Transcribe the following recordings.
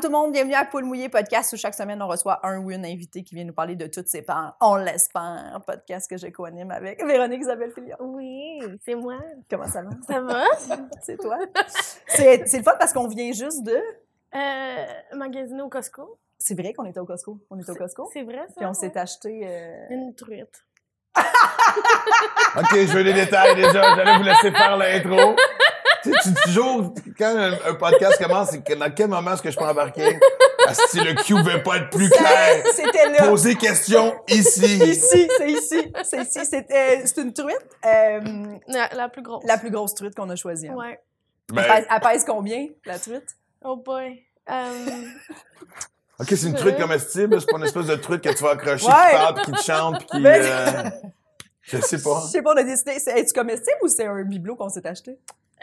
Allô tout le monde, bienvenue à Poule Mouillé Podcast où chaque semaine on reçoit un ou une invité qui vient nous parler de toutes ses peurs. On l'espère, podcast que je co-anime avec Véronique Isabelle Filion. Oui, c'est moi. Comment ça va? Ça va? C'est toi? C'est c'est le fun parce qu'on vient juste de... euh, magasiner au Costco. C'est vrai qu'on était au Costco. On était au Costco. C'est vrai, ça? Puis on s'est ouais? acheté... euh, Une truite. OK, je veux les détails déjà. J'allais vous laisser faire l'intro. Tu sais, tu dis toujours, quand un, un podcast commence, c'est que dans quel moment est-ce que je peux embarquer? Si le Q veut pas être plus clair, C'était là. poser question ici. Ici, c'est ici. C'est ici. C'était- C'est une truite. euh, La, la plus grosse. la plus grosse truite qu'on a choisie. hein. Ouais. Elle, Ben, pèse, elle pèse combien, la truite? Oh boy. Euh, OK, c'est une truite comestible, c'est pas une espèce de truite que tu vas accrocher, Ouais. qui parle, puis qui te chante, puis qui... Mais- euh, je sais Je pas. sais pas, on a décidé. c'est- Est-tu comestible ou c'est un bibelot qu'on s'est acheté?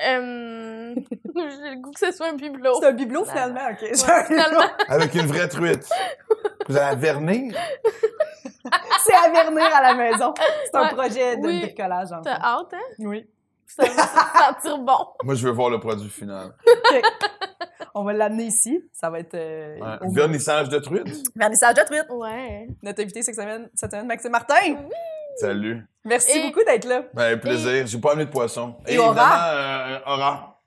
Euh, J'ai le goût que ce soit un bibelot. C'est un bibelot finalement, ok. Ouais, finalement. Avec une vraie truite. Vous allez la vernir? C'est à vernir à la maison. C'est un Ouais. projet de Oui. bricolage. En T'as fait. hâte, hein? Oui. Ça va se sentir bon. Moi, je veux voir le produit final. OK. On va l'amener ici. Ça va être euh, Ouais. au Vernissage de truite? vernissage de truite. Ouais. Notre invité cette semaine, cette semaine Maxime Martin. Salut. Merci Et- beaucoup d'être là. Ben, plaisir. J'ai pas amené de poisson. Et évidemment, euh, Aura.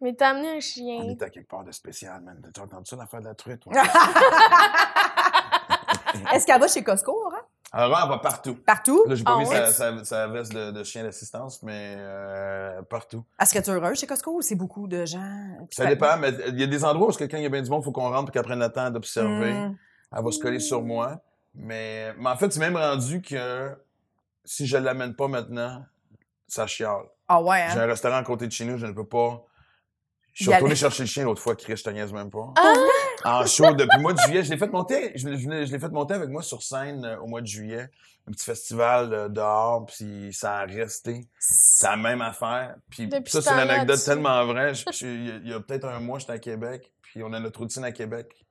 Mais t'as amené un On chien. est à quelque part de spécial, man. T'as entendu ça, l'affaire de la truite? ouais? Est-ce qu'elle va chez Costco, Aura? Aura, elle va partout. Partout? Là, j'ai pas Ah mis sa, sa, sa veste de, de chien d'assistance, mais euh, partout. Est-ce que tu es heureux chez Costco ou c'est beaucoup de gens? Ça dépend, mais il y a des endroits où, quand il y a bien du monde, il faut qu'on rentre et qu'elle prenne le temps d'observer. Hmm. Elle va se coller sur moi. Mais, mais en fait, c'est même rendu que si je l'amène pas maintenant, ça chiale. Ah ouais, J'ai hein? un restaurant à côté de chez nous, je ne peux pas. Je suis retourné chercher le chien l'autre fois, Chris, je te niaise même pas. Ah! En show depuis le mois de juillet. Je l'ai fait monter, je, l'ai- je l'ai je l'ai fait monter avec moi sur scène euh, au mois de juillet. Un petit festival euh, dehors, puis ça a resté. C'est la même affaire. Puis ça, ce c'est une anecdote tellement vraie. Il y a, il y a peut-être un mois, j'étais à Québec, puis on a notre routine à Québec.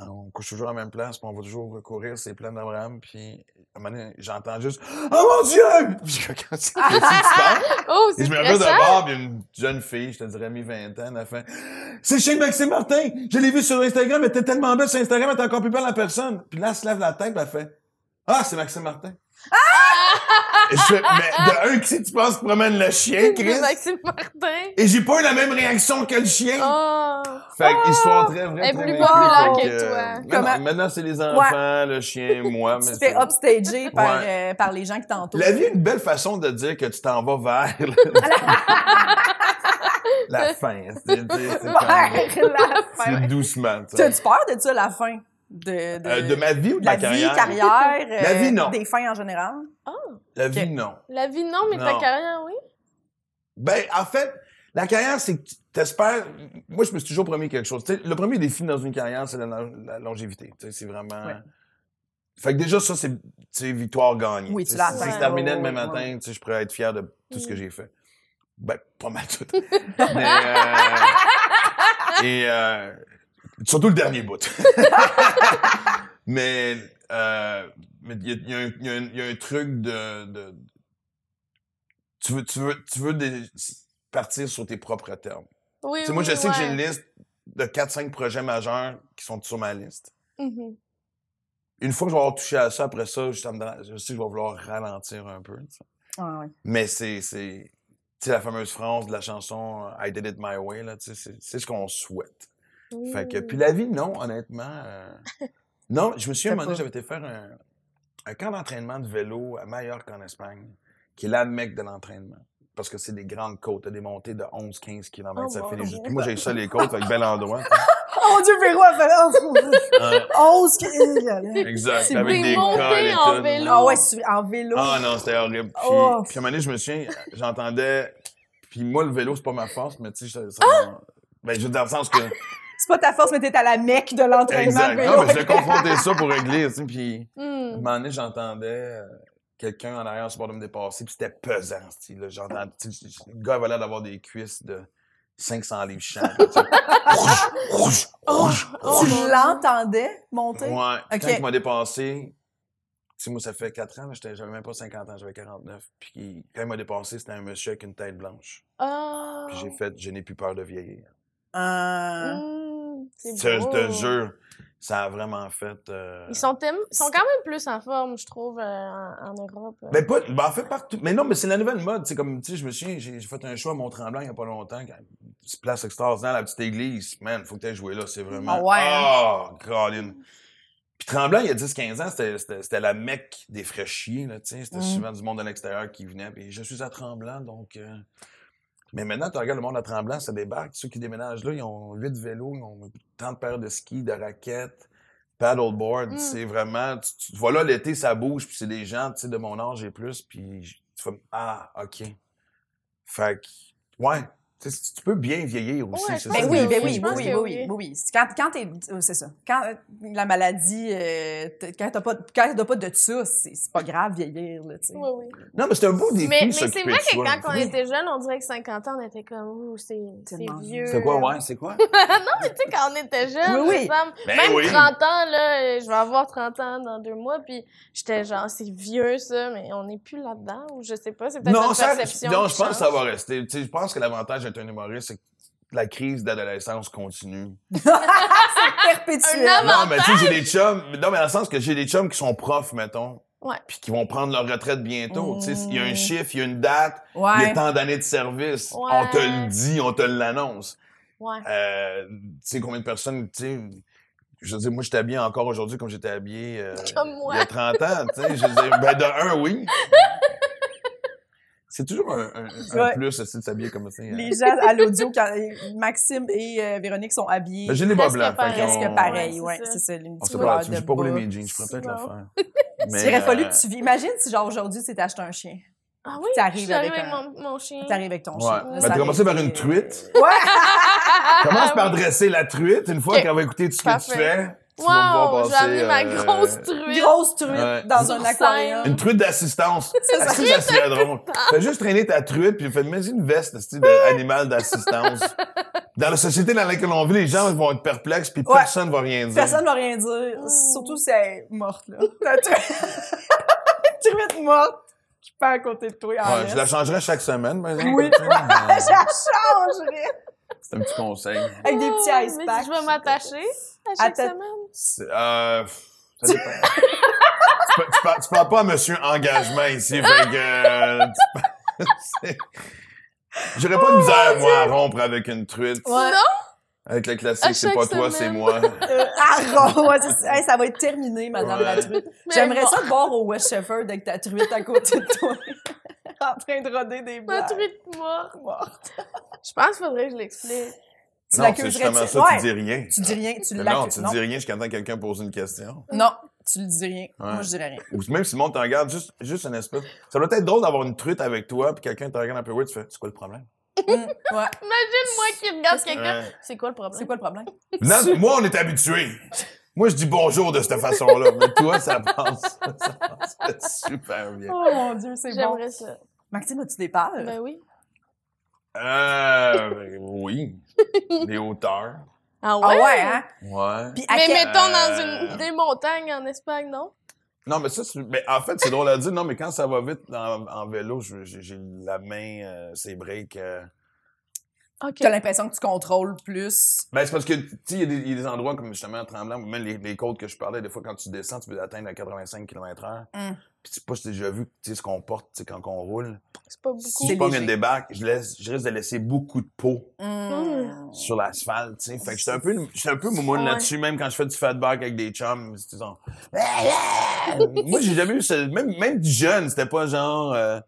On couche toujours à la même place, puis on va toujours courir ces plaines d'Abraham, puis à un moment donné, j'entends juste « Oh mon Dieu! » Puis je se passe? Oh, Et c'est je me reviens de bord, puis une jeune fille, je te dirais mi-20 ans, elle a fait « C'est chez Maxime Martin! Je l'ai vu sur Instagram, elle était tellement belle sur Instagram, elle était encore plus belle en personne. » Puis là, elle se lève la tête, puis elle fait « Ah, c'est Maxime Martin! Et je fais, mais de un, qui c'est que tu penses promène le chien, Chris? Maxime Martin. Et j'ai pas eu la même réaction que le chien! Oh. Fait que, histoire très vraie, Elle est plus populaire fait que toi. mais Comment- non, maintenant, c'est les enfants, le chien, moi. Tu mais te fais c'est- upstager par, Ouais. euh, par les gens qui t'entourent. La vie est une belle façon de dire que tu t'en vas vers la fin. C'est c'est- c'est comme- Vers la fin. c'est doucement. tu Tu sais. as-tu peur de ça, la fin? De, de, Euh, de ma vie ou de la ma carrière? vie, carrière, La euh, vie, non. des fins en général? La Ok. vie, non. La vie, non, mais ta carrière, oui? Ben, en fait, la carrière, c'est que tu t'espères. Moi, je me suis toujours promis quelque chose. Le premier défi dans une carrière, c'est la, la longévité. C'est vraiment. Ouais. Fait que déjà, ça, c'est victoire gagnée. Oui, Tu l'as Si je terminais demain ouais, matin, je pourrais être fier de tout ce que Mm. j'ai fait. Ben, pas mal tout. Mais, euh, et euh, surtout le dernier bout. mais euh, il y a, y un- y a truc de, de tu veux tu veux tu veux des- partir sur tes propres termes. Oui, moi oui, je sais que j'ai une liste de 4 5 projets majeurs qui sont sur ma liste. Mhm. Une fois que je vais avoir touché à ça après ça, je, sais que je vais vouloir ralentir un peu. Ah, ouais. Mais c'est la fameuse phrase de la chanson euh, I did it my way c'est ce qu'on souhaite. Fait que, puis la vie, non, honnêtement. euh, non, je me T'as un moment donné, j'avais été faire un, un camp d'entraînement de vélo à Majorque, en Espagne, qui est la mecque de l'entraînement. Parce que c'est des grandes côtes, des montées de 11-15 km, Oh ça mon fait les. Puis moi, j'ai ça, les côtes, avec bel endroit. Oh mon Dieu, Véro a fait Euh, oh, 11 qui- exact, avec des cols et en tout. vélo. Ah ouais, en vélo. Ah non, c'était horrible. Puis, Oh. puis à un moment donné, je me souviens, j'entendais... Puis moi, le vélo, c'est pas ma force, mais tu sais, ça... Ah! Ben, juste dans le sens que... C'est pas ta force, mais t'es à la mecque de l'entraînement. Non, mais je vais confronter ça pour régler, tu sais, puis... À un Hmm. moment donné, j'entendais euh, quelqu'un en arrière sur le bord de me dépasser, puis c'était pesant, style, là, j'entends, tu sais, le gars avait l'air d'avoir des cuisses de 500 livres tu sais. Rouge, rouge, rouge, Tu l'entendais monter? Ouais, quand il m'a dépassé, tu sais, moi, ça fait 4 ans, j'avais même pas 50 ans, j'avais 49. Puis quand il m'a dépassé, c'était un monsieur avec une tête blanche. Ah. Puis j'ai fait, je n'ai plus peur de vieillir. Euh, Mmh, Je beau. te jure, ça a vraiment fait. euh, Ils sont, ils sont quand même plus en forme, je trouve, euh, en, en Europe. Ben, pas, ben, en fait, partout. Mais non, mais c'est la nouvelle mode. C'est comme, tu sais, je me souviens, j'ai j'ai fait un show à Mont-Tremblant il y a pas longtemps. Quand, petite place extraordinaire, la petite église. Man, faut que t'aies joué là. C'est vraiment. Ah ouais? Oh. Puis Tremblant, il y a 10-15 ans, c'était- c'était c'était la mecque des fraîchiers, là, tu sais. C'était Mm. souvent du monde de l'extérieur qui venait. Puis je suis à Tremblant, donc. Mais maintenant, tu regardes le monde à Tremblant, ça débarque. Ceux qui déménagent là, ils ont 8 vélos, ils ont tant de paires de skis, de raquettes, paddleboard. Mm. C'est vraiment. Tu, tu vois là, l'été, ça bouge, puis c'est des gens, de mon âge et plus, puis tu fais Ah, OK. Fait que. Ouais. Tu peux bien vieillir aussi. Ouais, c'est ça Ben oui, ben oui, oui, oui, oui, oui. Quand, quand t'es, euh, c'est ça. Quand euh, la maladie, euh, quand t'as pas, quand t'as pas de ça, c'est c'est pas grave vieillir, là, tu sais. Oui, oui. Non, mais c'est un beau défi. Mais, mais c'est vrai que soi. quand on était jeune, on dirait que 50 ans, on était comme, ouh, c'est vieux. C'est quoi, ouais, c'est quoi? non, mais tu sais, quand on était jeune, Oui, oui. semble, Ben même oui. 30 ans, là, euh, je vais avoir 30 ans dans deux mois, puis j'étais genre, c'est vieux, ça, mais on n'est plus là-dedans, ou je sais pas, c'est peut-être Non, notre ça, perception. non, je pense que ça va rester. Tu sais, je pense que l'avantage d'être un humoriste, c'est que la crise d'adolescence continue. Perpétuel. Un Non, mais tu sais, j'ai des chums. Non, mais dans le sens que j'ai des chums qui sont profs, mettons. Ouais. Puis qui vont prendre leur retraite bientôt. Tu sais, il y a un Mm. chiffre, il y a une date, il y a Ouais. tant d'années de service. Ouais. On te le dit, on te l'annonce. Ouais. Euh, tu sais, combien de personnes, tu sais. Je veux dire, moi, je suis habillé encore aujourd'hui comme j'étais habillé euh, Comme moi. il y a 30 ans. Tu sais, je veux dire, ben, de un, oui. C'est toujours un, un, un Ouais. plus, aussi, de s'habiller comme ça. hein. Les gens à l'audio, quand Maxime et euh, Véronique sont habillés Ben, j'ai les bas blancs. presque pareil, Ouais, c'est ça. Une On petite sait couleur pas, de j'ai pas roulé bas. mes jeans, je pourrais peut-être le faire. Il Mais, aurait fallu euh, que tu vis. Imagine si, genre, aujourd'hui, tu t'acheté un chien. Ah oui, T'arrives avec avec, un- mon, mon chien. T'arrives avec ton Ouais. chien. Ben, t'as commencé par une truite. Ouais! Commence par Ah oui. dresser la truite. Une fois qu'elle va écouter tout ce que tu fais, tu vas Wow, j'ai passer, amené ma euh, grosse truite. Grosse truite Ouais. dans un aquarium. Une truite d'assistance. C'est ça. Ah, ça, serait drôle. Fais juste traîner ta truite, puis fais mets une veste, style d'animal d'assistance. Dans la société dans laquelle on vit, les gens vont être perplexes, puis Ouais. personne va rien dire. Personne ne va rien dire. Mm. Surtout si elle est morte, là. La truite, truite morte qui perd à côté de toi. en Ouais, je la changerais chaque semaine, exemple. Oui. mais Je la changerais. C'est un petit conseil. Avec des petits Ah, ice mais packs. si je vais m'attacher à chaque semaine? Euh, ça dépend. tu, par- tu parles, tu parles pas à monsieur engagement ici, fait que... euh, tu parles- c'est- J'aurais pas de misère, moi, à rompre avec une truite. Ouais. Avec le classique, c'est pas toi, c'est moi. Euh, ouais, c'est ça. Hey, ça va être terminé, madame Ouais. la truite. Mais J'aimerais bon. ça te voir au West Shepherd avec ta truite à côté de toi. en train de roder des Ma blagues. truite morte. Morte. Je pense qu'il faudrait que je l'explique. Tu non, c'est justement ça, Ouais. tu dis rien. Tu dis rien, tu non, tu Non, dis rien jusqu'à temps que quelqu'un pose une question. non, tu le dis rien. Ouais. Moi, je dirais rien. Ou même si le monde te regarde, juste, juste un espèce. Ça doit être drôle d'avoir une truite avec toi, puis quelqu'un te regarde un peu tu fais, c'est quoi le problème? Mm, ouais. Imagine moi qui regarde quelqu'un. Ouais. C'est quoi le problème? C'est quoi le problème? Non, moi, on est habitué. Moi, je dis bonjour de cette façon-là, mais toi, ça passe. Ça passe super bien. Oh mon Dieu, c'est bon. J'aimerais ça. Maxime, as-tu des peurs? Ben oui. Euh, oui. Les hauteurs. Ah Ah ouais? ouais, hein? Ouais. Puis Mais quel- mettons dans Euh. une, des montagnes en Espagne, non? Non, mais ça, c'est- mais en fait, c'est drôle à dire. Non, mais quand ça va vite en, en vélo, je- j'ai j'ai la main, euh, c'est break. euh. OK. T'as l'impression que tu contrôles plus. Ben, c'est parce que, tu sais, il y, a des- il y a des endroits comme justement à Tremblant, ou même les, les côtes que je parlais, des fois, quand tu descends, tu veux atteindre à 85 km/h. Mm. Puis, tu sais pas, si déjà vu, tu sais, ce qu'on porte, tu sais, quand on roule. C'est pas beaucoup. Si C'est je pogne une débarque, je, laisse, je risque de laisser beaucoup de peau Mm. sur l'asphalte, tu sais. Fait que j'étais un peu, j'étais un peu moumoune Ouais. là-dessus, même quand je fais du fat back avec des chums. c'est genre, Moi, j'ai jamais eu ce, même, même du jeune, c'était pas genre, euh,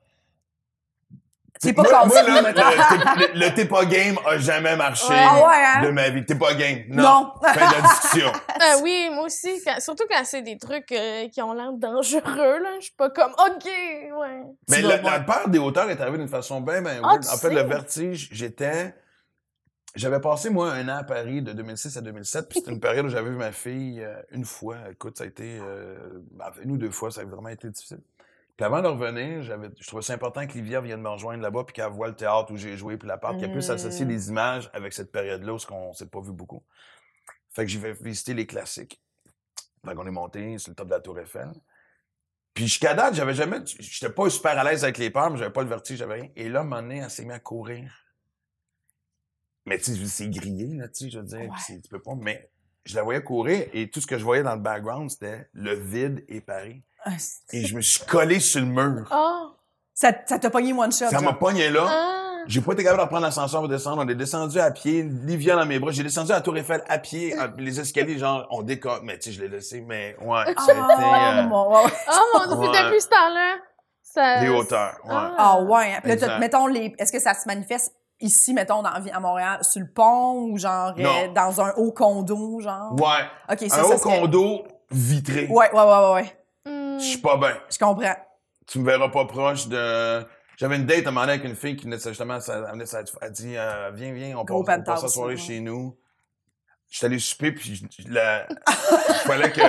C'est pas moi, moi, là, le, le- le t'es pas game a jamais marché Ouais. Ah ouais, hein? de ma vie. T'es pas game. Non. Non. Fin de la discussion. Ah oui, moi aussi. quand- surtout quand c'est des trucs euh, qui ont l'air dangereux, là. Je suis pas comme, OK, ouais. Mais la, peur des hauteurs est arrivée d'une façon bien, bien Ah, En fait, sais. le vertige, j'étais... J'avais passé, moi, un an à Paris de 2006 à 2007, puis c'était une période où j'avais vu ma fille euh, une fois. Écoute, ça a été... Euh, ben, une ou deux fois, ça a vraiment été difficile. Puis avant de revenir, j'avais, je trouvais ça important que Livia vienne me rejoindre là-bas puis qu'elle voit le théâtre où j'ai joué puis l'appart, qu'elle puisse associer les images avec cette période-là où ce qu'on s'est pas vu beaucoup. Fait que j'y vais visiter les classiques. Fait qu'on est monté sur le top de la Tour Eiffel. Puis jusqu'à date, j'avais jamais, j'étais pas super à l'aise avec les mais j'avais pas le vertige, j'avais rien. Et là, à un moment donné, elle s'est mise à courir. Mais tu sais, c'est grillé, là, tu sais, je veux dire, Ouais. tu peux pas, mais je la voyais courir et tout ce que je voyais dans le background, c'était le vide et Paris. Ah, Et je me suis collé sur le mur. Oh! Ça ça t'a pogné one shot. Ça m'a pogné là. Ah! J'ai pas été capable de prendre l'ascenseur pour descendre. On est descendu à pied, Livia dans mes bras. J'ai descendu à la Tour Eiffel à pied. à- les escaliers, genre, on décolle. Mais tu sais, je l'ai laissé, mais ouais, c'était Ah, euh, mon- ouais. Oh mon dieu, Ouais. depuis ce temps-là! Ça... les hauteurs. Ouais. Ah. Ah ouais. hein. Puis là, mettons, les... est-ce que ça se manifeste ici, mettons, dans, à Montréal, sur le pont ou genre euh, Non. dans un haut condo, genre? Ouais. OK, ça, Un ça haut serait- condo vitré. Ouais, ouais, ouais, ouais, ouais. Hmm. Je suis pas bien. Je comprends. Tu me verras pas proche de. J'avais une date à un moment donné avec une fille qui venait justement, ça, elle, elle dit euh, Viens, viens, on passe, on passe la soirée ouais. chez nous. J'étais allé souper, puis je- je- la... fallait que.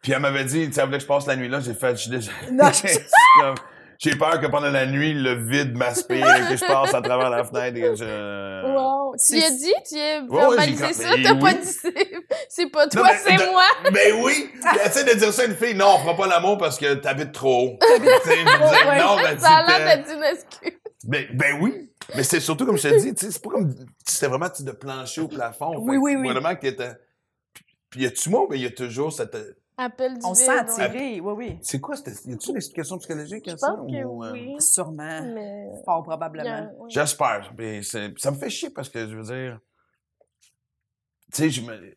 Puis elle m'avait dit, tu sais, elle voulait que je passe la nuit là. J'ai fait, je suis déjà. Non. J'ai peur que pendant la nuit, le vide m'aspire et que je passe à travers la fenêtre et que je. Wow. Tu as dit? Tu as verbalisé ça? T'as pas dit c'est... c'est pas toi, c'est de- moi! Ben oui! Puis Essaie de dire ça à une fille. Non, on fera pas l'amour parce que t'habites trop haut. Tu sais, Ouais. non, ben, ça a l'air d'être une excuse. Ben, ben oui. Mais c'est surtout, comme je te dis, tu sais, c'est pas comme c'était vraiment de plancher au plafond. Oui, Fait oui, oui. Vraiment que t'étais. Puis y a-tu moi, mais y a toujours cette. Appel du On se vide, sent ouais. attiré, oui, oui. C'est quoi? c'était- Y a-tu une explication psychologique à ça? pense que ou, euh, oui. Sûrement. Mais... Fort a- probablement. ouais. J'espère. Ça me fait chier parce que je veux dire. Tu sais, je me.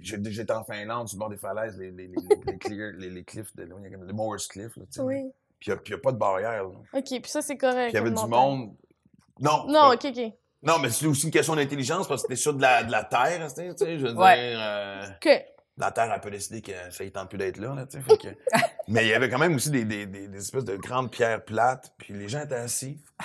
J'étais en Finlande, sur le bord des falaises, les, les, les, les, clear- les, les cliffs, de, les Moors Cliff, là, tu sais. Oui. Puis il n'y a, pas de barrière. Là. OK, puis ça, c'est correct. Puis il y avait du montagne. monde. Non. Non, pas- OK, OK. Non, mais c'est aussi une question d'intelligence parce que t'es sur de la, de la terre, tu sais, tu sais, je veux Ouais. dire. euh, OK. La terre, elle peut décider que ça ne tente plus d'être là, là, tu sais. fait que- mais il y avait quand même aussi des, des, des, des espèces de grandes pierres plates, puis les gens étaient assis, Ah,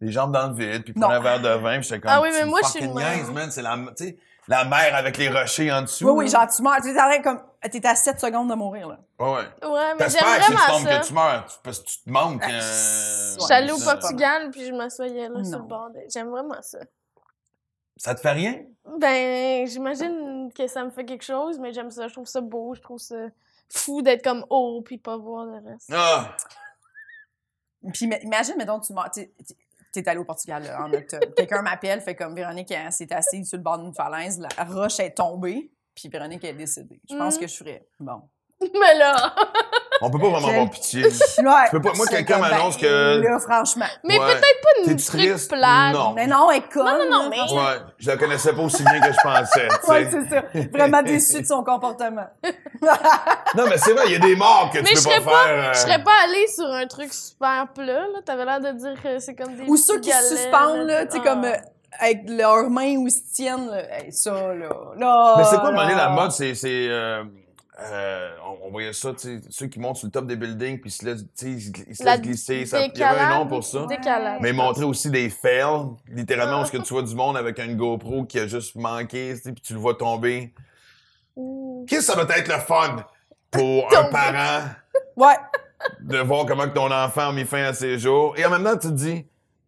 les jambes dans le vide, puis prenaient un verre de vin, puis j'étais comme. Ah oui, mais me moi, je suis niaise, man. C'est la, mer avec les rochers en dessous. Oui, oui, genre, tu meurs. Tu es comme. T'es à 7 secondes de mourir, là. Ouais, ouais. Ouais, mais j'aime que si tu vraiment tombes ça. que tu meurs, tu- parce que tu te manques. Ah, euh, c'est- Je suis allée au Portugal, puis je m'assoyais là sur le bord. de- J'aime vraiment ça. Ça te fait rien? Ben, j'imagine que ça me fait quelque chose, mais j'aime ça. Je trouve ça beau. Je trouve ça fou d'être comme haut puis pas voir le reste. Ah! Puis imagine, mettons, tu. T'es allé au Portugal là, en octobre. Quelqu'un m'appelle, fait comme Véronique elle s'est assise sur le bord d'une falaise, la roche est tombée, puis Véronique est décédée. Je pense Mm. que je ferais. Bon. Mais là! On peut pas vraiment avoir pitié. Ouais, peux pas- moi, quelqu'un comme, m'annonce ben, que- Là, franchement. Mais Ouais. peut-être pas une triste? plate. Non. Mais non, elle est conne. Non, non, non, là, mais-. Ouais, je la connaissais pas aussi bien que je pensais. tu sais. Ouais, c'est ça. Vraiment déçue de son comportement. non, mais c'est vrai, il y a des morts que Mais tu je peux pas serais pas, faire. euh, je serais pas allée sur un truc super plat, là. T'avais l'air de dire que c'est comme des Ou ceux qui se suspendent, là, tu sais, Ah. comme euh, avec leurs mains où ils se tiennent, là. Hey, ça, là. là Mais c'est quoi, à un moment donné, la là. mode, c'est. c'est euh, euh, on, on voyait ça, ceux qui montent sur le top des buildings puis ils se laissent, ils se laissent glisser. ça- Il y avait un nom pour ça. Décalage. Mais montrer aussi des fails, littéralement, où ce que tu vois du monde avec une GoPro qui a juste manqué, puis tu le vois tomber. Qu'est-ce que ça va être le fun pour un parent Ouais. de voir comment que ton enfant a mis fin à ses jours? Et en même temps, tu te dis,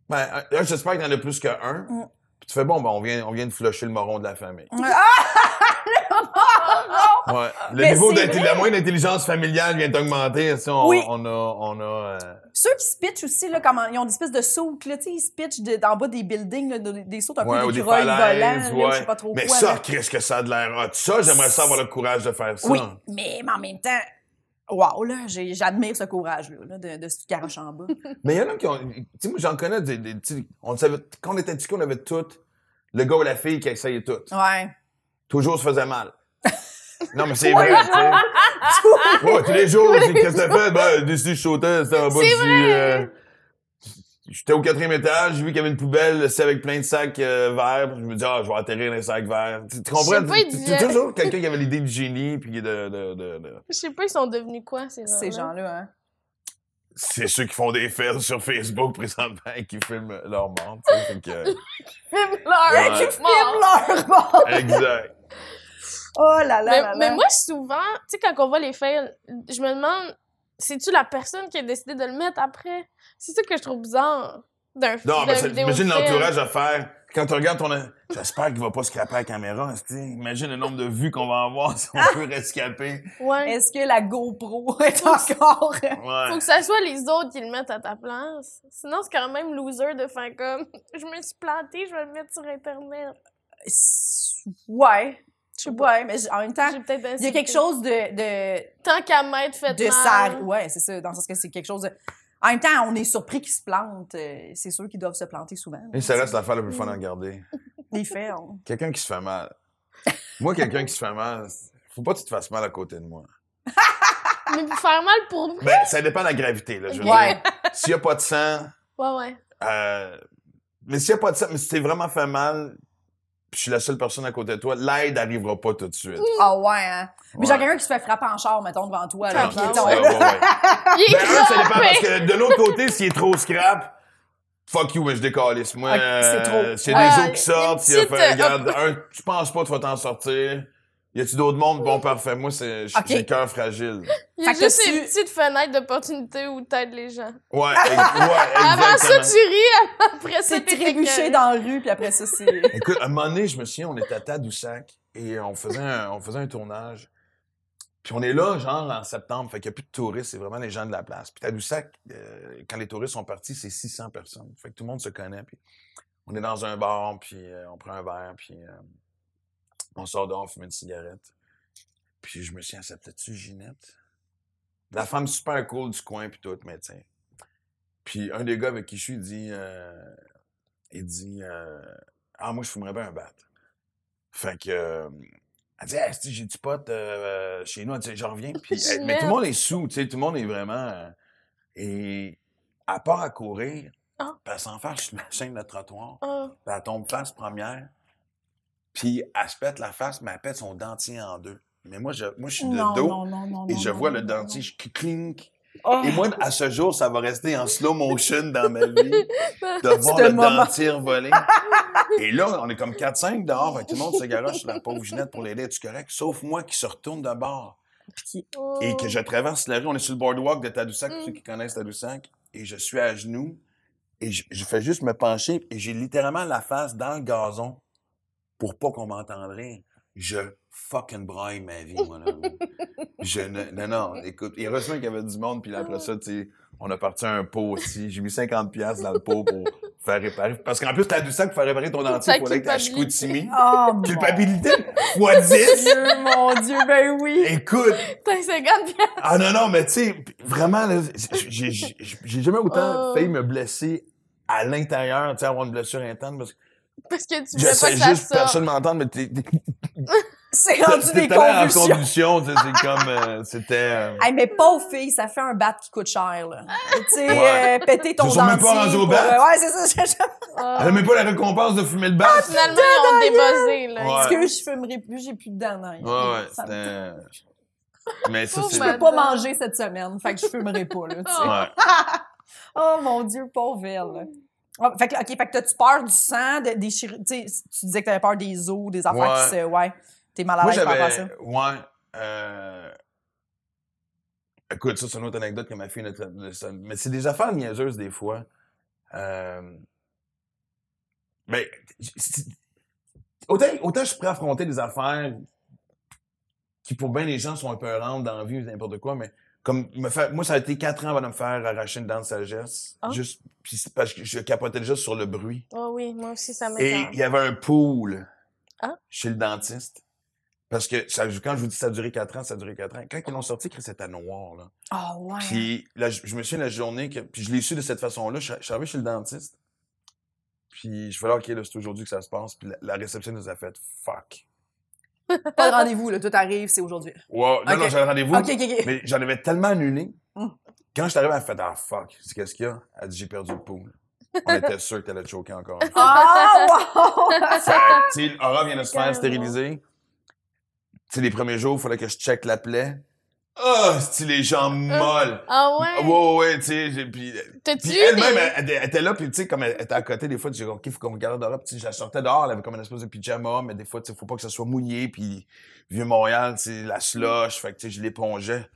ben, un, j'espère qu'il y en a plus qu'un. Mm. Puis tu fais, bon, ben, on vient, on vient de flusher le moron de la famille. Ouais. Le Mais niveau vrai. la moyenne d'intelligence familiale vient d'augmenter. Si on, Oui. on a, on a, euh, Ceux qui se pitchent aussi, là, comme ils ont des espèces de sauts, là, tu sais, ils se pitchent de- d'en bas des buildings, là, de- des sauts un ouais, peu d'écureuils volants, je sais pas trop Mais quoi. ça, là. qu'est-ce que ça a de l'air hot. Ça, j'aimerais ça avoir le courage de faire ça. Oui, mais, mais en même temps, wow, là, j'admire ce courage-là, là, de, de se garocher en bas. Mais il y en a qui ont. Tu sais, moi, j'en connais des. des- on savait, quand on était petits, on avait tout. Le gars ou la fille qui essayait tout. Ouais. Toujours se faisait mal. Non, mais c'est Ouais, vrai, tu sais. Ouais, tous les jours, qu'est-ce que t'as fait? Ben, décidé, je sautais, c'était en bas C'est du. euh, J'étais au quatrième étage, j'ai vu qu'il y avait une poubelle, c'est avec plein de sacs euh, verts. Je me dis, ah, je vais atterrir dans les sacs verts. Tu, tu comprends? tu- toujours quelqu'un qui avait l'idée du génie, puis de, de, de, de- Je sais pas, ils sont devenus quoi, ces gens Ces gens-là, hein? C'est ceux qui font des fails sur Facebook présentement et qui filment leur mort. tu sais, fait que- Filment leur Ouais. Qui filment leur mort. exact. Oh là là Mais, là mais là. moi, souvent, tu sais, quand on voit les fails, je me demande c'est-tu la personne qui a décidé de le mettre après? C'est ça que je trouve bizarre d'un Non, d'un mais imagine film. l'entourage à faire. Quand tu regardes ton. J'espère qu'il va pas scraper la caméra. Imagine le nombre de vues qu'on va avoir si on peut rescaper. Ouais. Est-ce que la GoPro est encore... Ouais. Faut que ça soit les autres qui le mettent à ta place. Sinon, c'est quand même loser de faire comme je me suis plantée, je vais le mettre sur Internet. Ouais. Je sais pas. Ouais, mais en même temps, J'ai peut-être il y a quelque chose de... de Tant qu'à m'être fait de mal. Ouais, c'est ça. Dans le sens que c'est quelque chose de. En même temps, on est surpris qu'ils se plantent. euh, C'est sûr qu'ils doivent se planter souvent. Et ça reste l'affaire la plus fun à regarder. Les faits. on- Quelqu'un qui se fait mal. Moi, quelqu'un qui se fait mal, faut pas que tu te fasses mal à côté de moi. Mais pour faire mal pour moi. Ben, ça dépend de la gravité, là. Je veux Ouais. dire, s'il y a pas de sang, Ouais, ouais. euh, mais s'il y a pas de sang, mais si t'es vraiment fait mal, puis je suis la seule personne à côté de toi, l'aide arrivera pas tout de suite. Ah ouais, hein? Mais Ouais. genre quelqu'un qui se fait frapper en char, mettons, devant toi. Là, Ah, est Ouais, ouais, ouais. Il est Ben, un, ça dépend parce que de l'autre côté, s'il est trop scrap, fuck you, mais je décalisse. Moi, Ok, c'est trop. euh, s'il y a des eaux qui sortent, une il a fait, euh, regarde, un, tu penses pas que tu vas t'en sortir. Y a-tu d'autres mondes? Bon, parfait. Moi, c'est, j'ai le cœur fragile. Il y a Fait que juste tu- une petite fenêtre d'opportunité où t'aides les gens. Ouais, ex- ouais, Avant ça, exactement. tu ris, après ça, C'est t'es trébuché dans la rue, puis après ça, c'est. Écoute, à un moment donné, je me souviens, on était à Tadoussac et on faisait un, on faisait un tournage. Puis on est là, genre, en septembre, fait qu'il n'y a plus de touristes, c'est vraiment les gens de la place. Puis Tadoussac, euh, quand les touristes sont partis, c'est 600 personnes. Fait que tout le monde se connaît. Puis on est dans un bar, puis euh, on prend un verre, puis euh, on sort dehors, on fume une cigarette. Puis je me suis dit, peut-être-tu Ginette? La femme super cool du coin, puis tout, mais tiens. Puis un des gars avec qui je suis, il dit, euh, il dit, euh, ah, moi, je fumerais bien un bat. Fait que, euh, elle dit, si j'ai du pot euh, chez nous, elle dit, j'en reviens. Puis, elle- mais tout le monde est sous, tu sais, tout le monde est vraiment. euh, et à part à courir, Ah. puis elle s'en fait sur la chaîne de trottoir, Ah. puis elle tombe face première, puis elle se pète la face, mais elle pète son dentier en deux. Mais moi, je, moi, je suis de Non, dos non, non, non, et je vois le dentier, je clink. Oh. Et moi, à ce jour, ça va rester en slow motion dans ma vie de voir le moment. dentier voler. Et là, on est comme 4-5 dehors, fait tout le monde se garoche sur la pauvre Ginette pour l'aider, es-tu correct? Sauf moi qui se retourne de bord Puis- Oh. et que je traverse la rue. On est sur le boardwalk de Tadoussac, pour Mm. ceux qui connaissent Tadoussac, et je suis à genoux et je, je fais juste me pencher et j'ai littéralement la face dans le gazon pour pas qu'on m'entende rire. Je fucking braille ma vie, mon ami. Je ne, non, non, écoute, et heureusement qu'il y avait du monde, puis là, après ça, tu sais, on a parti un pot aussi. J'ai mis 50$ piastres dans le pot pour faire réparer. Parce qu'en plus, Tadoussac, pour faire réparer ton dentier, il fallait que. Chicoutimi. Oh, mon Culpabilité fois 10. Dieu, mon Dieu, ben oui. Écoute, T'as 50 piastres. ah non, non, mais tu sais, vraiment, là, j'ai- j'ai j'ai jamais autant Oh. failli me blesser à l'intérieur, tu sais, avoir une blessure interne, parce que Parce que tu voulais pas j'essaie que ça juste sorte. personne m'entende, mais t'es C'est rendu des allé en convulsions. convulsion, c'est comme, euh, c'était... euh, Hey, mais pauvre fille, ça fait un bat qui coûte cher, là. tu sais, Ouais. euh, péter ton sont même dentier. pas rendus au pour- bat? Ouais, c'est ça. Ah. Elle a même pas la récompense de fumer le bat. Finalement, on débuzzé, là. Ouais. Excuse, je fumerai plus, j'ai plus de dents. Ouais, ouais, c'était... Mais ça. Je peux pas manger cette semaine, fait que je fumerai pas, là, tu sais. Ouais. Oh mon Dieu, pauvre elle. Ah, fait que, OK, fait que t'as-tu peur du sang, de, des chirurgies? Tu sais, tu disais que t'avais peur des os, des affaires Ouais. qui se... Ouais, t'es mal à l'aise par rapport à ça? Ouais. Euh... Écoute, ça, c'est une autre anecdote que ma fille... Mais c'est des affaires niaiseuses, des fois. Euh... Mais... Autant, autant je suis prêt à affronter des affaires qui, pour bien les gens, sont un peu rentres dans la vie ou n'importe quoi, mais comme me faire... Moi, ça a été quatre ans avant de me faire arracher une dent de sagesse. Ah. Juste... Puis c'est parce que je capotais déjà sur le bruit. Oh oui, moi aussi, ça Et m'étonne. il y avait un pool Ah. chez le dentiste. Parce que ça, quand je vous dis que ça a duré 4 ans, ça a duré 4 ans. Quand ils l'ont sorti, c'était noir. Là. Ah ouais. Puis là, je, je me souviens de la journée que. Puis je l'ai su de cette façon-là. Je, je suis arrivé chez le dentiste. Puis je fais là, OK, là, c'est aujourd'hui que ça se passe. Puis la, la réception nous a fait fuck. Pas de rendez-vous, là, tout arrive, c'est aujourd'hui. Wow, non, Ok. non, j'avais rendez-vous. OK, OK, OK. Mais j'en avais tellement annulé. Mm. Quand je suis arrivé, elle fait Ah fuck. C'est qu'est-ce qu'il y a? Elle dit J'ai perdu le pool. On était sûr que t'allais te choquer encore. Ah, wow! Tu sais, Aura vient de se faire stériliser. Tu sais, les premiers jours, il fallait que je check la plaie. Ah, c'est les jambes molles? Ah ouais? Ouais, ouais, tu sais, j'ai- puis... Puis elle-même, des- elle, elle- elle était là, puis tu sais, comme elle était à côté, des fois, tu dis, OK, faut qu'on regarde dehors. Puis tu je la sortais dehors, elle avait comme une espèce de pyjama, mais des fois, tu sais, faut pas que ça soit mouillé, puis Vieux-Montréal, tu sais, la slush, fait que tu sais, je l'épongeais.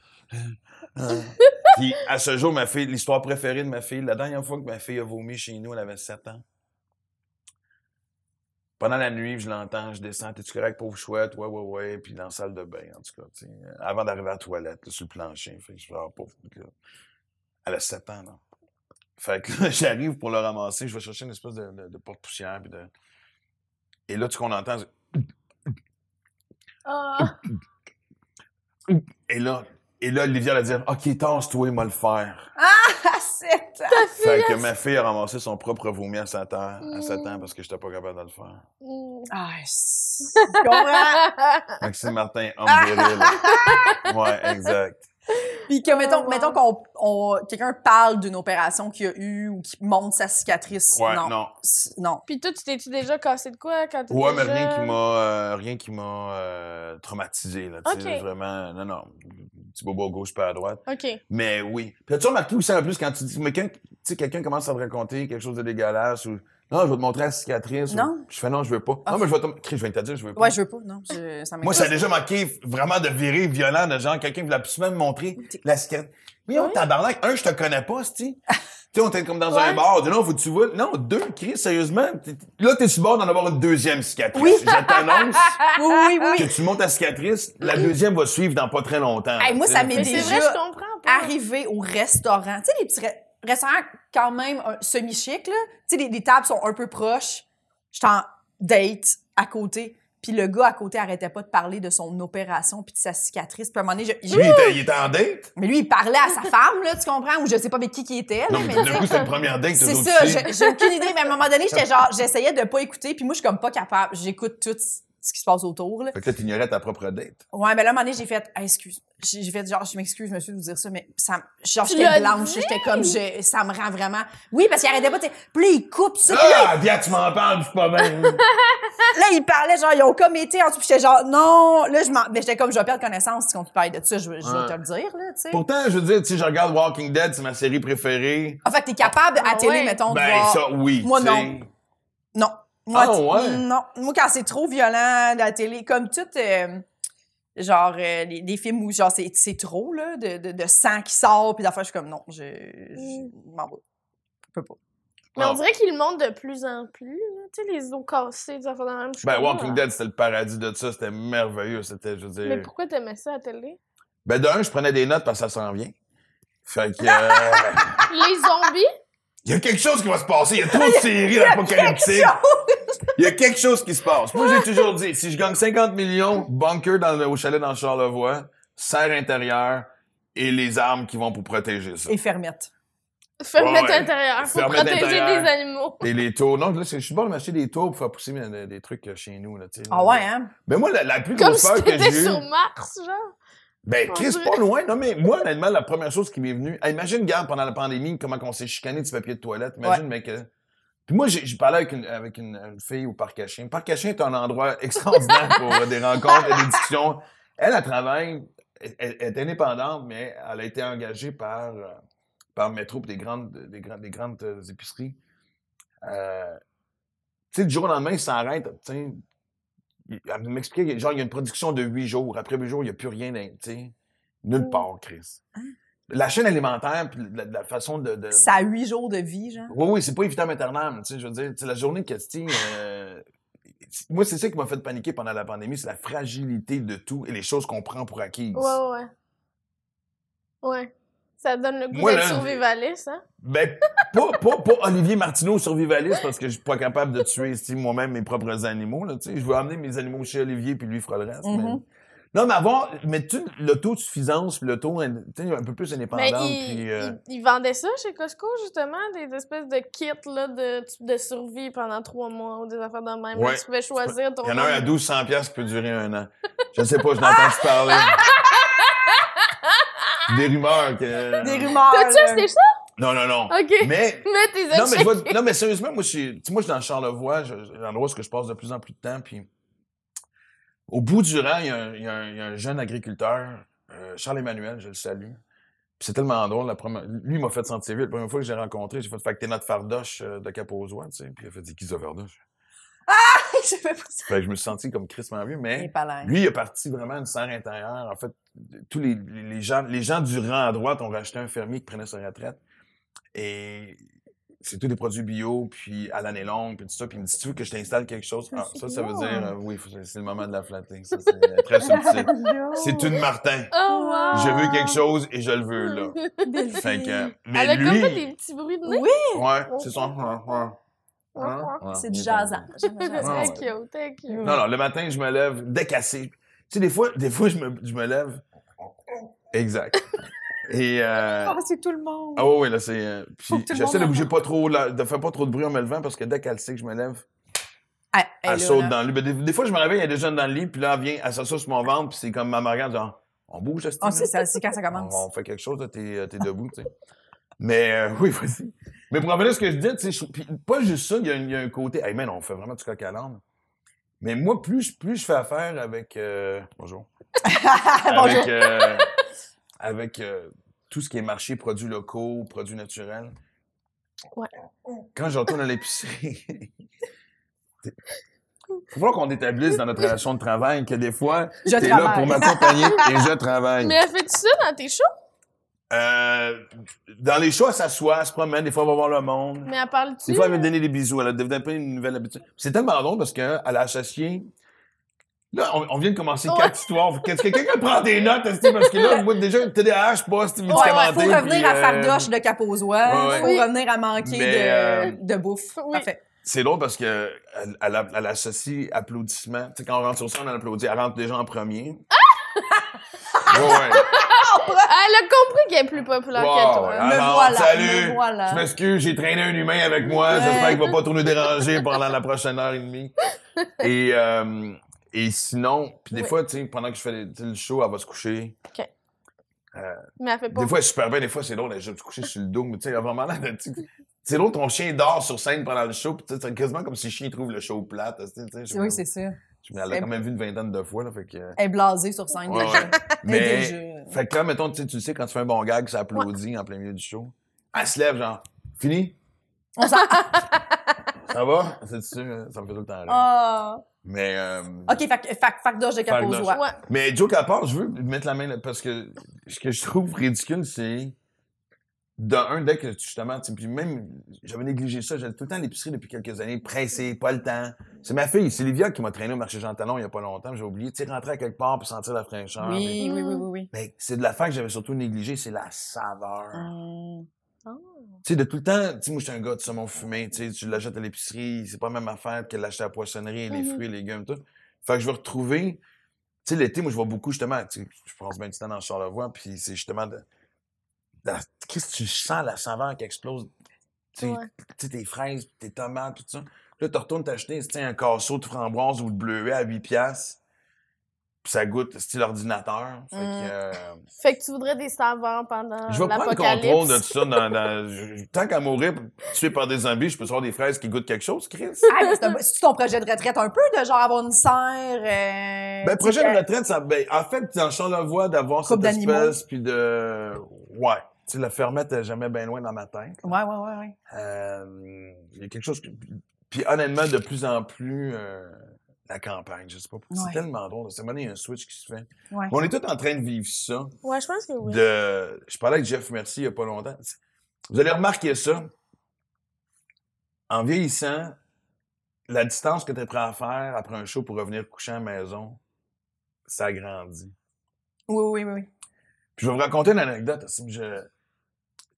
Puis à ce jour, ma fille, l'histoire préférée de ma fille, la dernière fois que ma fille a vomi chez nous, elle avait 7 ans. Pendant la nuit, je l'entends, je descends, t'es-tu correct, pauvre chouette? Ouais, ouais, ouais. Puis dans la salle de bain, en tout cas, tu sais, avant d'arriver à la toilette, là, sur le plancher. Fait que je fais, ah, pauvre. là. Elle a 7 ans, là. Fait que là, j'arrive pour le ramasser, je vais chercher une espèce de, de- de porte-poussière. puis de... Et là, ce qu'on entend, c'est- Ah, Et là, et là, Olivia va dire OK, tasse-toi, il va le faire. Ah, c'est Fait que ma fille a ramassé son propre vomi à 7 ans, à 7 ans parce que j'étais pas capable de le faire. mm. Ah, je comprends? Maxime Martin, homme viril. Ouais, exact. Puis que, mettons, Oh, wow. mettons qu'on on- quelqu'un parle d'une opération qu'il a eue ou qui montre sa cicatrice. Ouais, non. non. Non. Puis toi, tu t'es-tu déjà cassé de quoi quand t'étais Ouais, mais rien qui m'a euh, rien qui m'a euh, traumatisé là, tu sais, vraiment non non, petit bobo à gauche pas à droite. OK. Mais oui. Puis as-tu remarqué aussi en plus quand tu dis mais quand tu sais quelqu'un commence à te raconter quelque chose de dégueulasse ou non, je vais te montrer la cicatrice. ou- Non? Je fais non, je veux pas. Ah. Non, mais je vais te Chris, je viens de te dire, je veux pas. Ouais, je veux pas, non. Je, ça Moi, ça a déjà manqué vraiment de virer violent de genre quelqu'un voulait absolument me montrer la cicatrice. Oui, on Oui. tabarnak. Un, je te connais pas, tu sais, on était comme dans un bar. Non, faut que tu vois. Non, deux, Chris, sérieusement. t'es- Là, t'es sur le bord d'en avoir une deuxième cicatrice. Oui. Je t'annonce Oui, oui, oui. que tu montes ta cicatrice, la deuxième va suivre dans pas très longtemps. Hey, moi, ça m'est Mais déjà vrai, je comprends pas. arrivé au restaurant. Tu sais, les petits re- restaurants quand même semi-chic, là. Tu sais, les, les tables sont un peu proches. J'étais en date à côté. Puis le gars à côté arrêtait pas de parler de son opération puis de sa cicatrice. Puis à un moment donné, je- Lui, il était, il était en date? mais lui, il parlait à sa femme, là, tu comprends? Ou je sais pas avec qui qui était, là, Non, mais mais sais, coup, c'était une première date. C'est ça, j'ai aucune idée, mais à un moment donné, j'étais genre, j'essayais de pas écouter, puis moi, je suis comme pas capable. J'écoute tout ce qui se passe autour, là. Fait que là, t'ignorais ta propre date. Ouais, mais là, à un moment donné, j'ai fait, Ah, excuse. J'ai fait genre, je m'excuse, monsieur, de vous dire ça, mais ça, genre, j'étais blanche, j'étais comme, je, ça me rend vraiment. Oui, parce qu'il arrêtait pas, tu sais. Puis là, il coupe ça, Ah, bien, tu m'en parles, je suis pas bien. là, il parlait, genre, ils ont comme été en dessous, puis j'étais genre, non, là, je m'en. Mais j'étais comme, je vais perdre connaissance si on te parle de ça, je, vais- je vais Ouais. te le dire, là, tu sais. Pourtant, je veux dire, tu sais, je regarde Walking Dead, c'est ma série préférée. En fait, t'es capable à Ah télé, ouais. mettons, de Ben, voir. ça, oui. Moi, non. Non. Moi, Ah, t- ouais? Non. Moi, quand c'est trop violent, la télé, comme tout, euh, genre, euh, les, les films où, genre, c'est c'est trop, là, de, de, de sang qui sort, puis d'affaires, je suis comme, non, je, je m'en vais. Je peux pas. Mais Ah. on dirait qu'ils le montrent de plus en plus. là. Tu sais, les os cassés, des affaires de même. je suis Ben, Walking ah. Dead, c'était le paradis de ça. C'était merveilleux. C'était, je veux Mais dire. pourquoi t'aimais ça à la télé? Ben, d'un, je prenais des notes parce que ça s'en vient. Fait que. euh, Les zombies? Il y a quelque chose qui va se passer. Il y a trop de séries apocalyptiques. Il y a quelque chose qui se passe. Moi, j'ai toujours dit, si je gagne 50 millions, bunker dans le, au chalet dans Charlevoix, serre intérieure et les armes qui vont pour protéger ça. Et fermette. Fermette ouais. intérieure pour Fermette protéger intérieure. les animaux. Et les tours. Non, là, je suis bon de m'acheter des tours pour faire pousser des trucs euh, chez nous. Là, tu sais. Ah ouais, hein? Ben, moi, la, la plus Comme grosse si peur que j'ai sur Mars, genre. Ben, Chris, pas loin. Non, mais moi, honnêtement, la première chose qui m'est venue. Hey, imagine, regarde, pendant la pandémie, comment on s'est chicané du papier de toilette. Imagine, mec. euh, Puis moi, j'ai parlé avec une, avec une, une fille au Parc à Chien. Le Parc à Chien est un endroit extraordinaire pour euh, des rencontres et des discussions. Elle, elle travaille, elle, elle est indépendante, mais elle a été engagée par, euh, par Métro des grandes, des grandes, des grandes épiceries. Euh, tu sais, du jour au lendemain, ils s'arrêtent. Elle m'expliquait, genre, il y a une production de huit jours. Après huit jours, il n'y a plus rien, tu sais, nulle Mm. part, Chris. La chaîne alimentaire, puis la, la façon de... de... Ça a huit jours de vie, genre? Oui, oui, c'est pas évident maternelle, tu sais, je veux dire, sais, la journée de euh, moi, c'est ça qui m'a fait paniquer pendant la pandémie, c'est la fragilité de tout et les choses qu'on prend pour acquises. Ouais, ouais, ouais. Ça donne le goût d'être survivaliste, hein? Ben, pas, pas, pas Olivier Martineau survivaliste parce que je suis pas capable de tuer moi-même mes propres animaux, là, tu sais. Je veux amener mes animaux chez Olivier puis lui il fera le reste. mais- Mhm. Non, mais avoir, mais tu l'autosuffisance puis l'auto, tu sais, un peu plus indépendante Mais il, puis... euh, il, il vendait ça chez Costco, justement, des espèces de kits là, de, de survie pendant trois mois ou des affaires de même. Là, Ouais. Tu pouvais choisir ton Il y en a un à nombre. 1200 pièces qui peut durer un an. Je sais pas, je n'entends parler. Des rumeurs que... Des rumeurs. T'as-tu acheté ça? Non, non, non. OK. Mais... Mais t'es Non mais, je acheté. vois- non, mais sérieusement, moi, je suis, tu sais, moi, je suis dans Charlevoix, je- j'ai un endroit où je passe de plus en plus de temps, puis au bout du rang, il y a un, il y a un- il y a un jeune agriculteur, euh, Charles-Emmanuel, je le salue. Puis c'est tellement drôle, la première, lui, il m'a fait sentir vieux. La première fois que j'ai rencontré, j'ai fait, fait que t'es notre fardoche euh, de Capozois, tu sais. Puis il a fait, qui ça, fardoche? J'avais pas ça. Je me suis senti comme crissement vieux, mais lui, il est parti vraiment une serre intérieure. En fait, tous les, les gens, les gens du rang à droite ont racheté un fermier qui prenait sa retraite. Et c'est tous des produits bio, puis à l'année longue, puis tout ça. Puis il me dit, tu veux que je t'installe quelque chose? Ah, ça, ça veut dire, euh, oui, c'est le moment de la flatter. Ça, c'est très subtil. C'est une Martin. Oh, wow! Je veux quelque chose et je le veux, là. Fait que, mais Elle a lui, comme fait des petits bruits de nez. Oui, ouais, c'est son. Ouais. c'est du. Ah, Très cute, très cute. Non, non, le matin, je me lève décassé. Tu sais, des fois, des fois je, me, je me lève. Exact. Et. Euh... Ah, c'est tout le monde. Ah ouais, ouais, là, c'est. euh, Puis que tout le j'essaie de bouger pas trop, là, de faire pas trop de bruit en me levant parce que dès qu'elle sait que je me lève, Ah, elle, elle là, saute là. dans le lit. Ben, des, des fois, je me réveille, elle est déjà dans le lit, puis là, elle vient, elle s'assoit sur mon ventre, puis c'est comme ma regarde, genre, on bouge, Ah, c'est ça, c'est quand ça commence. On, on fait quelque chose, là, t'es, euh, t'es debout, tu sais. Mais euh, oui, vas-y. Mais pour revenir à ce que je puis pas juste ça, il y, a un- il y a un côté, hey man, on fait vraiment du coq à l'âne. Mais moi, plus, plus je fais affaire avec, euh, bonjour, Bonjour. avec, euh, avec euh, tout ce qui est marché, produits locaux, produits naturels. Ouais. Quand je retourne à l'épicerie, il faut voir qu'on établisse dans notre relation de travail que des fois, Je t'es là pour m'accompagner et je travaille. Mais elle fait ça dans tes shows? Euh, dans les shows, elle s'assoit, elle se promène, des fois, elle va voir le monde. Mais elle parle-tu? Des fois, elle me donner des bisous. Elle a développé une nouvelle habitude. C'est tellement drôle parce qu'elle a associé. Là, on, on vient de commencer Ouais. quatre histoires. Qu'est-ce que quelqu'un prend des notes, parce que là, moi, déjà, le TDAH, pas, c'est Ouais, médicamenté. ouais, faut revenir puis, à euh, Fardoche de Capozois. ouais, ouais. Faut Oui. revenir à manquer Mais, de, euh, de bouffe. Oui. Parfait. C'est drôle parce que elle, elle, a- elle associe applaudissement. Tu sais, quand on rentre sur scène, on applaudit. Elle rentre déjà en premier. Ouais, ouais. Elle a compris qu'elle est plus populaire Wow, que toi. Me voilà, Salut! me voilà. Je m'excuse, j'ai traîné un humain avec moi. Ouais. J'espère qu'il va pas trop nous déranger pendant la prochaine heure et demie. Et, euh, et sinon, puis des Oui. fois, tu sais, pendant que je fais le show, elle va se coucher. Mais elle fait pas. Des fois, elle est super bien. Des fois, c'est drôle, elle est coucher sur le dos. Mais tu sais, elle a vraiment l'air de... tu sais, C'est drôle, ton chien dort sur scène pendant le show. Puis tu sais, c'est quasiment comme si le chien trouve le show plate. Oui, c'est ça. Je- Elle l'a quand même vu une vingtaine de fois. Là, fait que... Elle est blasée sur scène Ouais, déjà. Mais Mais, déjà. fait que là, mettons, tu sais, tu le sais, quand tu fais un bon gag, ça applaudit en plein milieu du show. Elle se lève, genre, fini? On s'en... Ça va? C'est sûr, ça me fait tout le temps rire. Ah. Mais, euh, OK, fait, que- fait, que Fardoche de. Capozois. Ouais. mais Joe Capard, je veux mettre la main là, parce que ce que je trouve ridicule, c'est de un, dès que justement, tu sais, puis même, j'avais négligé ça, j'allais tout le temps à l'épicerie depuis quelques années, pressé, pas le temps. C'est ma fille, c'est Livia qui m'a traîné au marché Jean Talon il y a pas longtemps, j'ai oublié, tu sais, rentrer à quelque part pour sentir la fraîcheur. Oui, oui, oui, oui, oui. Mais c'est de l'affaire que j'avais surtout négligé, c'est la saveur. Hum. Tu sais, de tout le temps, tu sais, moi, je suis un gars de saumon fumé, tu sais, tu l'achètes à l'épicerie, c'est pas la même affaire que l'acheter à la poissonnerie, les Mhm. fruits, les légumes, tout. Fait que je vais retrouver, tu sais, l'été, moi, je vois beaucoup, justement, tu sais, je pense bien du temps dans Charlevoix, puis c'est justement de, de que tu sens, la saveur qui explose, tu sais, Ouais. sais, tes fraises, tes tomates, tout ça. Là, tu retournes t'acheter, un casseau de framboise ou de bleuet à 8 piastres, puis ça goûte style ordinateur. Fait que, Mhm. euh, Fait que tu voudrais des saveurs pendant je vais prendre le contrôle de tout ça. Dans, tant qu'à mourir tué par des zombies, je peux avoir des fraises qui goûtent quelque chose, Chris. Ah, mais c'est un- ton projet de retraite un peu, de genre avoir une serre? Euh, Ben, projet de retraite, ça, ben, en fait, dans Charlevoix, d'avoir Couple cette d'animaux. espèce, puis de... Ouais. Tu sais, la fermette est jamais bien loin dans ma tête. euh, Ouais, ouais, ouais, ouais. Euh, Il y a quelque chose... que- Puis honnêtement, de plus en plus, euh, la campagne, je sais pas pourquoi. C'est tellement drôle. C'est il y a un switch qui se fait. Ouais. On est tous en train de vivre ça. Ouais, je pense que oui. de. Je parlais avec Jeff Merci il y a pas longtemps. Vous allez remarquer ça. En vieillissant, la distance que tu es prêt à faire après un show pour revenir coucher à la maison, ça grandit. Oui, oui, oui, oui. Puis je vais vous raconter une anecdote. Je-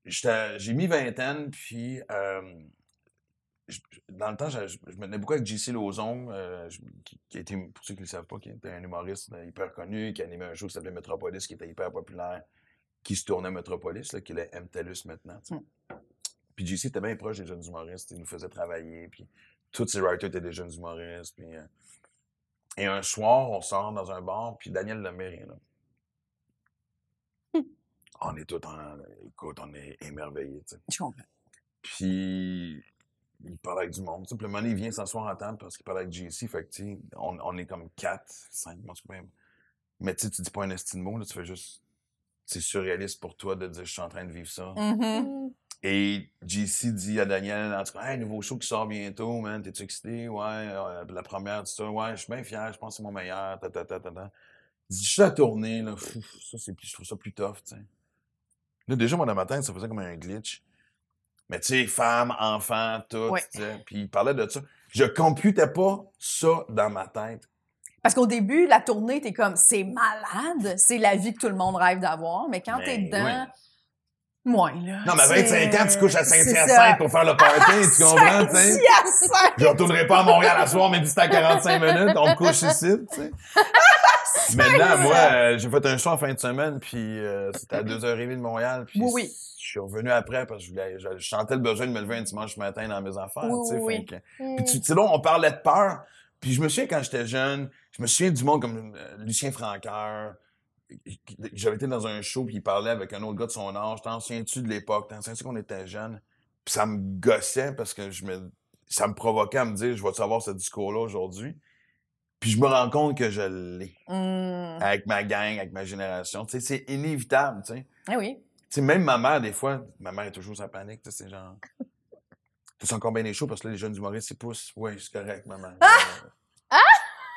J'ai mis vingtaine, puis euh, je- dans le temps, je, je- je me tenais beaucoup avec JC Lauzon, euh, qui, été, pour ceux qui ne le savent pas, qui était un humoriste euh, hyper connu, qui animait un show qui s'appelait Metropolis, qui était hyper populaire, qui se tournait à Metropolis, là, qui est MTELUS maintenant. sais. Puis JC était bien proche des jeunes humoristes, il nous faisait travailler, puis tous ses writers étaient des jeunes humoristes. Puis, euh, et un soir, on sort dans un bar, puis Daniel Lemire est là. On est tous en... Écoute, on est émerveillés, tu sais. Je comprends. Puis il parle avec du monde. tu sais. Puis le moment il vient s'asseoir en table parce qu'il parle avec JC. Fait que, tu sais, on, on est comme quatre, cinq, moi, même. Mais tu tu dis pas un estime mot, là, tu fais juste. C'est surréaliste pour toi de dire je suis en train de vivre ça. Mhm. Mm. Et JC dit à Daniel, en tout cas, hey, nouveau show qui sort bientôt, man, t'es-tu excité? Ouais, euh, la première, tout ça, ouais, je suis bien fier, je pense que c'est mon meilleur, ta, ta, ta, ta, ta. Il dit, je suis à tourner, là, Pff, ça, c'est plus, je trouve ça plus tough, tu sais. Là, déjà, moi, dans ma tête, ça faisait comme un glitch. Mais tu sais, femme, enfant, tout, Ouais. Puis il parlait de ça. Je computais pas ça dans ma tête. Parce qu'au début, la tournée, t'es comme, c'est malade, c'est la vie que tout le monde rêve d'avoir, mais quand t'es dedans, moins, là. Non, mais à C'est- 25 ans, tu couches à Saint-Hyacinthe pour faire le party, tu comprends, tu sais? Je retournerai pas à Montréal à soir, mais dit c'était à 45 minutes, on couche ici, tu sais. Maintenant, moi, euh, j'ai fait un show en fin de semaine, puis euh, c'était à 2h30 de Montréal, puis Oui, je suis revenu après parce que je, voulais, je, je sentais le besoin de me lever un dimanche matin dans mes affaires, Oui, tu sais. oui, fait que- Mm. Puis tu sais, là, on parlait de peur, puis je me souviens quand j'étais jeune, je me souviens du monde comme euh, Lucien Francoeur, j'avais été dans un show, puis il parlait avec un autre gars de son âge, t'en souviens-tu de l'époque, t'en souviens-tu qu'on était jeunes? Puis ça me gossait parce que je me, ça me provoquait à me dire, je vais-tu avoir ce discours-là aujourd'hui? Puis je me rends compte que je l'ai. Hum. Avec ma gang, avec ma génération. Tu sais, c'est inévitable, tu sais. Ah oui. Tu sais, même ma mère, des fois, ma mère est toujours sa panique, tu sais, c'est genre... Tu encore bien des choses parce que là, les jeunes humoristes, ils poussent. Oui, c'est correct, maman.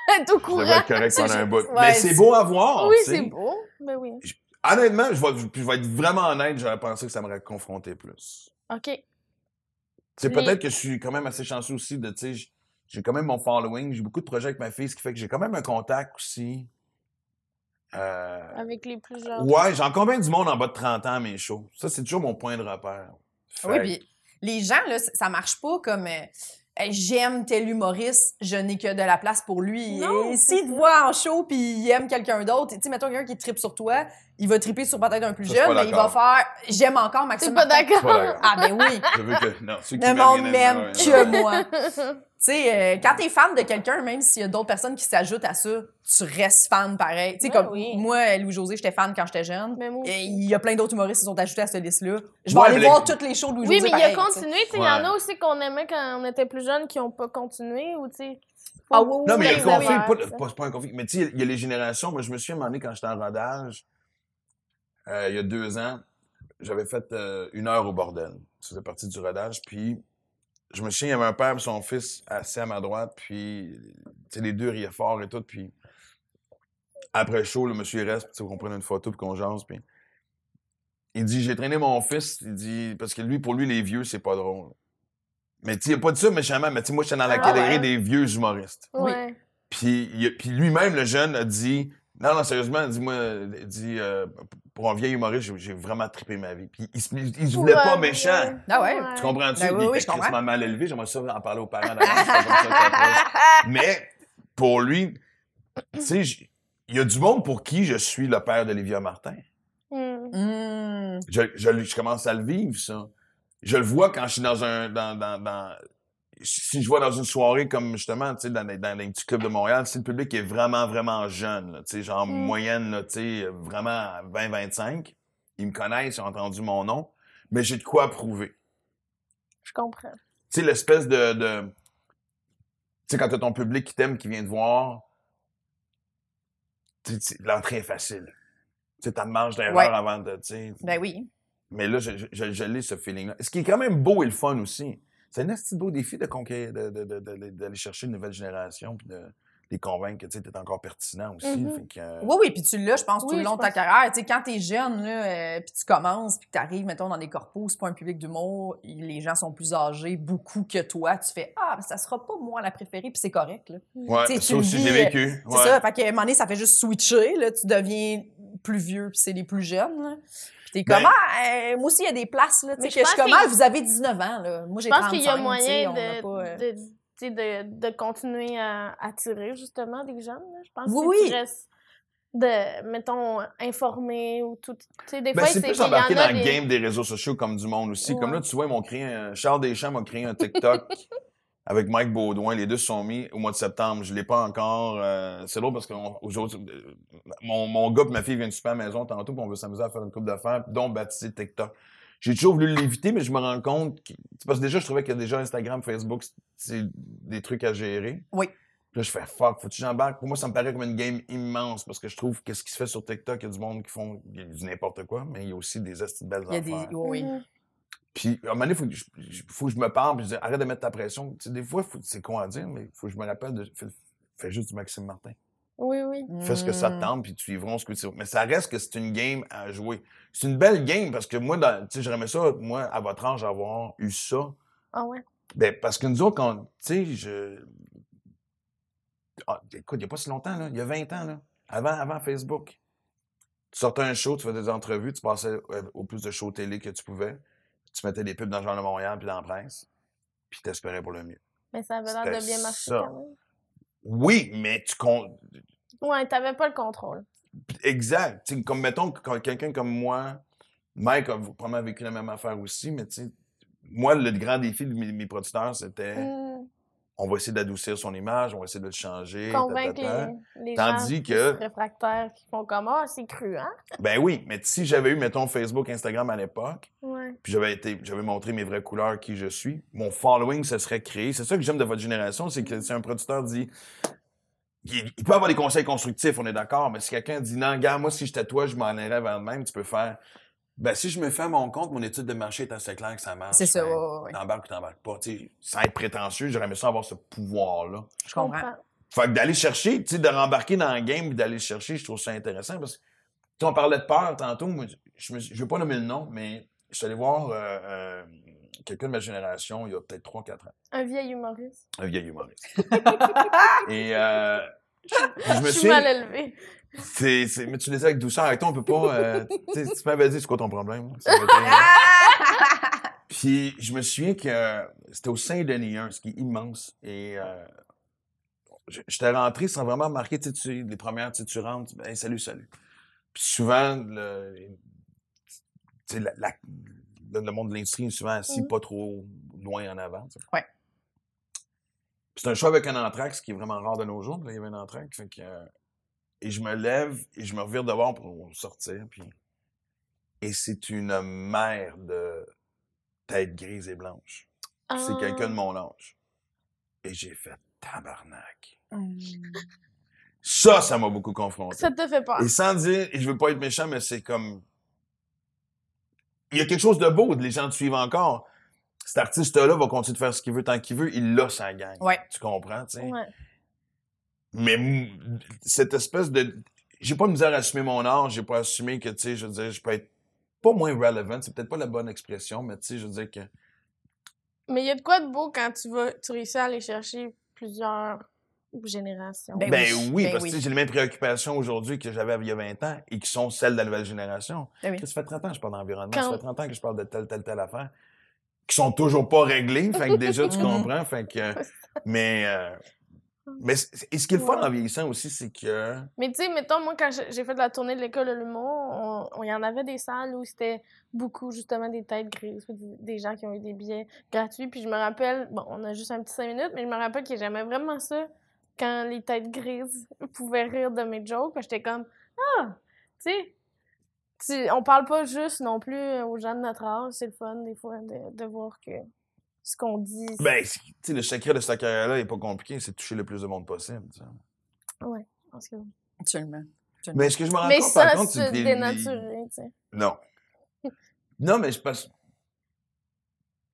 T'es au courant. être correct un bout. ouais, Mais c'est beau à voir, Oui, c'est beau. Ben oui. Honnêtement, je vais, je vais être vraiment honnête, j'aurais pensé que ça m'aurait confronté plus. OK. C'est Les- peut-être que je suis quand même assez chanceux aussi de, tu sais, j'ai quand même mon following, j'ai beaucoup de projets avec ma fille, ce qui fait que j'ai quand même un contact aussi. Euh, Avec les plus jeunes. ouais, j'ai encore bien du monde en bas de 30 ans à mes shows. Ça, c'est toujours mon point de repère. Oui, puis les gens, là, ça marche pas comme euh, j'aime tel humoriste, je n'ai que de la place pour lui. Non, Et s'il te voit en show puis il aime quelqu'un d'autre, tu sais, mettons quelqu'un qui tripe sur toi, il va triper sur peut-être un plus Ça, jeune, mais il va faire j'aime encore T'es Maxime. suis pas d'accord? Ah ben oui. Je veux que. Non, ceux qui Le monde m'aime que moi. Tu sais, euh, quand t'es fan de quelqu'un, même s'il y a d'autres personnes qui s'ajoutent à ça, tu restes fan pareil. Tu sais, Ben comme oui. moi, Louis-José, j'étais fan quand j'étais jeune. Mais moi Et aussi. il y a plein d'autres humoristes qui sont ajoutés à cette liste-là. Je vais Ouais, aller mais voir les- toutes les shows de Oui, Louis-José mais il a pareil, tu sais. continué. tu sais, Il y en a aussi qu'on aimait quand on était plus jeunes qui n'ont pas continué. Ou, tu sais, Ah oui, oui, Non, mais il y a oui, le oui, conflit, oui. pas, pas- c'est pas un conflit. Mais tu sais, il y a les générations. Moi, je me un moment donné, quand j'étais en rodage, euh, il y a deux ans, j'avais fait euh, une heure au bordel. Ça faisait partie du rodage. Puis, je me souviens, il y avait un père et son fils assis à ma droite. Puis, les deux riaient fort et tout. Puis, après le show, le monsieur il reste, puis tu sais, qu'on prenne une photo puis qu'on jase. Puis, il dit, j'ai traîné mon fils. Il dit, parce que lui, pour lui, les vieux, c'est pas drôle. Mais tu sais, il a pas dit ça méchamment, mais tu sais, moi, j'étais dans la Ah catégorie ouais. des vieux humoristes. Oui. Ouais. Puis, puis lui-même, le jeune, a dit Non, non, sérieusement, il dit Moi, il dit, euh, pour un vieil humoriste, j'ai- vraiment trippé ma vie. Puis il se, il se voulait pas méchant. ouais. Ah ouais? Tu comprends-tu? Ben oui, il oui, était je comprends. crissement mal élevé. J'aimerais ça en parler aux parents comme ça. Mais pour lui, tu sais, il y a du monde pour qui je suis le père d'Olivia Martin. Hmm. Hmm. Je, je, je commence à le vivre, ça. Je le vois quand je suis dans un. Dans, dans, dans- si je vois dans une soirée comme justement, tu sais, dans, les- dans les petits clubs de Montréal, si le public est vraiment, vraiment jeune, tu sais, genre Mm. moyenne, tu sais, vraiment 20-25, ils me connaissent, ils ont entendu mon nom, mais j'ai de quoi prouver. Je comprends. Tu sais, l'espèce de. de tu sais, quand t'as ton public qui t'aime, qui vient te voir, l'entrée est facile. Tu sais, t'as de marge d'erreur Ouais. avant de. Ben oui. mais là, je, je, je, je l'ai, ce feeling-là. Ce qui est quand même beau et le fun aussi. C'est un assez beau défi de conquérir, de- de- de- de- d'aller chercher une nouvelle génération puis de les convaincre que tu es encore pertinent aussi. Mhm. Fait que, euh, Oui, oui, puis tu l'as, je pense, tout le long de ta pense. carrière. Tu sais, quand t'es jeune, là, euh, puis tu commences, puis que t'arrives, mettons, dans des corpos, c'est pas un public d'humour, les gens sont plus âgés, beaucoup que toi, tu fais « Ah, ben, ça sera pas moi la préférée », puis c'est correct, là. ouais, tu sais, ça tu aussi, j'ai euh, vécu. C'est ouais. ça, fait qu'à un moment donné, ça fait juste switcher, là, tu deviens plus vieux, puis c'est les plus jeunes, là. T'es Ben- comme « Ah, euh, moi aussi, il y a des places, là, tu Mais sais, je que je commence, qu'il- vous avez 19 ans, là. Moi, j'ai Je 35, pense qu'il y a moyen de, pas, euh, de, de, de continuer à attirer justement des jeunes. là. Je pense Oui, que oui. tu restes, de, mettons, informé ou tout. Tu sais, des Ben, fois, c'est plus embarqué dans a le des- game des réseaux sociaux comme du monde aussi. Comme là, tu vois, ils m'ont créé un... Charles Deschamps m'a créé un TikTok avec Mike Baudouin. Les deux se sont mis au mois de septembre. Je l'ai pas encore. euh, C'est drôle parce que on- aujourd'hui, euh, mon, mon gars et ma fille viennent super à la maison tantôt puis on veut s'amuser à faire une coupe d'affaires, dont baptiser TikTok. J'ai toujours voulu l'éviter, mais je me rends compte que... Parce que déjà, je trouvais que déjà Instagram, Facebook, c'est des trucs à gérer. Oui. Puis Là, je fais fuck, faut-tu que j'embarque? Pour moi, ça me paraît comme une game immense parce que je trouve que ce qui se fait sur TikTok, il y a du monde qui font y a du n'importe quoi, mais il y a aussi des de belles Il y a des... affaires. oui, oui. Mhm. Puis, à un moment donné, il faut, que je- je- faut que je me parle, puis je dis, arrête de mettre ta pression. Tu sais, des fois, c'est con à dire, mais il faut que je me rappelle de. Fais, fais juste du Maxime Martin. Oui, oui. Fais ce que ça te tente, puis tu vivrons ce que tu Mais ça reste que c'est une game à jouer. C'est une belle game, parce que moi, dans- tu sais, j'aimerais ça, moi, à votre âge, avoir eu ça. Ah ouais. Ben, parce que nous autres, quand, tu sais, je. Ah, écoute, il n'y a pas si longtemps, là. Il y a 20 ans, là. Avant, avant Facebook. Tu sortais un show, tu faisais des entrevues, tu passais euh, au plus de shows télé que tu pouvais. Tu mettais des pubs dans le Journal de Montréal puis dans la presse. Puis t'espérais pour le mieux. Mais ça avait l'air de bien marcher ça. quand même. Oui, mais tu comptes. Ouais, t'avais pas le contrôle. Exact. Tu sais, comme mettons quelqu'un comme moi, Mike a probablement vécu la même affaire aussi, mais tu sais, moi, le grand défi de mes, mes producteurs, c'était Hmm. On va essayer d'adoucir son image, on va essayer de le changer. Convaincre les, les Tandis gens que- plus réfractaires qui font comme Ah, c'est cru, hein? Ben oui, mais si j'avais eu, mettons, Facebook, Instagram à l'époque, Ouais. puis j'avais été, j'avais montré mes vraies couleurs, qui je suis, mon following se serait créé. C'est ça que j'aime de votre génération, c'est que si un producteur dit, il, il peut avoir des conseils constructifs, on est d'accord, mais si quelqu'un dit, non, gars, moi, si j'étais toi, je m'en irais vers le même, tu peux faire, ben si je me fais à mon compte, mon étude de marché est assez claire que ça marche. C'est ça, ben, ouais, ouais. T'embarques ou t'embarques pas, tu sais, sans être prétentieux, j'aurais aimé ça avoir ce pouvoir-là. Je comprends. Fait que d'aller chercher, tu sais, de rembarquer dans le game et d'aller le chercher, je trouve ça intéressant parce que, tu sais, on parlait de peur tantôt. Moi, je, je veux pas nommer le nom, mais je suis allé voir euh, euh, quelqu'un de ma génération il y a peut-être 3-4 ans, Un vieil humoriste. un vieil humoriste. et euh, je, je me Je suis mal élevée. C'est, c'est- mais tu le dis avec douceur. Avec toi, on peut pas. euh, tu sais, tu m'avais dit, c'est quoi ton problème? Été- Puis je me souviens que c'était au Saint-Denis 1, ce qui est immense. Et euh, j'étais rentré sans vraiment remarquer, tu sais, tu- les premières, tu sais, tu rentres, Hey, salut, salut. Puis souvent, le, tu sais, la- la- le, monde de l'industrie est souvent assis Mhm. pas trop loin en avant. Ouais. Puis c'est un show avec un ce qui est vraiment rare de nos jours. Là, il y avait un entracte. Fait que, euh, et je me lève et je me revire devant pour sortir. Puis, et c'est une mer de tête grise et blanche. C'est Ah. quelqu'un de mon âge. Et j'ai fait tabarnak. Ça, ça m'a beaucoup confronté. Ça te fait peur. Et sans dire, et je veux pas être méchant, mais c'est comme. Il y a quelque chose de beau, les gens te suivent encore. Cet artiste-là va continuer de faire ce qu'il veut tant qu'il veut, il l'a sa gang. Ouais. Tu comprends, tu sais? Ouais. Mais cette espèce de. J'ai pas de misère à assumer mon âge, j'ai pas assumé que, tu sais, je veux dire, je peux être pas moins relevant, c'est peut-être pas la bonne expression, mais tu sais, je veux dire que. Mais il y a de quoi de beau quand tu vas, tu réussis à aller chercher plusieurs générations. Ben Ben, oui, oui, ben parce que oui. tu sais, j'ai les mêmes préoccupations aujourd'hui que j'avais il y a 20 ans et qui sont celles de la nouvelle génération. Ben oui. Ça fait 30 ans que je parle d'environnement, Quand- ça fait 30 ans que je parle de telle, telle, telle affaire, qui sont toujours pas réglées. Fait que déjà, tu comprends. Fait que, mais, euh, mais ce qui est le fun en vieillissant aussi, c'est que. Mais tu sais, mettons, moi, quand j'ai fait de la tournée de l'école de l'humour, il y en avait des salles où c'était beaucoup, justement, des têtes grises, des, gens qui ont eu des billets gratuits. Puis je me rappelle, bon, on a juste un petit cinq minutes, mais je me rappelle que j'aimais vraiment ça quand les têtes grises pouvaient rire de mes jokes. J'étais comme, ah, tu sais, on parle pas juste non plus aux gens de notre âge. C'est le fun, des fois, de, de voir que ce qu'on dit. Ben, tu sais, le secret de cette carrière-là n'est pas compliqué, c'est de toucher le plus de monde possible. tu sais. parce que- Absolument. Mais ce que je me rends Mais compte, par ça, contre, c'est dénaturer, tu sais. Non. Non, mais je pense.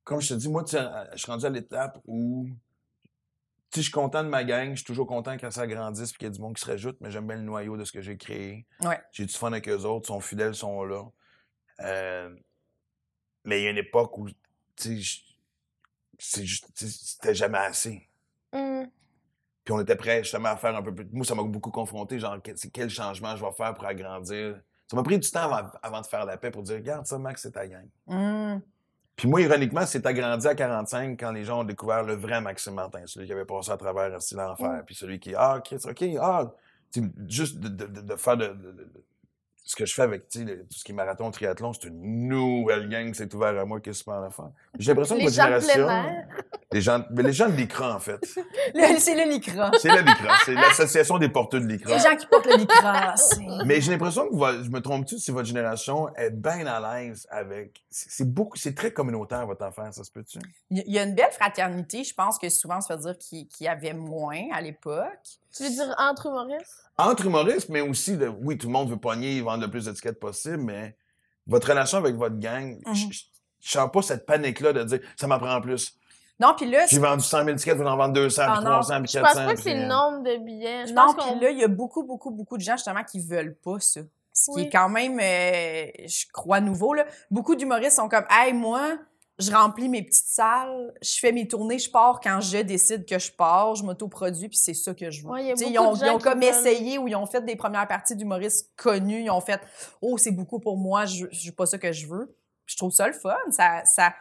Comme je te dis, moi, tu sais, je suis rendu à l'étape où. Tu sais, je suis content de ma gang, je suis toujours content quand ça grandisse et qu'il y a du monde qui se rajoute, mais j'aime bien le noyau de ce que j'ai créé. Ouais. J'ai du fun avec eux autres, ils sont fidèles, ils sont là. Euh, mais il y a une époque où, tu sais, je- c'est juste- tu sais, c'était jamais assez. Hum. Puis on était prêt justement à faire un peu plus. Moi, ça m'a beaucoup confronté, genre, c'est quel changement je vais faire pour agrandir. Ça m'a pris du temps avant, avant de faire la paix pour dire, regarde ça, Max, c'est ta gang. Hum. Puis moi, ironiquement, c'est agrandi à 45 quand les gens ont découvert le vrai Maxime Martin, celui qui avait passé à travers un l'enfer, puis celui qui, ah, OK, OK, ah, juste de, de- de- de faire de- ce que je fais avec tu sais, le- tout ce qui est marathon, triathlon, c'est une nouvelle gang qui s'est ouverte à moi qui est super à faire? J'ai l'impression que votre génération. Les gens, mais les gens de l'ICRA, en fait. Le- C'est le Lycra. C'est la LICRA, c'est l'Association des porteurs de l'ICRA. Les gens qui portent le c'est... Mais j'ai l'impression que je me trompe-tu si votre génération est bien à l'aise avec. C'est c'est beaucoup, c'est très communautaire votre affaire, ça se peut-tu? Il y a- une belle fraternité, je pense que souvent, ça veut dire qu'il qu'il y avait moins à l'époque. Tu veux dire entre humoristes? Entre humoristes, mais aussi, de, oui, tout le monde veut pogner, vendre le plus d'étiquettes possible, mais votre relation avec votre gang, Mhm. je- je- je sens pas cette panique-là de dire, ça m'en prend plus. Non, puis là, J'ai vendu 100 000 tickets, je vais en vendre 200, Ah puis non, 300, puis Je 400. pense pas que c'est puis, le nombre de billets. Je non, pense puis là, il y a beaucoup, beaucoup, beaucoup de gens, justement, qui veulent pas ça. Ce qui Oui. est quand même, euh, je crois, nouveau, là. Beaucoup d'humoristes sont comme, hey, moi, je remplis mes petites salles, je fais mes tournées, je pars quand je décide que je pars, je m'autoproduis, puis c'est ça que je veux. Ouais, ils ont, de ils gens ont qui comme veulent- essayé ou ils ont fait des premières parties d'humoristes connus, ils ont fait, oh, c'est beaucoup pour moi, je je- pas ça que je veux. Puis je trouve ça le fun. Ça, ça,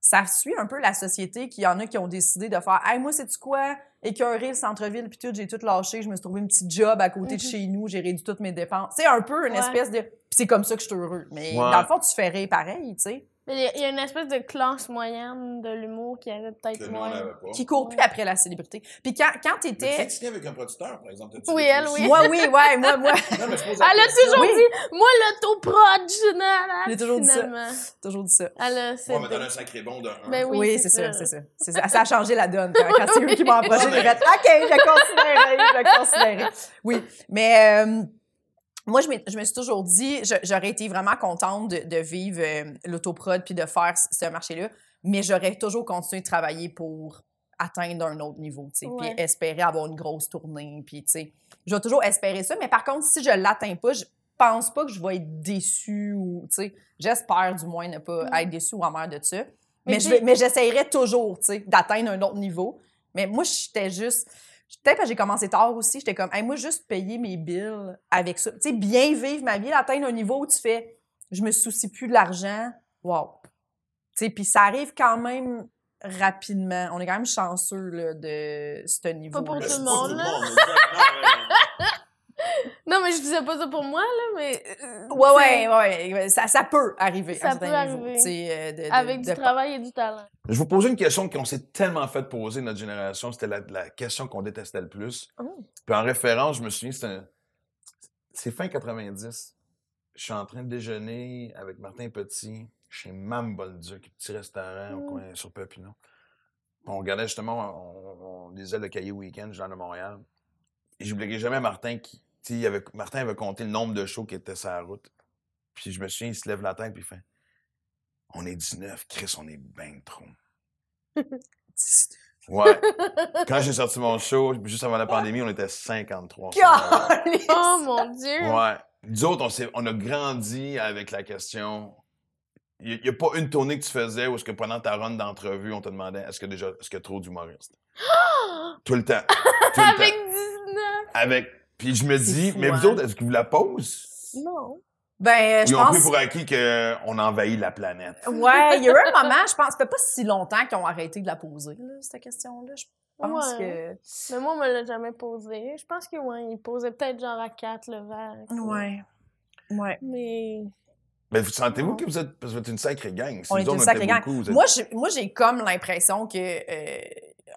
ça suit un peu la société qu'il y en a qui ont décidé de faire, hey, moi, c'est-tu quoi? Écœuré le centre-ville, puis tout, j'ai tout lâché, je me suis trouvé une petite job à côté de Mhm. chez nous, j'ai réduit toutes mes dépenses. C'est un peu une Ouais. espèce de. Puis c'est comme ça que je suis heureux. Mais Ouais. dans le fond, tu ferais pareil, tu sais. Mais il y a- une espèce de classe moyenne de l'humour qui avait peut-être moins. n'avait pas. Qui court plus Ouais. après la célébrité. Puis quand, quand tu t'étais. signé avec un producteur, par exemple. t'as-tu Oui, elle, oui. Moi, oui, ouais, moi, moi. Non, mais je pose la Elle a toujours Oui. dit, moi, l'autoprod, je J'ai toujours dit ça. finalement. Toujours dit ça. Elle a Ouais, cédé. mais t'en un sacré bon de un. Ben Oui, oui, c'est c'est ça, c'est ça. C'est ça. Ça a changé la donne. Quand, quand c'est eux qui m'ont approché, j'ai fait OK, je considérais, je considérais. Oui, mais euh, moi, je, me suis toujours dit, j'aurais été vraiment contente de, de vivre euh, l'autoprod puis de faire ce marché-là, mais j'aurais toujours continué de travailler pour atteindre un autre niveau, tu sais, puis espérer avoir une grosse tournée, puis tu sais, je vais toujours espérer ça, mais par contre, si je l'atteins pas, je pense pas que je vais être déçue ou, tu sais, j'espère du moins ne pas être déçue ou amère de ça. Mais Mais, toujours, tu sais, d'atteindre un autre niveau. Mais moi, j'étais juste... Peut-être parce que j'ai commencé tard aussi, j'étais comme, hey, moi, juste payer mes bills avec ça. Tu sais, bien vivre ma vie, atteindre un niveau où tu fais, je me soucie plus de l'argent. Wow. Tu sais, puis ça arrive quand même rapidement. On est quand même chanceux, là, de ce niveau pour Mais tout c'est le pas monde, tout le là. Non, mais je disais pas ça pour moi, là, mais. euh, Ouais, ouais, ouais, ouais. Ça, ça peut arriver Ça à peut arriver. euh, de- de- Avec du de- travail et du talent. Je vais vous poser une question qu'on s'est tellement fait poser, notre génération. C'était la, la question qu'on détestait le plus. Oh. Puis en référence, je me souviens, c'est un- fin 90. Je suis en train de déjeuner avec Martin Petit chez Mam Bolduc, petit restaurant au Mm. coin sur Papineau. Puis On regardait justement, on, on lisait le cahier week-end, je viens de Montréal. Et j'oublierai jamais Martin qui. Il avait, Martin avait compté le nombre de shows qui étaient sur la route. Puis je me souviens, il se lève la tête puis il fait On est 19, Chris, on est ben trop. Ouais. Quand j'ai sorti mon show, juste avant la pandémie, on était 53. sur la route. Calisse! Oh mon Dieu! Ouais. Nous autres, on, s'est- on a grandi avec la question. Il n'y a, pas une tournée que tu faisais où est-ce que pendant ta run d'entrevue, on te demandait est-ce que déjà est-ce qu'il y a trop d'humoristes? Tout le temps. Tout le Avec temps. 19! Avec. Puis je me dis, fou, mais vous hein? autres, est-ce que vous la posez? Non. Ben, je ils ont pris pour acquis qu'on envahit la planète? Ouais, il y a eu un moment, je pense, ça fait pas si longtemps qu'ils ont arrêté de la poser, là, cette question-là. Je pense Ouais. Mais moi, on me l'a jamais posé. Je pense que, ouais, il posait peut-être genre à 4 le verre. que. Ouais. Ouais. Mais. Mais vous sentez-vous que vous êtes, parce que vous êtes une sacrée gang? Si On est une sacrée gang. beaucoup, vous êtes- Moi, j'ai, moi, j'ai comme l'impression que euh,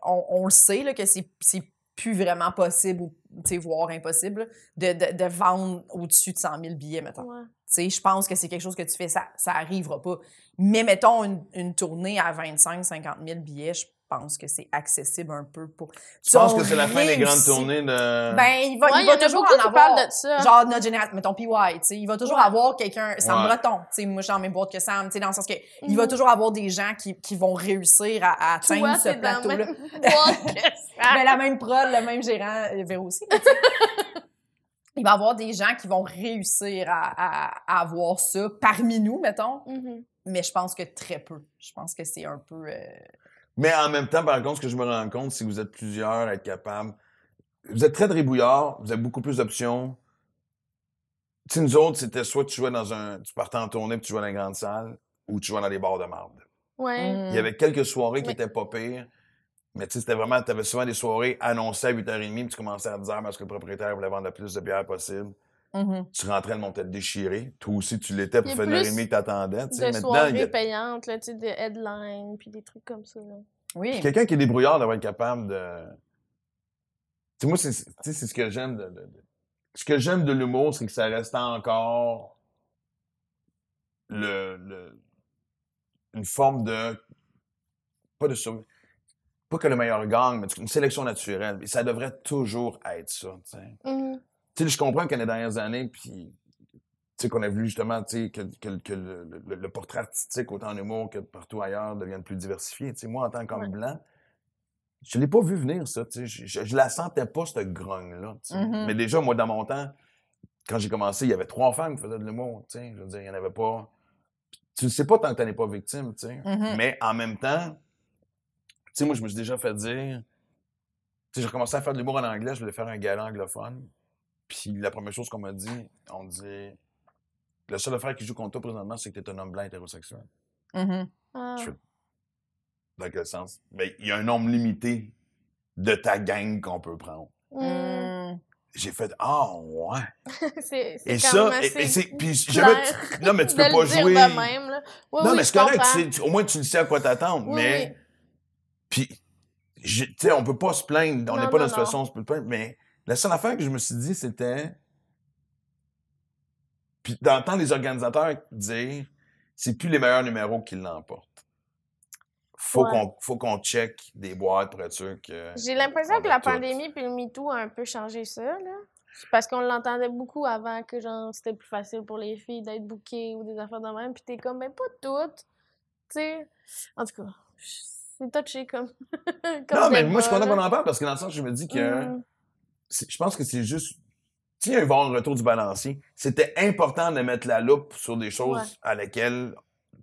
on, on le sait là, que c'est, c'est plus vraiment possible ou tu sais, voire impossible de, de, de vendre au-dessus de 100 000 billets, mettons. Ouais. Tu sais, je pense que c'est quelque chose que tu fais, ça, ça arrivera pas. Mais mettons une, une tournée à 25, 50 000 billets, je pense que c'est accessible un peu pour. Tu penses que c'est la fin des grandes tournées de. Ben, il va, Ouais, il y va en toujours en avoir. parlent de ça. Genre notre génération, mettons PY, tu sais, il va toujours Ouais. avoir quelqu'un, Sam Ouais. Breton, tu sais, moi je suis dans mes boîtes que Sam, tu sais, dans le sens que il va Mhm. toujours avoir des gens qui, qui vont réussir à, à atteindre Toi, ce plateau-là. même boîte que ça. Ben, la même prod, le même gérant, euh, Véro aussi. mais tu sais, il va y avoir des gens qui vont réussir à, à- à avoir ça parmi nous, mettons, Mhm. mais je pense que très peu. Je pense que c'est un peu... euh, Mais en même temps, par contre, ce que je me rends compte, c'est que vous êtes plusieurs à être capables. Vous êtes très drébouillards, vous avez beaucoup plus d'options. Tu sais, nous autres, c'était soit tu jouais dans un. Tu partais en tournée puis tu jouais dans une grande salle, ou tu jouais dans des bars de marde. Ouais. mm. Il y avait quelques soirées qui Oui. étaient pas pires. Mais tu sais, c'était vraiment. Tu avais souvent des soirées annoncées à 8h30, puis tu commençais à 10h parce que le propriétaire voulait vendre le plus de bière possible? Mhm. Tu rentrais, le monde te déchiré. Toi aussi, tu l'étais pour faire demie que t'attendais. De Maintenant, soirées il y a payantes, là, des headlines, puis des trucs comme ça. là. Oui. quelqu'un qui est débrouillard d'avoir être capable de. Tu sais, moi, c'est ce que j'aime de, de- de- Ce que j'aime de l'humour, c'est que ça reste encore le, le- une forme de. Pas de sur- Pas que le meilleur gagne, mais une sélection naturelle. Et ça devrait toujours être ça. tu sais. Tu sais, je comprends que les dernières années, puis tu sais, qu'on a voulu justement, tu sais, que, que, que le, le- le portrait artistique, autant en humour que partout ailleurs, devienne plus diversifié. Tu sais, moi, en tant qu'homme Ouais. blanc, je l'ai pas vu venir, ça, tu sais. Je, je, je la sentais pas, cette grogne-là, tu sais. Mais déjà, moi, dans mon temps, quand j'ai commencé, il y avait trois femmes qui faisaient de l'humour, tu sais. Je veux dire, il y en avait pas... Tu ne sais pas tant que tu n'es pas victime, tu sais. Mhm. Mais en même temps, tu sais, moi, je me suis déjà fait dire... Tu sais, j'ai commencé à faire de l'humour en anglais, je voulais faire un gala anglophone. Puis la première chose qu'on m'a dit, on dit... Le seul affaire qui joue contre toi présentement, c'est que tu es un homme blanc hétérosexuel. Ah. Je fais- Dans quel sens? Ben, il y a un nombre limité de ta gang qu'on peut prendre. Mm. Mm. J'ai fait Ah ouais. c'est Et quand ça, même et, assez et c'est. Puis jamais. tu- Non, mais tu peux pas jouer. même. Oui, non, oui, mais c'est correct. tu au moins, tu le sais à quoi t'attendre. Oui, mais. Puis, tu sais, on peut pas se plaindre. On n'est pas dans une situation où on se peut plaindre. Mais la seule affaire que je me suis dit, c'était. Puis d'entendre les organisateurs dire c'est plus les meilleurs numéros qui l'emportent. Faut Ouais. qu'on faut qu'on check des boîtes pour être sûr que. J'ai l'impression on que la tout. pandémie puis le MeToo a un peu changé ça, là. Parce qu'on l'entendait beaucoup avant que genre c'était plus facile pour les filles d'être bookées ou des affaires de même. Puis t'es comme, ben pas toutes. Tu sais. En tout cas, c'est touché comme. comme Non, mais moi, je suis content qu'on en parle parce que dans le sens, je me dis que. Mm. Je pense que c'est juste. S'il y a un bon retour du balancier, c'était important de mettre la loupe sur des choses Ouais. à lesquelles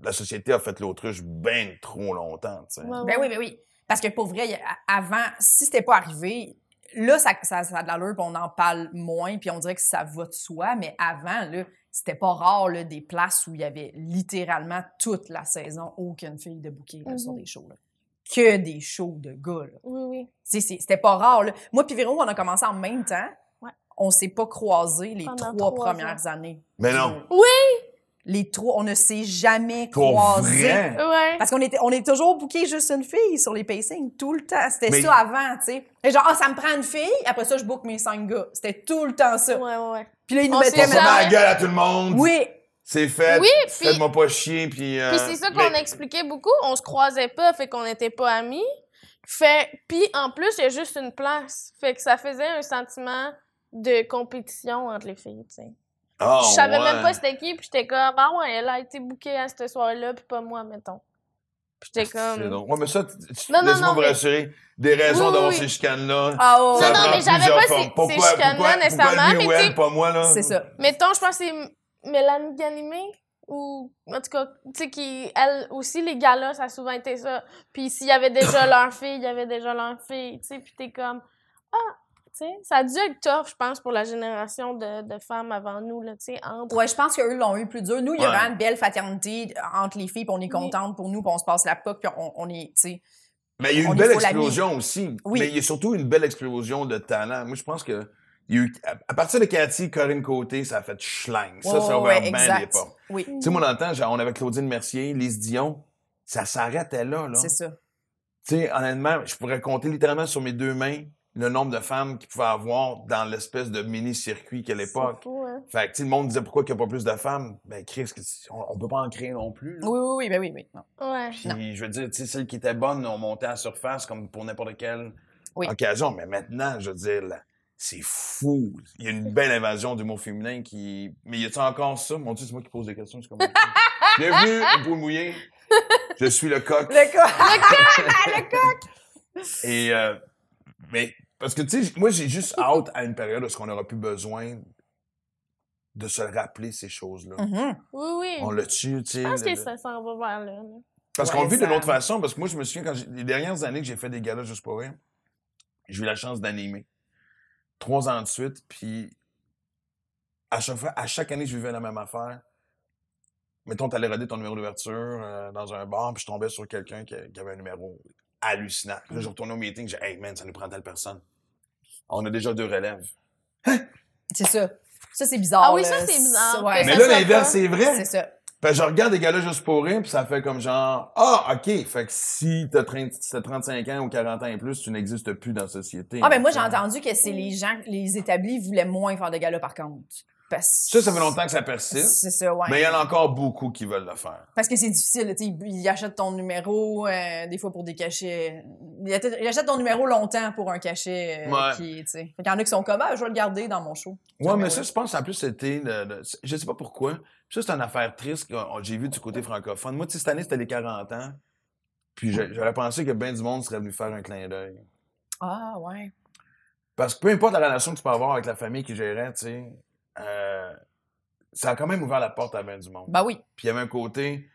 la société a fait l'autruche bien trop longtemps. tu sais. Ouais, Ben oui, ben oui. Parce que pour vrai, avant, si c'était pas arrivé, là, ça, ça, ça a de l'allure, puis on en parle moins, puis on dirait que ça va de soi. Mais avant, là, c'était pas rare, là, des places où il y avait littéralement toute la saison aucune fille de bouquet sur Mhm. des shows. là. Que des shows de gars. là. Oui, oui. Tu sais, c'est- C'était pas rare. Là. Moi, puis Véro, on a commencé en même temps. Ouais. On s'est pas croisés les Pendant trois trois premières années. Mais non. Les trois, on ne s'est jamais Pour croisés. vrai. Ouais. Parce qu'on était, on est toujours booké juste une fille sur les pacings, tout le temps. C'était Mais- ça avant, tu sais. Et Genre, ah, ça me prend une fille, après ça, je book mes cinq gars. C'était tout le temps ça. Ouais, ouais, ouais. Puis là, ils nous mettaient On la gueule à tout le monde. Oui, C'est fait. Oui, puis- Faites-moi pas chier. Puis, euh, Puis c'est ça qu'on mais- expliquait beaucoup. On se croisait pas, fait qu'on n'était pas amis. Fait, puis en plus, il y a juste une place. Fait que ça faisait un sentiment de compétition entre les filles, tu sais. Ah, je savais ouais. même pas c'était qui, puis j'étais comme, ah ouais, elle a été bookée à cette soirée-là, puis pas moi, mettons. Puis j'étais C'est comme. drôle. Ouais, mais ça, laisse-moi vous mais- rassurer. Des raisons Oui, oui, d'avoir oui. ces chicanes-là. ah ouais, ça Non, non, mais j'avais pas ces- ces chicanes-là nécessairement, pourquoi lui mais ou elle, pas moi, là? c'est ça. Mettons, je pense que c'est Mélanie Ganimé, ou en tout cas, tu sais, qui, elle aussi, les galas, ça a souvent été ça. Puis s'il y avait déjà leur fille, il y avait déjà leur fille, tu sais, puis t'es comme, ah, tu sais, ça a dû être tough, je pense, pour la génération de, de femmes avant nous, là, tu sais, entre. Ouais, je pense qu'eux l'ont eu plus dur. Nous, il y a vraiment une belle fraternité entre les filles, puis on est Oui. contente pour nous, puis on se passe la poque, puis on, on est, tu sais. Mais il y a eu une belle explosion aussi. Oui. Mais il y a surtout une belle explosion de talent. Moi, je pense que il y a eu, à- à partir de Cathy, Corinne Côté, ça a fait schlang. Ça, ça a ouvert ouais, bien des portes. Oui, Tu sais, moi, dans le temps, genre, on avait Claudine Mercier, Lise Dion. Ça s'arrêtait là, là. c'est ça. Tu sais, honnêtement, je pourrais compter littéralement sur mes deux mains le nombre de femmes qu'il pouvait avoir dans l'espèce de mini-circuit qu'à l'époque. Hein. Fait que, tu sais, le monde disait pourquoi il n'y a pas plus de femmes? Ben, Chris, on, on peut pas en créer non plus. là. Oui, oui, oui, ben oui, oui. non. Ouais. Puis, je veux dire, tu sais, celles qui étaient bonnes ont monté à la surface comme pour n'importe quelle Oui. occasion. Mais maintenant, je veux dire, là, c'est fou. Il y a une belle invasion du mot féminin qui. Mais y a-tu encore ça? Mon Dieu, c'est moi qui pose des questions. c'est comme- Bienvenue au poule mouillé. Je suis le coq. Le cas. Le coq! Et, euh, mais, parce que, tu sais, moi, j'ai juste hâte à une période où on aura plus besoin de se rappeler ces choses-là. Mhm. Oui, oui. On l'a tu tu sais. Je pense le- que ça s'en va vers là. Parce Ouais, qu'on le vit ça- d'une autre façon, parce que moi, je me souviens, quand j'ai- les dernières années que j'ai fait des galas juste pour rire, j'ai eu la chance d'animer. Trois ans de suite, puis à chaque fois, à chaque année, je vivais la même affaire. Mettons, t'allais regarder ton numéro d'ouverture euh, dans un bar, puis je tombais sur quelqu'un qui, qui avait un numéro hallucinant. Puis Là, je retournais au meeting, j'ai Hey man, ça nous prend telle personne. On a déjà deux relèves. C'est ça. Ça, c'est bizarre. Ah oui, là. ça, c'est bizarre. ouais. Mais ça là, l'inverse, c'est vrai. C'est ça. Fait je regarde des gars-là juste pour rire, puis ça fait comme genre Ah, OK. Fait que si t'as 30 si t'as 35 ans ou 40 ans et plus, tu n'existes plus dans la société. Ah, ben moi, j'ai entendu que c'est les gens, les établis voulaient moins faire de galas, par contre. Parce... Ça, ça fait longtemps que ça persiste. C'est ça, ouais. Mais il y en a encore beaucoup qui veulent le faire. Parce que c'est difficile, tu sais, ils ils achètent ton numéro, euh, des fois pour des cachets. Ils achètent ton numéro longtemps pour un cachet euh, Ouais. qui, tu sais. Fait qu'il y en a qui sont comme, ah, je vais le garder dans mon show. Ouais, mais ouais. ça, je pense en plus, c'était. je sais pas pourquoi. Ça, c'est une affaire triste que j'ai vu du côté francophone. Moi, cette année, c'était les 40 ans. Puis j'aurais pensé que ben du monde serait venu faire un clin d'œil. Ah, ouais. Parce que peu importe la relation que tu peux avoir avec la famille qui gérait, tu sais, euh, ça a quand même ouvert la porte à ben du monde. Bah oui. Puis il y avait un côté.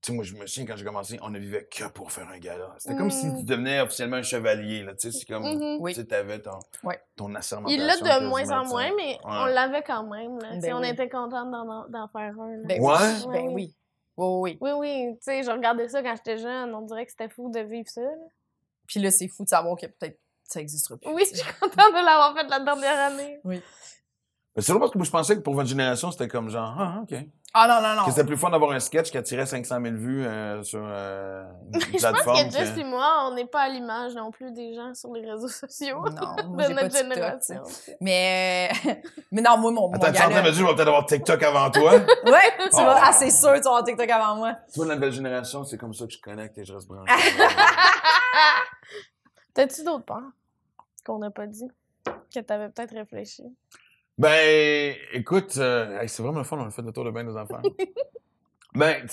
Tu sais, moi, je me souviens quand j'ai commencé, on ne vivait que pour faire un gala. C'était comme si Mm. tu devenais officiellement un chevalier, là. Tu sais, c'est comme. Oui. Tu sais, t'avais ton, Ouais. ton assermentation. Il l'a de moins en moins, mais on l'avait quand même. Là. Tu sais, Ben on oui. était contents d'en, d'en faire un. là. Ben Ouais? oui. Ben oui. Oui, oui. Oui, oui. Tu sais, je regardais ça quand j'étais jeune. On dirait que c'était fou de vivre ça. là. Puis là, c'est fou de savoir que peut-être ça existera plus. Oui, je suis contente de l'avoir fait la dernière année. Mais c'est drôle parce que moi, je pensais que pour votre génération, c'était comme genre, ah, OK. Ah non, non, non. Que c'était plus fun d'avoir un sketch qui attirait 500 000 vues euh, sur euh, une Je pense plateforme. que Jess que- et moi, on n'est pas à l'image non plus des gens sur les réseaux sociaux. Non, de notre TikTok, génération. Mais, mais non, moi, mon, mon Attends, tu es en train de gala- me dire, je vais peut-être avoir TikTok avant toi? Ouais, tu Oh. vas, ah, c'est sûr, tu vas avoir TikTok avant moi. Toi, la nouvelle génération, c'est comme ça que je connecte et je reste branché. T'as-tu d'autres peurs qu'on n'a pas dit? Que t'avais peut-être réfléchi? Ben, écoute, euh, hey, c'est vraiment le fun, on a fait le tour de bien nos enfants. ben,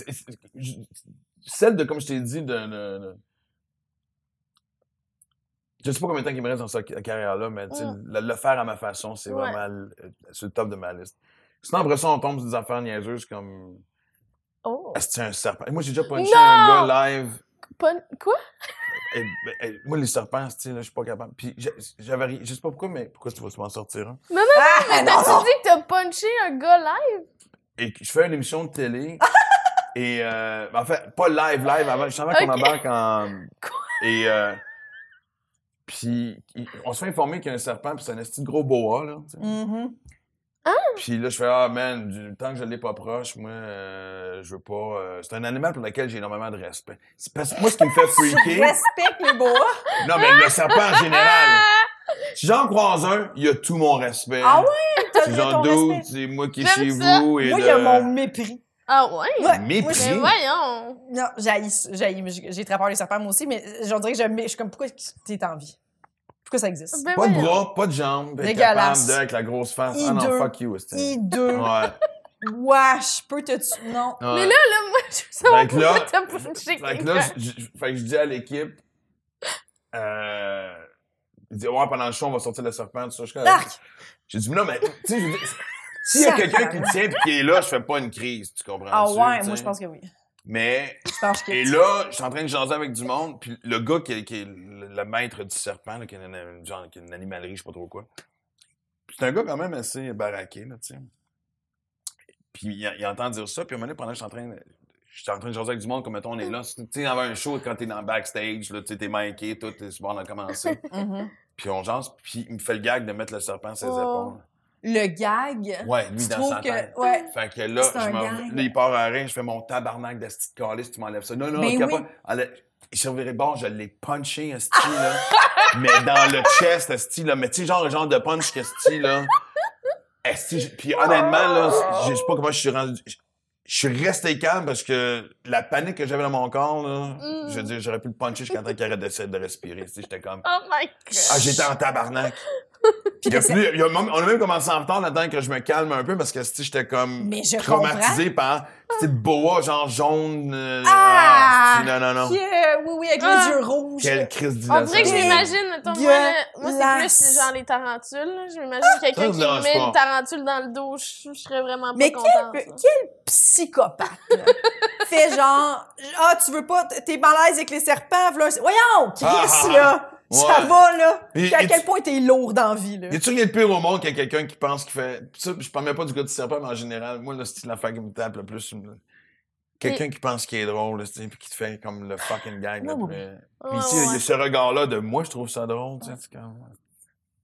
celle de, comme je t'ai dit, de, de- de- Je sais pas combien de temps il me reste dans cette carrière-là, mais Mm. le, le faire à ma façon, c'est Ouais. vraiment le- sur le top de ma liste. Sinon, après ça, on tombe sur des affaires niaiseuses comme. Oh! Est-ce que c'est un serpent? Moi, j'ai déjà punché Non! un gars live. Quoi? Et, ben, et, moi, les serpents, tu sais, là, je suis pas capable. Puis j'a- j'avais ri- je sais pas pourquoi, mais pourquoi tu vas m'en sortir un? Ah, Mais non, t'as-tu non. dit que t'as punché un gars live? Et je fais une émission de télé. et, euh, ben, en fait, pas live, live avant. Je savais qu'on Ok. embarque en. Et, euh, puis, on se fait informer qu'il y a un serpent, puis c'est un esti de gros boa, là. tu sais. Mhm. Puis là, je fais, ah, man, du temps que je l'ai pas proche, moi, euh, je veux pas. euh, c'est un animal pour lequel j'ai énormément de respect. C'est parce que moi, ce qui me fait freaker. respecte les boas. non, mais le serpent en général. Si j'en croise un, il y a tout mon respect. Ah ouais? Ton dude, respect. c'est moi qui est chez ça. vous. Et Moi, il de- y a mon mépris. Ah ouais? Ouais. Mépris? Moi, Mais voyons! Non, j'ai j'ai très peur des serpents, moi aussi, mais je dirais que je, je suis comme, pourquoi t'es en vie? Ça existe? Ben Pas de bras, pas de jambes. Dégueulasse. de, avec la grosse face. Ah non, fuck you, c'était. Hideux. Ouais. Wesh, peux te tuer. Non. ouais. Mais là, là, moi, je veux savoir Fait que là- pourquoi t'as punché Fait que là, quelqu'un. je, fait que je dis à l'équipe, euh, il dit, ouais, pendant le show, on va sortir le serpent, tout ça. Je! J'ai dit, mais non, mais, tu sais, s'il y a quelqu'un qui Sacrément. tient pis qui est là, je fais pas une crise, tu comprends? Ah ouais, moi, je pense que oui. Mais, et là, je suis en train de jaser avec du monde, puis le gars qui, est- qui est le, maître du serpent, là, qui, a une, genre, qui a une animalerie, je sais pas trop quoi. C'est un gars quand même assez baraqué, là, tu sais. Puis il, il entend dire ça, puis à un moment donné, pendant que je suis en train de... Je suis en train de jaser avec du monde, comme mettons, on est là. Tu sais, avant un show, quand t'es dans le backstage, là, tu sais, t'es manqué, tout, t'es sur le bord de commencer. Mhm. puis on jase, puis il me fait le gag de mettre le serpent à ses Oh. épaules. Le gag. Ouais, lui, Tu dans sa que. tête. Ouais. Fait que là, un je gag. là, il part à rien, je fais mon tabarnak de petite calice, tu m'enlèves ça. Non, non, Ben capable. oui. Elle- Il servirait bon, je l'ai punché, esti, là. mais dans le chest, esti, là. Mais tu sais, genre, le genre de punch que esti, là. Esti, puis honnêtement, là, je sais pas comment je suis rendu. Je suis resté calme parce que la panique que j'avais dans mon corps, là, Mm. je veux dire, j'aurais pu le puncher jusqu'à temps qu'il arrête d'essayer de respirer. J'étais comme, Oh my god! ah, j'étais en tabarnak. Puis Il y a le plus- il y a même- on a même commencé en retard là-dedans que je me calme un peu parce que si j'étais comme Mais je traumatisé par petite boa genre jaune. euh, Ah! si, non, non, non. Qui, euh, oui, oui, avec Ah. les yeux rouges. Quelle crise On dirait que je m'imagine, moi, là, moi c'est plus genre les tarentules. là. Je m'imagine quelqu'un qui me met pas. une tarentule dans le dos, je, je serais vraiment pas Mais contente. quel, quel psychopathe, là, fait genre, ah, tu veux pas, t'es malaise avec les serpents, un- Voyons, Chris, Ah, ça va, là. Et- à quel tu- point t'es lourd dans la vie, là. Y a-tu rien de pire au monde qu'il y a quelqu'un qui pense qu'il fait. Ça, je parle même pas du gars du serpent, mais en général, moi, là, c'est l'affaire qui me tape le plus. Quelqu'un qui pense qu'il est drôle, là, tu sais, puis qui te fait comme le fucking gag. Là, puis, oui. Ouais, puis ici, il y a ce regard-là de moi, je trouve ça drôle, tu sais, c'est comme.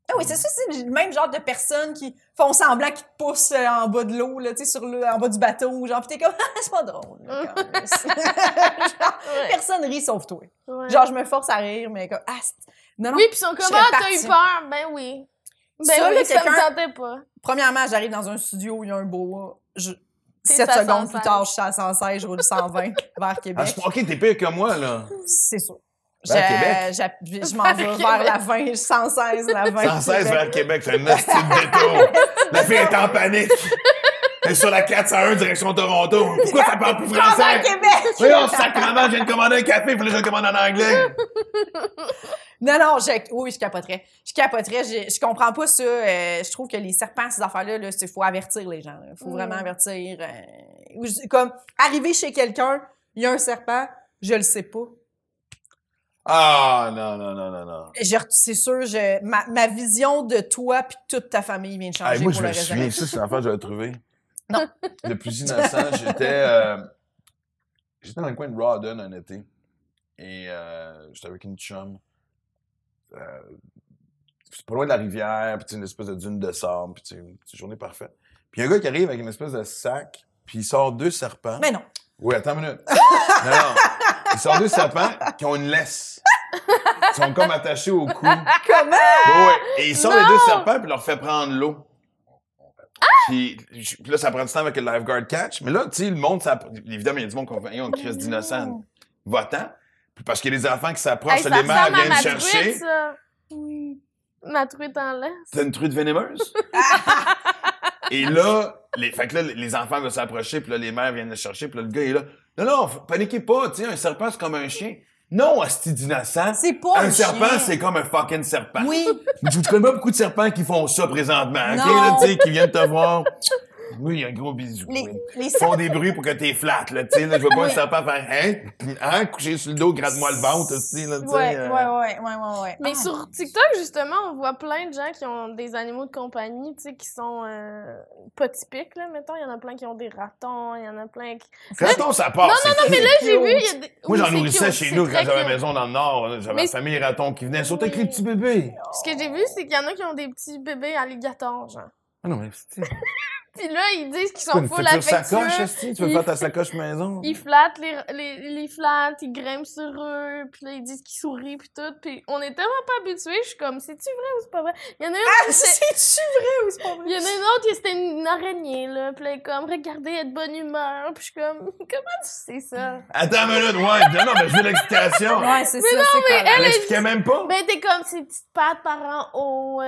Ah oui, c'est ça, c'est le même genre de personnes qui font semblant qu'ils te poussent euh, en bas de l'eau, là, tu sais, sur le, en bas du bateau, genre, pis t'es comme, ah, c'est pas drôle, là, quand même. Genre, Ouais. personne rit sauf toi. Ouais. Genre, je me force à rire, mais comme, ah, c'est- non, non. oui, puis ils sont je comme, ah, t'as eu peur? Ben oui. Ben Ça, oui, là, ça me tentait pas. Premièrement, j'arrive dans un studio où il y a un boa. Je... T'es 7 à secondes 116. plus tard, je suis à 116, je roule 120 vers Ah, Québec. je- ok, t'es pire que moi, là. C'est sûr. Vers Je- Québec? je- je m'en Vers vais Québec. vers la 20, 116, la 20. 116 Québec. vers Québec, c'est un de détour. La fille est en panique. Elle est sur la 401 direction Toronto. Pourquoi ça parle plus français? Québec! Voyons, sacrément, je viens de commander un café, il fallait que je le commande en anglais. Non, non, je, oui, je capoterais. Je capoterais. Je, je comprends pas ça. euh, je trouve que les serpents, ces affaires-là, il faut avertir les gens. Il faut Mm. vraiment avertir. euh, comme, arriver chez quelqu'un, il y a un serpent, je le sais pas. Ah, non, non, non, non, non. C'est sûr, je, ma, ma vision de toi puis toute ta famille vient de changer moi, pour je le me souviens, ça, c'est l'enfant que j'avais trouvé. Non. Le plus innocent, j'étais. euh, j'étais dans le coin de Rawdon un été. Et euh, j'étais avec une chum. Euh, c'est pas loin de la rivière, puis une espèce de dune de sable, puis une petite journée parfaite. Puis il y a un gars qui arrive avec une espèce de sac, puis il sort deux serpents. Mais non. Oui, attends une minute. non, non. Il sort deux serpents qui ont une laisse. Ils sont comme attachés au cou. Comment? Ouais. Et il sort les deux serpents puis leur fait prendre l'eau. Puis, puis là, ça prend du temps avec le lifeguard catch. Mais là, tu sais, le monde, ça, évidemment, il y a du monde qui va on crise d'innocent. Puis parce qu'il y a des enfants qui s'approchent, Hey, les mères viennent chercher. truite, ça. Oui. Ma truite en laisse. T'as une truite vénémeuse? Et là, les, fait que là, les enfants veulent s'approcher, puis là, les mères viennent le chercher, puis là, le gars est là. Non, non, paniquez pas, tu sais, un serpent, c'est comme un chien. Non, hostie d'innocent. C'est pas Un un serpent, c'est comme un fucking serpent. Oui. Tu tu connais pas beaucoup de serpents qui font ça présentement, ok? Non. Là, tu sais, qui viennent te voir. Oui, un gros bisou. Les, oui. font des bruits pour que t'es flat, là, tu sais. Là, je veux pas un serpent faire, hein? Hein? Coucher sur le dos, gratte-moi le ventre, aussi, là, tu sais. Ouais, euh. ouais, ouais, ouais, ouais, ouais. Mais Ah. sur TikTok, justement, on voit plein de gens qui ont des animaux de compagnie, tu sais, qui sont euh, pas typiques, là, mettons. Il y en a plein qui ont des ratons, il y en a plein qui... Raton, ça part. Non, non, non, Mais là, j'ai vu, il y a des... Moi, Oui, j'en nourrissais chez nous quand j'avais maison dans le Nord. J'avais la famille raton qui venait, surtout avec les petits bébés. Ce que j'ai vu, c'est qu'il y en a qui ont des petits bébés alligators, genre. Ah non, mais Puis là, ils disent qu'ils sont full sacoche, affectueux. esti? Tu veux Ils- faire ta sacoche maison? Ils flattent les, les, les flattent, ils grimpent sur eux, puis là, ils disent qu'ils sourient, puis tout. Puis on est tellement pas habitués, je suis comme, c'est-tu vrai ou c'est pas vrai? Il y en a une, Ah, c'est- c'est-tu vrai ou c'est pas il vrai? y en a une autre, qui c'était une araignée, là. Puis là, elle est comme, regardez, elle est de bonne humeur. Puis je suis comme, comment tu sais ça? Attends une minute, ouais. Non, non, mais je veux l'explication. Ouais, c'est ça, c'est mais correct. Elle expliquait même pas. Ben, t'es comme, ses petites pattes par en haut, euh,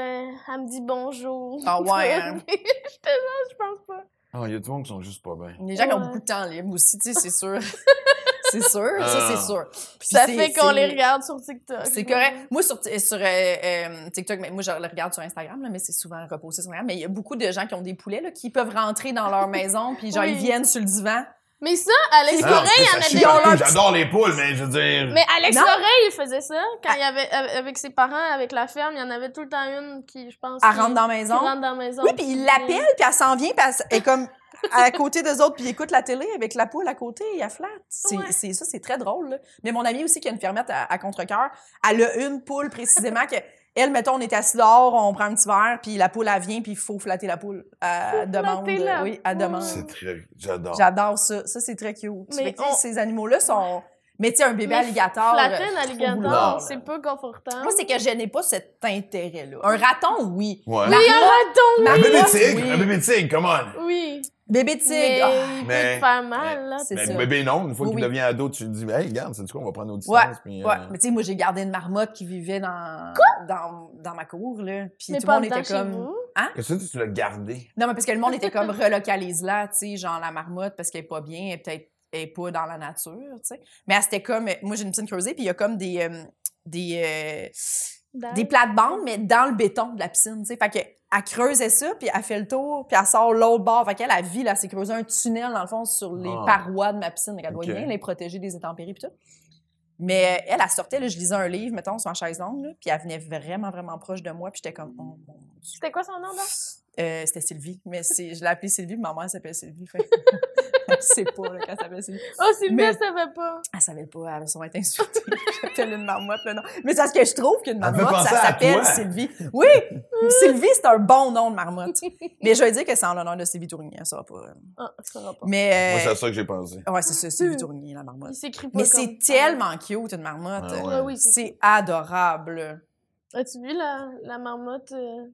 elle me dit bonjour. Ah ouais, hein. J'étais pense pas. Ah, il y a du monde qui sont juste pas bien. Les gens qui ont beaucoup de temps libre aussi, tu sais, c'est sûr. c'est sûr, ça, c'est Ah. sûr. Puis Ça fait qu'on les regarde sur TikTok. C'est correct. Moi, sur, sur euh, euh, TikTok, mais moi, je le regarde sur Instagram, là, mais c'est souvent reposté sur Instagram. Mais il y a beaucoup de gens qui ont des poulets là, qui peuvent rentrer dans leur maison, puis genre, Oui. ils viennent sur le divan. Mais ça, Alex Ah non, Correille, il y en avait J'adore les poules, mais je veux dire. Mais Alex. Correille, il faisait ça. Quand il y avait, avec ses parents, avec la ferme, il y en avait tout le temps une qui, je pense. Elle rentre dans la maison. rentre dans la maison. Oui, puis ils l'appellent, puis elle s'en vient, puis elle est comme à côté d'eux autres, puis ils écoutent la télé avec la poule à côté, et elle flatte. C'est, Ouais. c'est ça, c'est très drôle. là. Mais mon amie aussi, qui a une fermette à, à contre-cœur, elle a une poule précisément que... Elle, mettons, on est assis dehors, on prend un petit verre, puis la poule, elle vient, puis il faut flatter la poule. Elle Faut demande. flatter la Oui, elle poule. demande. C'est très. J'adore. J'adore ça. Ça, c'est très cute. Mais on- Ces animaux-là sont... Mais tu sais, un bébé Mais alligator... Flatter euh, un boulard, alligator, c'est pas confortable. Moi, c'est que je n'ai pas cet intérêt-là. Un raton, oui. Ouais. Oui, un raton! Ma Un bébé tigre, oui. un bébé tigre, come on. Oui. Bébé tigre. Mais ah, il peut mais- te faire mal, là. c'est Mais ça. bébé non, une fois Oui, qu'il oui. devient ado, tu te dis, hey, regarde, c'est du quoi, on va prendre nos distances. Ouais, puis, Ouais, euh, mais tu sais, moi, j'ai gardé une marmotte qui vivait dans, dans, dans ma cour, là. Puis Mais tout le monde était comme. vous? Qu'est-ce que tu l'as gardé? Non, mais parce que le monde était comme relocalise là, tu sais, genre la marmotte, parce qu'elle est pas bien, elle est peut-être elle est pas dans la nature, tu sais. Mais elle, c'était comme. Moi, j'ai une piscine creusée, puis il y a comme des. euh, des euh, des plates-bandes, mais dans le béton de la piscine, tu sais. Fait que, elle creusait ça, puis elle fait le tour, puis elle sort l'autre bord. Fait qu'elle, la vie, là, s'est creusé un tunnel, dans le fond, sur les Ah. parois de ma piscine. Donc, elle doit bien les protéger des intempéries, puis tout. Mais elle, elle sortait, là, je lisais un livre, mettons, sur ma chaise longue, là, puis elle venait vraiment, vraiment proche de moi, puis j'étais comme, oh mon Dieu. C'était quoi son nom, là? Euh, c'était Sylvie, mais c'est, je l'ai appelée Sylvie, puis ma mère s'appelle Sylvie. Fait... elle sait pas, là, qu'elle s'appelle Sylvie. Oh, Sylvie, Mais- elle savait pas. Elle savait pas, elle va sûrement être insultée. J'appelle une marmotte, là, non. Mais c'est parce que je trouve qu'une marmotte, penser ça à s'appelle. Sylvie. Oui! Sylvie, c'est un bon nom de marmotte. Mais je vais dire que c'est en l'honneur de Sylvie Tournier, ça va pas. Ah, ça va pas. Mais. Moi, c'est euh, à ça que j'ai pensé. Ouais, c'est ça, Sylvie Tournier, la marmotte. Il s'écrit pas Mais comme c'est tellement cute, une marmotte. Ah ouais. Ouais, oui, c'est C'est adorable. As-tu vu la, la marmotte euh,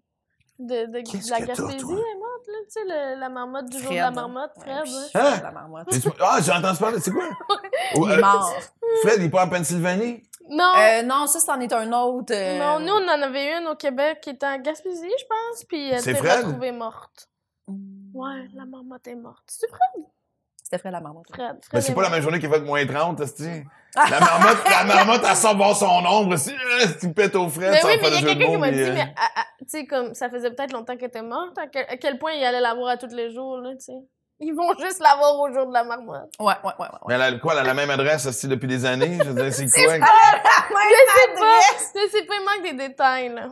de, de, Qu'est-ce de la Gaspésie toi? est morte, là. Tu sais, le- la marmotte du jour de Fred. la marmotte, Fred. puis ouais. Hein? La marmotte. Ah, j'ai entendu parler, c'est quoi? Oh, Il est euh, mort. Fred, il est pas en Pennsylvanie? Non, Euh, non, ça, c'en est un autre. euh, non, nous, on en avait une au Québec qui était en Gaspésie, je pense, puis elle s'est Fred? retrouvée morte. Ouais, la marmotte est morte. C'est Fred? C'était Fred la marmotte. Fred. Mais Fred c'est est pas la même journée qu'il fait moins 30, esti. La marmotte, la marmotte, elle sort voir son ombre, si, euh, si tu pètes au frais, Mais ça oui, va mais faire il y le a jeu de quelqu'un qui mots, m'a dit, mais, euh, ah, ah, tu sais, comme ça faisait peut-être longtemps qu'elle était morte, à quel, à quel point il allait la voir à tous les jours, là, tu sais. Ils vont juste la voir au jour de la marmotte. Ouais, ouais, ouais. ouais. Mais elle a quoi, elle a la même adresse, esti, depuis des années? Je veux dire, c'est quoi? Je sais pas, je sais pas, il manque des détails, là.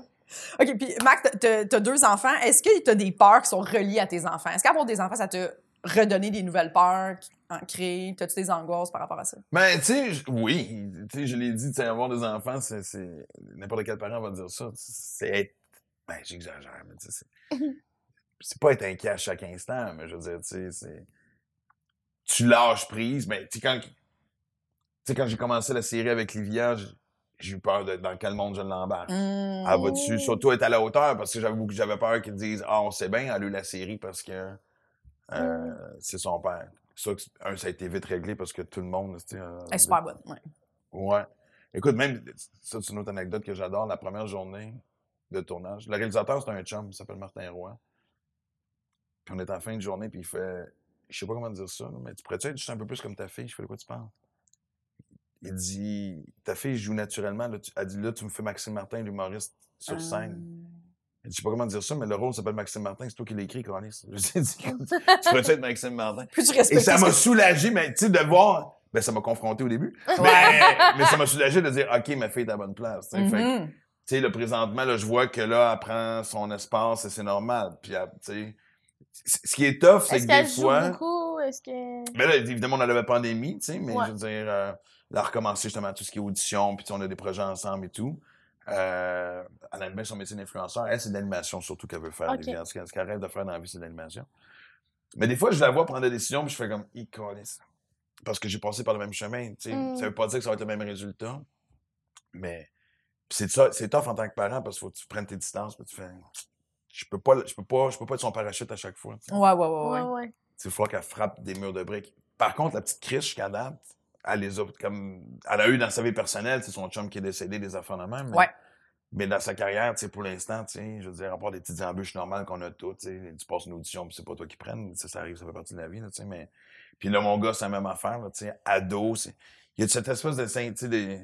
OK, puis Mac, t'as- deux enfants. Est-ce que t'as des peurs qui sont reliées à tes enfants? Est-ce qu'avoir des enfants, ça t'a redonné des nouvelles peurs, ancrées? T'as-tu des angoisses par rapport à ça? Ben, tu sais, oui, tu sais, je l'ai dit, tu sais, avoir des enfants, c'est, n'importe quel parent va dire ça. C'est être, ben, j'exagère, mais tu sais, c'est, c'est pas être inquiet à chaque instant, mais je veux dire, tu sais, c'est, tu lâches prise, mais tu sais, quand, tu sais, quand j'ai commencé la série avec Livia, j'ai- eu peur de dans quel monde je l'embarque. Hmm. Elle va dessus, surtout être à la hauteur, parce que j'avais j'avais peur qu'ils disent, ah, on sait bien, elle a eu la série parce que, euh, c'est son père. Ça, un, ça a été vite réglé parce que tout le monde, euh, Elle est super bonne, ouais. Ouais. Écoute, même, ça, c'est une autre anecdote que j'adore. La première journée de tournage, le réalisateur, c'est un chum, il s'appelle Martin Roy. Puis on est en fin de journée, puis il fait, je sais pas comment dire ça, mais tu pourrais-tu être juste un peu plus comme ta fille? Je fais de quoi tu parles? Il dit, ta fille joue naturellement. Là, tu, elle dit, là, tu me fais Maxime Martin, l'humoriste, sur scène. Je sais pas comment dire ça, mais le rôle s'appelle Maxime Martin, c'est toi qui l'as écrit, Carlis. Je lui ai dit, tu pourrais-tu être Maxime Martin? Plus tu Et ça ce m'a soulagé, mais tu sais, de voir. Ben, ça m'a confronté au début. Mais, mais ça m'a soulagé de dire, OK, ma fille est à la bonne place. tu sais. Fait que, Mhm. tu sais, là, présentement, là, je vois que là, elle prend son espace et c'est normal. Puis, tu sais, ce qui est tough, c'est Est-ce que des joue fois. beaucoup? Est-ce que... Mais là, évidemment, on a la pandémie, tu sais, mais Ouais. je veux dire, euh, là, recommencer justement tout ce qui est audition, puis on a des projets ensemble et tout. Euh, elle a bien son métier d'influenceur. Elle, c'est de l'animation surtout qu'elle veut faire. Ok. Liliane. Ce qu'elle qu'elle rêve de faire dans la vie, c'est de l'animation. Mais des fois, je la vois prendre des décisions, puis je fais comme, câlisse. Parce que j'ai passé par le même chemin, tu sais. Mm. Ça veut pas dire que ça va être le même résultat, mais c'est ça, c'est tough en tant que parent parce qu'il faut que tu prennes tes distances, puis tu fais, je peux pas, je peux pas, je peux pas être son parachute à chaque fois. tu sais. Ouais, ouais, ouais, Ouais, ouais. ouais. Il faut qu'elle frappe des murs de briques. Par contre, la petite Chris, jusqu'à date, elle les a comme. Elle a eu dans sa vie personnelle, c'est son chum qui est décédé, des affaires de même. Mais, Ouais. mais dans sa carrière, tu sais, pour l'instant, tu sais, je veux dire, à part des petites embûches normales qu'on a toutes, tu sais, tu passes une audition, puis c'est pas toi qui prennes, tu sais, ça arrive, ça fait partie de la vie, tu sais, mais. Puis là, mon gars, c'est la même affaire, tu sais, ado, c'est. Il y a cette espèce de. tu sais, des.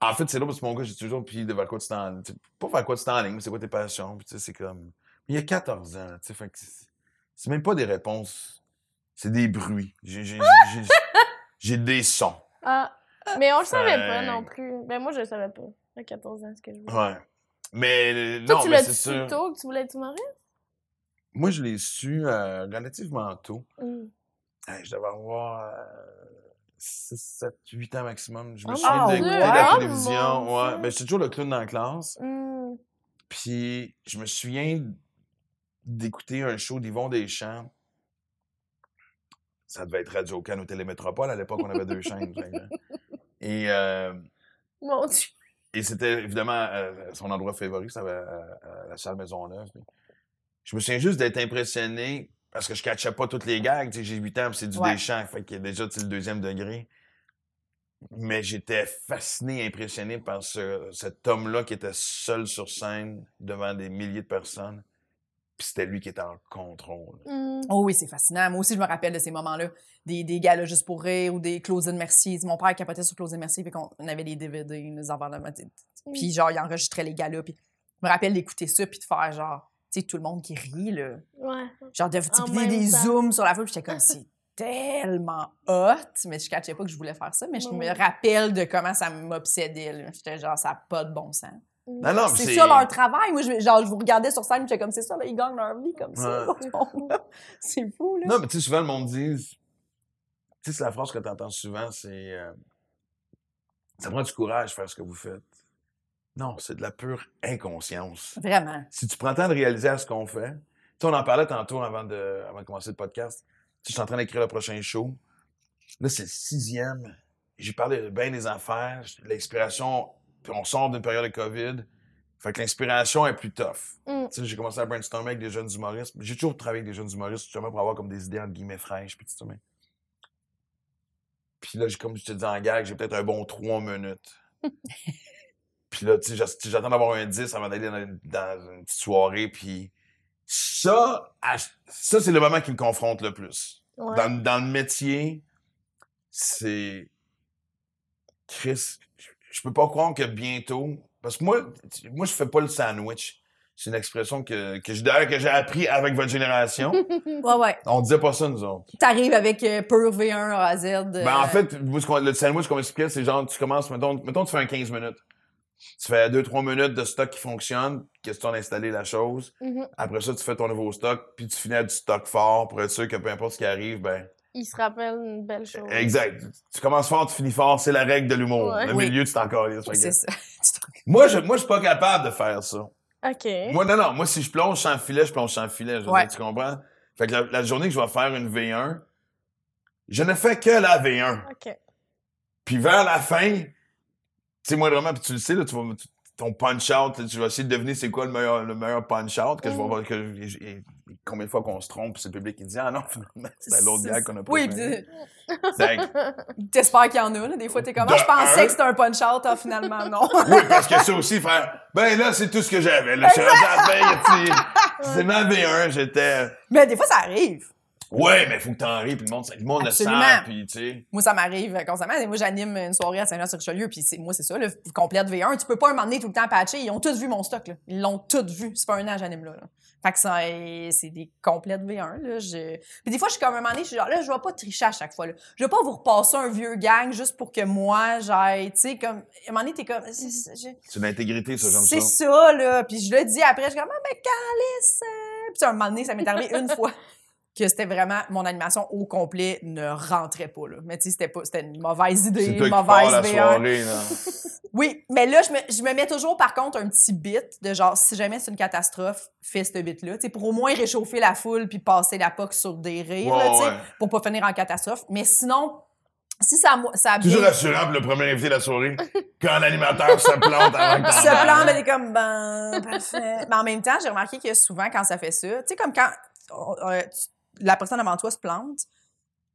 En fait, c'est là parce que mon gars, j'ai toujours, puis de vers quoi tu t'en. Pas vers quoi tu t'enlignes, mais c'est quoi tes passions, puis tu sais, c'est comme. Il y a 14 ans, tu sais, fait que c'est même pas des réponses, c'est des bruits. J'ai- des sons. Ah, mais on le savait pas non plus. Ben moi, je le savais pas. À 14 ans, ce que je voulais. Ouais. Mais euh, Toi, non, tu mais l'as c'est su sûr. tôt que tu voulais être humoriste? Moi, je l'ai su euh, relativement tôt. Mm. Hey, je devais avoir 6, 7, 8 ans maximum. Je me Oh souviens d'écouter la Oh télévision. Ouais. Dieu! Ben, j'étais toujours le clown dans la classe. Mm. Puis, je me souviens d'écouter un show d'Yvon Deschamps. Ça devait être Radio Can ou Télémétropole. À l'époque, on avait deux chaînes. que- Et, euh, Mon Dieu. et c'était évidemment euh, son endroit favori, c'était à- à la salle Maisonneuve. Je me souviens juste d'être impressionné parce que je catchais pas toutes les gags. J'ai 8 ans, c'est du Ouais. Deschamps. Fait qu'il y a déjà le deuxième degré. Mais j'étais fasciné, impressionné par ce- cet homme-là qui était seul sur scène devant des milliers de personnes. Puis c'était lui qui était en contrôle. Mm. Oh oui, c'est fascinant. Moi aussi, je me rappelle de ces moments-là. Des, des gars là juste pour rire ou des Closing Merci. Mon père capotait sur Closing Merci, puis qu'on on avait les DVD, de tu sais. Puis genre, il enregistrait les gars-là. Puis je me rappelle d'écouter ça, puis de faire genre, tu sais, tout le monde qui rit, là. Ouais. Genre, de même des temps. zooms sur la foule, puis j'étais comme, c'est tellement hot. Mais je catchais pas que je voulais faire ça, mais je Ouais. me rappelle de comment ça m'obsédait. J'étais genre, ça n'a pas de bon sens. Non, non, C'est ça leur travail. Moi, je, genre, je vous regardais sur scène, j'étais comme, c'est ça, là, ils gagnent leur vie comme ça. Ouais. C'est fou, là. Non, mais tu sais, souvent, le monde dit. Tu sais, c'est la phrase que tu entends souvent, c'est. euh, ça prend du courage de faire ce que vous faites. Non, c'est de la pure inconscience. Vraiment. Si tu prends le temps de réaliser à ce qu'on fait. Tu sais, on en parlait tantôt avant de, avant de commencer le podcast. Je suis en train d'écrire le prochain show. Là, c'est le sixième. J'ai parlé de bien des affaires, l'inspiration. Puis on sort d'une période de COVID. Fait que l'inspiration est plus tough. Mm. Tu sais, j'ai commencé à brainstormer avec des jeunes humoristes. J'ai toujours travaillé avec des jeunes humoristes, justement, pour avoir comme des idées, entre guillemets, fraîches, puis tout ça, mais... Puis là, j'ai- comme je te dis en gag, j'ai peut-être un bon trois minutes. puis là, tu sais, j'att- j'attends d'avoir un 10 avant d'aller dans, une- dans une petite soirée, puis ça, ça, c'est le moment qui me confronte le plus. Ouais. Dans, dans le métier, c'est... Chris, je- peux pas croire que bientôt... Parce que moi, moi, je fais pas le sandwich. C'est une expression que, que j'ai que j'ai appris avec votre génération. Ouais, ouais. On disait pas ça, nous autres. T'arrives avec euh, pur V1 A à Z. euh, Ben, en fait, le sandwich qu'on m'expliquait, c'est genre, tu commences, mettons, mettons, tu fais un 15 minutes. Tu fais 2-3 minutes de stock qui fonctionne, question d'installer la chose. Mhm. Après ça, tu fais ton nouveau stock, puis tu finis à du stock fort pour être sûr que peu importe ce qui arrive, ben, Il se rappelle une belle chose. exact. Tu commences fort, tu finis fort, c'est la règle de l'humour. Ouais. Le Oui. milieu, tu t'en c'est ça. Moi, je, moi, je suis pas capable de faire ça. OK. Moi, non, non. Moi, si je plonge sans filet, je plonge sans filet. Je veux Ouais. dire, tu comprends? Fait que la, la journée que je vais faire une V1, je ne fais que la V1. OK. Puis vers la fin, tu sais, moi, vraiment, puis tu le sais, là, tu vas, tu- ton punch-out, tu vas essayer de deviner c'est quoi le meilleur, le meilleur punch-out, que je vais Mhm. voir que, combien de fois qu'on se trompe, puis c'est le public qui dit, ah non, finalement, c'était l'autre gars qu'on a pas Oui, que- t'espères qu'il y en a, là. Des fois, t'es comme, ah, je pensais un. que c'était un punch-out, ah, finalement, non. oui, parce que ça aussi, faire, ben là, c'est tout ce que j'avais. Là, je suis rendu à la veille, tu sais, c'est ma V1, j'étais, Mais des fois, ça arrive. Ouais, mais faut que t'en ris, puis le monde, le monde le sent, puis tu sais. Moi, ça m'arrive euh, constamment. Et Moi, j'anime une soirée à Saint-Jean-sur-Richelieu, puis c'est- moi, c'est ça, le complète V1. Tu peux pas un moment donné tout le temps patcher. Ils ont tous vu mon stock, là. Ils l'ont tous vu. C'est pas un an, j'anime là, là. Fait que ça, euh, c'est des complètes V1, là. Je... Puis des fois, je suis comme un moment donné, je suis genre, là, je vais pas tricher à chaque fois, là. Je vais pas vous repasser un vieux gang juste pour que moi, j'aille, tu sais, comme, à un moment donné, t'es comme, c'est- l'intégrité, ça, j'aime c'est ça. ça, là. Puis je le dis après, je suis comme, ah, ben, calice. euh. Puis un moment donné, ça m'est arrivé une fois que c'était vraiment, mon animation au complet ne rentrait pas, là. Mais tu sais, c'était pas, c'était une mauvaise idée, une mauvaise la V1. soirée, là. Oui, mais là, je me, je me mets toujours, par contre, un petit bit de genre, si jamais c'est une catastrophe, fais ce bit-là, tu sais, pour au moins réchauffer la foule puis passer la poque sur des rires, là, tu sais, ouais. pour pas finir en catastrophe. Mais sinon, si ça, ça a bien... Toujours rassurant pour le premier invité de la soirée, quand l'animateur se plante avant que se plante, ben, t'es comme, ben, parfait. Mais en même temps, j'ai remarqué que souvent, quand ça fait ça, tu sais, comme quand euh, tu- la personne avant toi se plante,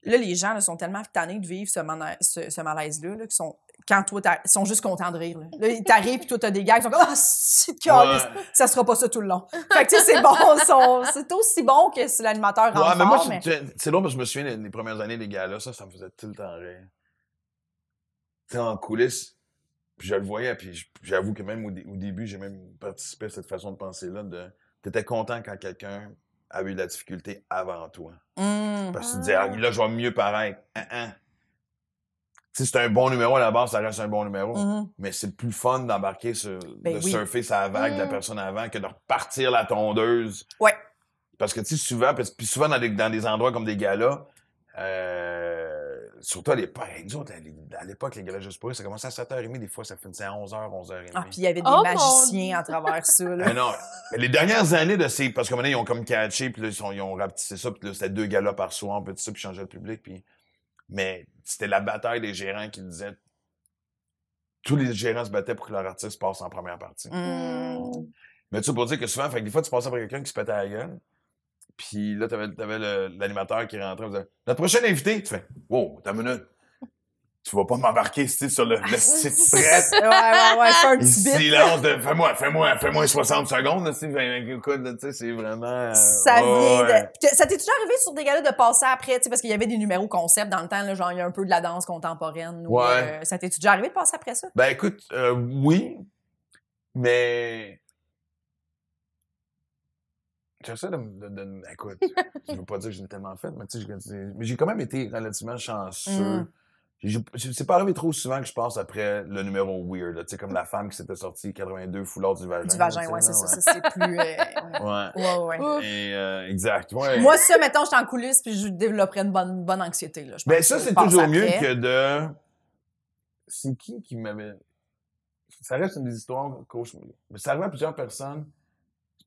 là, les gens là, sont tellement tannés de vivre ce, mana- ce, ce malaise-là, là, qu'ils sont, quand toi, ils sont juste contents de rire. Là, là ils t'arrivent, puis toi, t'as des gars, ils sont comme, ah, calice. Ouais. ça sera pas ça tout le long. Fait que, tu sais, c'est bon, c'est aussi bon que si l'animateur rentre Ouais, mais moi, mais... c'est long parce que je me souviens des, des premières années, les gars-là, ça, ça me faisait tout le temps rire. Tu en coulisses, puis je le voyais, puis j'avoue que même au, dé- au début, j'ai même participé à cette façon de penser-là, de t'étais content quand quelqu'un avait eu de la difficulté avant toi. Parce que tu te disais, ah, là, je vais mieux paraître. Hein. Tu sais, c'est un bon numéro à la base, ça reste un bon numéro. Mhm. Mais c'est plus fun d'embarquer sur, Ben de oui. surfer sa vague de la Mm. personne avant que de repartir la tondeuse. Ouais. Parce que, tu sais, souvent, puis souvent dans des, dans des endroits comme des galas, euh, surtout à l'époque, hey, nous autres, à l'é- à l'époque, les ça commençait à 7h30, des fois, ça finissait à 11h, 11h30. Ah, puis il y avait des Oh, magiciens à travers ça, là. Ah non, mais les dernières années de ces. Parce que maintenant, ils ont comme catché, puis là, ils, sont- ils ont rapetissé ça, puis là, c'était deux galas par soir, puis tout ça, puis changer le public, puis. Mais c'était la bataille des gérants qui disaient. Tous les gérants se battaient pour que leur artiste passe en première partie. Hum. Mais tu sais, pour dire que souvent, fait que des fois, tu passais après quelqu'un qui se pétait à la gueule, puis là, t'avais, t'avais l'animateur qui rentrait, disait Notre prochain invité, tu fais Wow, t'as une minute. Tu vas pas m'embarquer, sur le, le site prête. Ouais, ouais, ouais, fais un Et petit bit. silence de fais-moi, fais-moi, fais-moi 60 secondes, là, tu sais, c'est vraiment. Ça vient de. Puis Ça t'est toujours arrivé sur des galas de passer après, tu sais, parce qu'il y avait des numéros concept dans le temps, là, genre il y a un peu de la danse contemporaine. ou, Ouais. euh, ça t'est déjà arrivé de passer après ça? Ben écoute, euh, oui, mais. J'essaie de, de, de- Écoute, je veux pas dire que je l'ai tellement fait, mais tu sais, je- mais j'ai quand même été relativement chanceux. Mm. J'ai- j'ai- C'est pas arrivé trop souvent que je passe après le numéro weird, tu sais, comme la femme qui s'était sortie 82 foulard du vagin. Du vagin, ouais, c'est ça, c'est plus. euh, ouais. Ouais. Ouais, ouais. Ouf. Et, euh, exact. Ouais. Moi, ça, mettons, j'étais en coulisses puis je développerais une bonne, bonne anxiété. Là, je Ben ça, c'est je toujours mieux que de. C'est qui qui m'avait. Ça reste une des histoires cauchemar. Mais ça arrive à plusieurs personnes.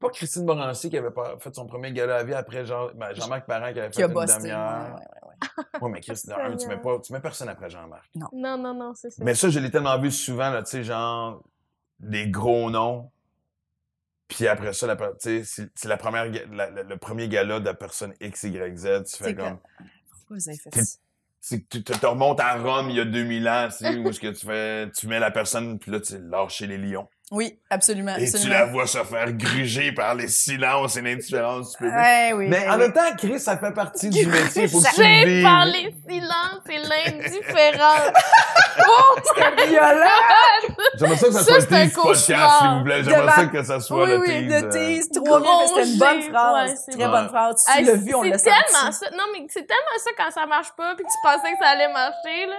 C'est pas Christine Morancy qui avait pas fait son premier gala à vie après genre, ben, Jean-Marc Parent qui avait Qui fait a une demi-heure. ouais, ouais, ouais. Ouais, mais Christine, un, tu mets pas, tu mets personne après Jean-Marc. Non, non, non, c'est ça. Mais ça, je l'ai tellement vu souvent, là, tu sais, genre, des gros noms. Puis après ça, tu sais, c'est la première, ga- la- la- le premier gala de la personne X, Y, Z. Tu fais C'est comme. Pourquoi vous avez fait ça? C'est que tu te, te remontes à Rome il y a 2000 ans, tu sais, où est-ce que tu fais, tu mets la personne, puis là, tu lâches chez les lions. Oui, absolument. Et tu absolument. la vois se faire gruger par les silences et l'indifférence du public. Ouais, oui. Mais ouais, en oui. même temps, Chris, ça fait partie du métier. Faut que tu le vives. par les silences et l'indifférence. oh, C'était violent! J'aimerais ça que ça, Ça, soit le c'est un tease podcast, s'il vous plaît. J'aimerais ça que ça soit Oui, le oui, tease. le euh, tease, trop bien, c'était une bonne phrase. ouais, c'est Très bon. bonne phrase. Tu Hey, l'as vu, on l'a C'est senti. tellement ça. Non, mais c'est tellement ça quand ça marche pas puis que tu pensais que ça allait marcher, là.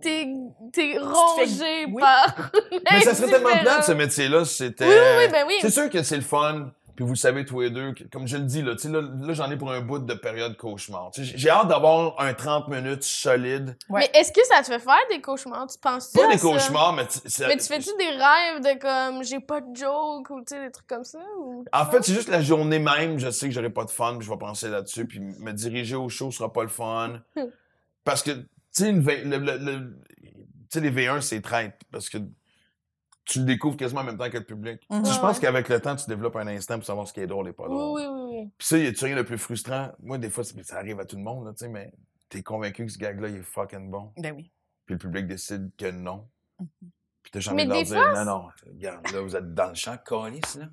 T'es, t'es rongé oui. par. Mais ça serait tellement plate, ce métier-là, si c'était... Oui, oui, oui, ben oui. C'est sûr que c'est le fun, puis vous le savez tous les deux, comme je le dis, là, tu sais, là, là, j'en ai pour un bout de période cauchemar. Tu sais, J'ai hâte d'avoir un 30 minutes solide. Ouais. Mais est-ce que ça te fait faire des cauchemars? Tu penses Pas des ça? cauchemars, mais... ça- Mais tu fais-tu des rêves de comme j'ai pas de joke ou tu sais des trucs comme ça? Ou... En fait, c'est juste la journée même, je sais que j'aurai pas de fun, puis je vais penser là-dessus, puis me diriger au show sera pas le fun. Parce que, sais, le- le- le- les V1, c'est traite, parce que tu le découvres quasiment en même temps que le public. Mhm. Sais, Je pense ouais. qu'avec le temps, tu développes un instinct pour savoir ce qui est drôle et pas drôle. oui, oui, oui. Puis ça, y a-tu rien de plus frustrant? Moi, des fois, ça arrive à tout le monde, là, tu sais, mais t'es convaincu que ce gag-là, il est fucking bon. Ben oui. Puis le public décide que non. Mhm. Puis t'as Mais jamais de leur dire, fois, non, non, regarde, là, vous êtes dans le champ, calice, là.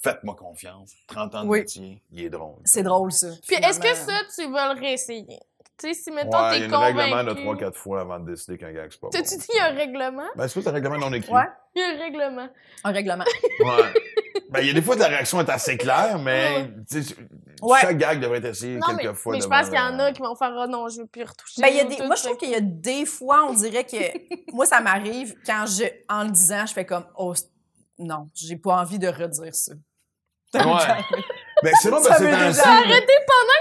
Faites-moi confiance. 30 ans de Oui. métier, il est drôle. C'est drôle, ça. Puis est-ce que ça, tu vas le réessayer? Tu sais, si mettons Ouais, il y t'es a un convaincu... règlement de 3-4 fois avant de décider qu'un gag, c'est pas bon. T'as-tu dit il y a un règlement? Ben, c'est pas un règlement non écrit. Ouais, Il y a un règlement. un règlement. Ouais. Ben, il y a des fois, ta réaction est assez claire, mais, tu sais, Ouais. chaque gag devrait être essayé Non, mais, quelques fois. mais je pense qu'il y en a qui vont faire « Oh non, je veux plus retoucher. » Ben, il y a des... Moi, je trouve qu'il y a des fois, on dirait que. moi, ça m'arrive quand je. En le disant, je fais comme. Oh, non, j'ai pas envie de redire ça. Ouais. Ben, c'est bon parce que c'est déjà- un Arrêtez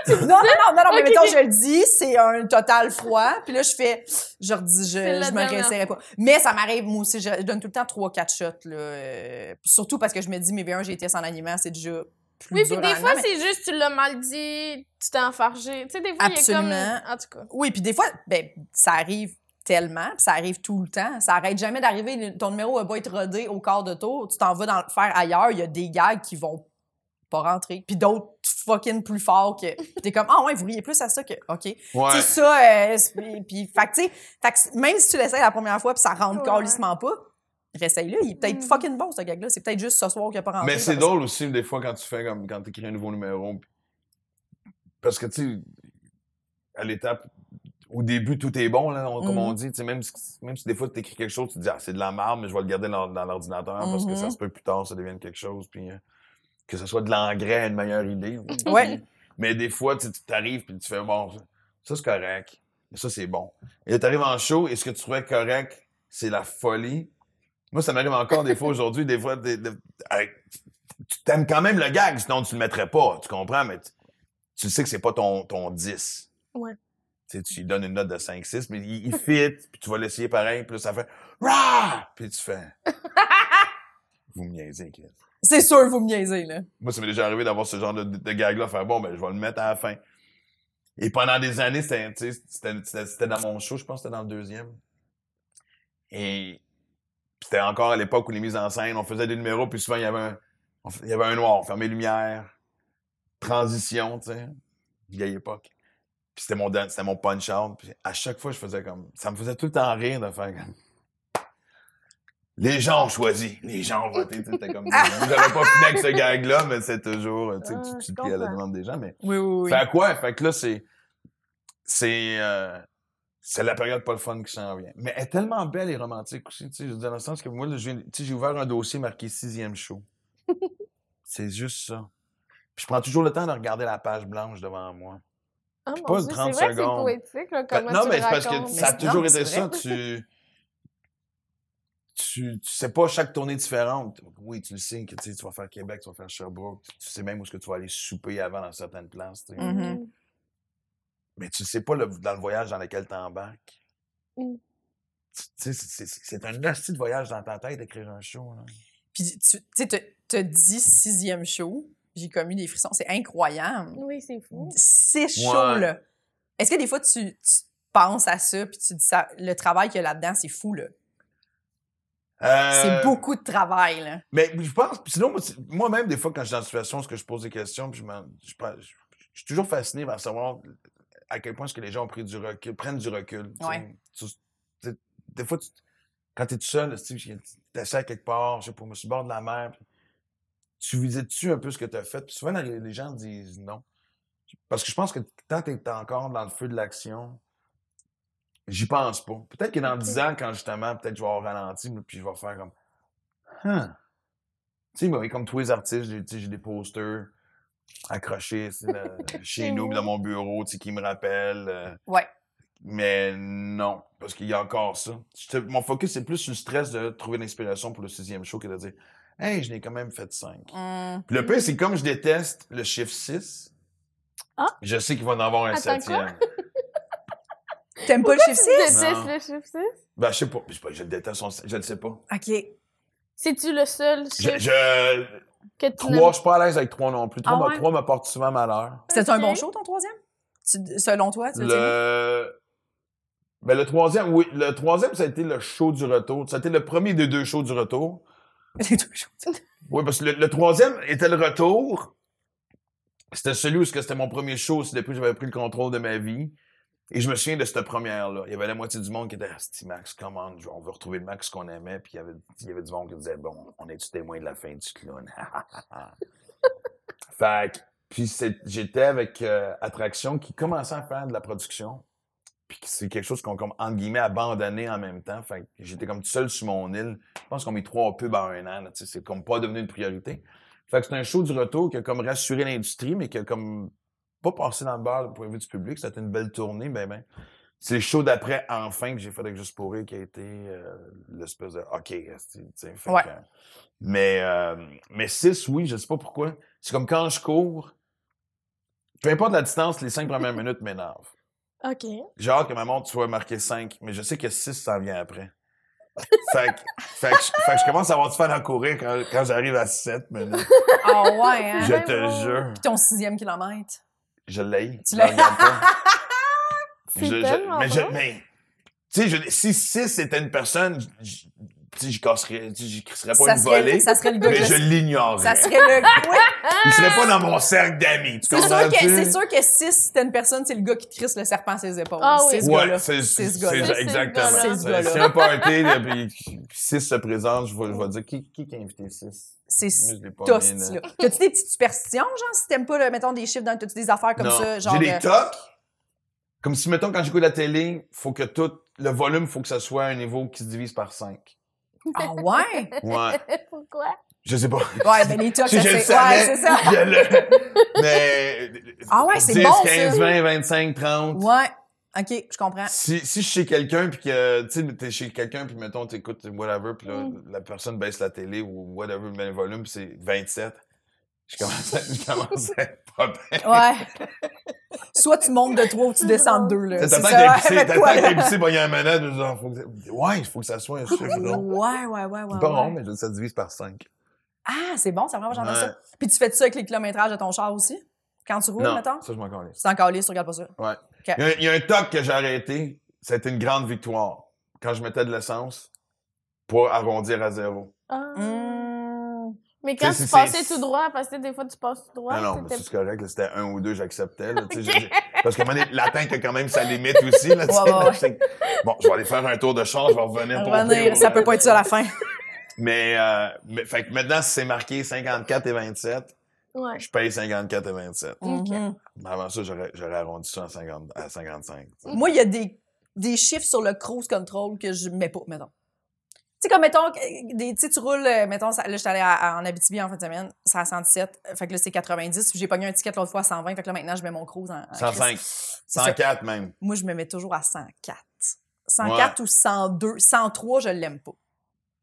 non, non, non, non, non, mais mettons, je le dis, c'est un total froid. Puis là, je fais, je redis, je, je me réessayerai pas. Mais ça m'arrive, moi aussi, je, donne tout le temps 3-4 shots, là. euh, surtout parce que je me dis, mes V1 GTS en animant, c'est déjà plus Oui, dur puis des fois, mais- c'est juste tu l'as mal dit, tu t'es enfargé. Tu sais, des fois, il y a Absolument. comme... En tout cas. Oui, puis des fois, ben, ça arrive tellement, puis ça arrive tout le temps. Ça arrête jamais d'arriver. Ton numéro va pas être rodé au quart de tour. Tu t'en vas dans, le faire ailleurs. Il y a des gags qui vont pas rentrer. Puis d'autres fucking plus forts que. Puis t'es comme, ah ouais, vous riez plus à ça que. OK. Ouais. Sais, ça. euh, c'est- puis, fait que, tu sais, fait que même si tu l'essayes la première fois, puis ça rentre Ouais. pas, réessaye-le. Il est peut-être Mm. fucking bon, ce gag-là. C'est peut-être juste ce soir qu'il a pas rentré. Mais c'est drôle aussi, des fois, quand tu fais comme, quand tu écris un nouveau numéro. Parce que, tu sais, à l'étape, au début, tout est bon, là, on- comme on Mhm. dit. Tu sais, même si, même si des fois, tu écris quelque chose, tu te dis, ah, c'est de la merde, mais je vais le garder dans, dans l'ordinateur parce que ça Mhm. se peut plus tard, ça devienne quelque chose. Puis euh, que ce soit de l'engrais, une meilleure idée. Ouais. Mais des fois, tu t'arrives puis tu fais, bon, ça, c'est correct. Mais ça, c'est bon. Et là, t'arrives en show et ce que tu trouvais correct, c'est la folie. Moi, ça m'arrive encore des fois aujourd'hui, des fois, des- des- avec- tu t'aimes quand même le gag, sinon tu le mettrais pas, tu comprends, mais tu, tu sais que c'est pas ton, ton 10. Ouais. Tu sais, tu lui donnes une note de 5-6, mais il, il fit, puis tu vas l'essayer pareil, puis là, ça fait « Rah! » Puis tu fais « Vous me niaisez, Chris. C'est sûr, vous me niaisez, là. Moi, ça m'est déjà arrivé d'avoir ce genre de, de gag-là, faire bon, ben, je vais le mettre à la fin. Et pendant des années, c'était, dans mon show, je pense que c'était dans le deuxième. Et c'était encore à l'époque où les mises en scène, on faisait des numéros, puis souvent, il y avait un, noir, les lumières, transition, tu sais, vieille époque. Puis c'était mon, c'était mon punch-out. À chaque fois, je faisais comme, ça me faisait tout le temps rire de faire comme, les gens ont choisi, les gens ont voté. C'était comme, j'avais pas fini avec ce gag-là, mais c'est toujours, tu sais, Ah, tu, te plies à la demande des gens, mais Oui, oui, oui. fait à quoi? Fait que là, c'est. C'est. euh, c'est la période pas le fun qui s'en vient. Mais elle est tellement belle et romantique aussi, tu sais. Je veux dire, dans le sens que moi, là, j'ai tu sais, j'ai ouvert un dossier marqué sixième show. c'est juste ça. Puis je prends toujours le temps de regarder la page blanche devant moi. Ah, pas mon le Dieu, 30 c'est vrai que c'est secondes. poétique, là, Fait- comment non, tu mais le c'est parce que ça a toujours non, été ça. Tu. Tu, tu sais pas chaque tournée différente. Oui, tu le sais que tu sais, tu vas faire Québec, tu vas faire Sherbrooke. Tu sais même où est-ce que tu vas aller souper avant dans certaines places. tu sais. Mhm. mais tu sais pas le- dans le voyage dans lequel tu embarques. Mm. Tu sais, c'est- un hostie de voyage dans ta tête d'écrire un show. là. Puis, tu sais, te- dis sixième show, j'ai commis des frissons. C'est incroyable. Oui, c'est fou. C'est chaud, Ouais. là. Est-ce que des fois, tu, tu penses à ça, puis tu dis ça, le travail qu'il y a là-dedans, c'est fou, là? Euh, C'est beaucoup de travail, là. Mais je pense, sinon, moi-même, des fois, quand je suis dans une situation où ce que je pose des questions, puis je, je, pense- je- je suis toujours fasciné par savoir à quel point est-ce que les gens ont pris du recul, prennent du recul. Ouais. Tu- tu des fois, tu- quand tu es tout seul, tu es assis à quelque part, je sais pas, sur le bord de la mer, puis tu visites-tu un peu ce que tu as fait? Puis souvent, les les gens disent non. Parce que je pense que tant que tu es encore dans le feu de l'action, j'y pense pas. Peut-être que dans Ok. 10 ans, quand justement, peut-être je vais avoir ralenti, puis je vais faire comme. Huh. Tu sais, comme tous les artistes, j'ai des posters accrochés là, chez nous, dans mon bureau, tu sais, qui me rappellent. euh, Ouais. mais non, parce qu'il y a encore ça. Mon focus, c'est plus sur le stress de trouver l'inspiration pour le sixième show que de dire Hey, je n'ai quand même fait cinq. Hum. Puis le pire, c'est comme je déteste le chiffre 6, Ah. je sais qu'il va en avoir un Attends, septième. T'aimes pas le chiffre Tu 6? détestes Non. le chiffre 6? Ben, je sais pas. Je, sais pas, je le déteste, je le sais pas. OK. C'est-tu le seul Je, chiffre je, que tu trois, n'aimes je suis pas à l'aise avec trois non plus. Trois, Ah me- ouais? trois me porte souvent malheur. C'était un bon show, ton troisième? Tu- selon toi, tu le dis? Le... Ben, le troisième, oui. Le troisième, ça a été le show du retour. Ça a été le premier des deux shows du retour. Les deux shows. Oui, parce que le, le troisième était le retour. C'était celui où c'était mon premier show aussi depuis que j'avais pris le contrôle de ma vie. Et je me souviens de cette première-là. Il y avait la moitié du monde qui était Asti Max, comment on veut retrouver le Max qu'on aimait. Puis il y, avait, du monde qui disait Bon, on est-tu témoin de la fin du clown? fait que, puis j'étais avec euh, Attraction qui commençait à faire de la production. Puis c'est quelque chose qu'on, comme, entre guillemets, abandonné en même temps. Fait que j'étais comme tout seul sur mon île. Je pense qu'on mis trois pubs en un an. C'est comme pas devenu une priorité. Fait que c'est un show du retour qui a comme rassuré l'industrie, mais qui a comme pas passé dans le beurre du point de vue du public. C'était une belle tournée, ben ben. C'est le show d'après, enfin, que j'ai fait avec Juste pour rire, qui a été euh, l'espèce de fait Ouais. mais, euh, mais 6, oui, je sais pas pourquoi. C'est comme quand je cours, peu importe la distance, les cinq premières minutes m'énervent. OK. J'ai hâte que ma montre soit marquée 5, mais je sais que 6 s'en vient après. fait, que, fait, que je, fait que je commence à avoir du fun à courir quand, quand j'arrive à 7 minutes. Ah ouais, hein? Je te jure. Puis ton sixième kilomètre. Je l'ai. Tu l'as- Je- je- mais, je- mais, tu sais, je- si 6 c'était une personne, je- tu sais, je casserais, je crisserais pas Ça une serait, volée, ça serait le gars mais que je le- l'ignorerais. Ça serait le. Oui, Il serait pas dans mon cercle d'amis. tu c'est sûr, que, c'est sûr que si c'était une personne, c'est le gars qui te crisse le serpent à ses épaules. Ah oui. C'est ce Ouais, gars-là. c'est C'est ce c'est- gars-là. c'est C'est exactement. ce gars-là. C'est ce gars-là. Si un party, là, puis 6 se présente, je vais, je vais dire qui, qui qui a invité 6? C'est mis, là. T'as-tu des petites superstitions, genre, si t'aimes pas, le, mettons, des chiffres dans, t'as-tu des affaires comme non. ça, genre. J'ai des euh, tocs. Comme si, mettons, quand j'écoute la télé, faut que tout, le volume, faut que ça soit à un niveau qui se divise par 5. Ah ouais? Ouais. Pourquoi? Je sais pas. Ouais, ben les tocs, Si c'est. Ouais, c'est ça. le- Mais. Ah ouais, c'est 10, bon, 15, ça. 20, 25, 30. Ouais. OK, je comprends. Si, si je suis chez quelqu'un, puis que, tu sais, t'es chez quelqu'un, puis mettons, t'écoutes whatever, puis là, Mm. la personne baisse la télé ou whatever, met le volume, puis c'est 27. Je commence à, je commence à être pas bien. Ouais. Soit tu montes de 3 ou tu descends de 2, là. T'as C'est tant bon, il y a un manette, genre, faut que, ouais, il faut que ça soit un chiffre rond. Ouais, ouais, ouais, ouais. C'est pas ouais. rond, mais je- ça divise par 5. Ah, c'est bon, ça vraiment, j'en ai Ouais. ça. Puis tu fais ça avec les kilométrages de ton char aussi? Quand tu roules, Non, mettons? ça, je m'en calisse. C'est encore lisse, tu regardes pas ça? Ouais. Il y, a, il y a un toc que j'ai arrêté. C'était une grande victoire. Quand je mettais de l'essence pour arrondir à zéro. Ah. Hum. Mais quand Tu passais tout droit, parce que des fois tu passes tout droit. Ah non, mais t'étais- c'est correct. C'était un ou deux, j'acceptais. Parce que la tank a quand même sa limite aussi. Là, là, ouais. Bon, je vais aller faire un tour de champ, je vais revenir pour Revenir, ça peut pas être ça à la fin. Mais, euh, mais fait que maintenant, si c'est marqué 54 et 27, Ouais. je paye 54 et 27. Mhm. Mais avant ça, j'aurais arrondi ça à, 50 à 55. tu sais. Moi, il y a des, des chiffres sur le cruise control que je mets pas, mettons. Tu sais, comme, mettons, des, tu roules, euh, mettons, ça- là, je suis allée à- à- en Abitibi en fin de semaine, c'est à 117, euh, fait que là, c'est 90, puis j'ai pogné un ticket l'autre fois à 120, fait que là, maintenant, je mets mon cruise en, en 105. crise. C'est ça. 104 même. Moi, je me mets toujours à 104. 104 ou 102. 103, je l'aime pas.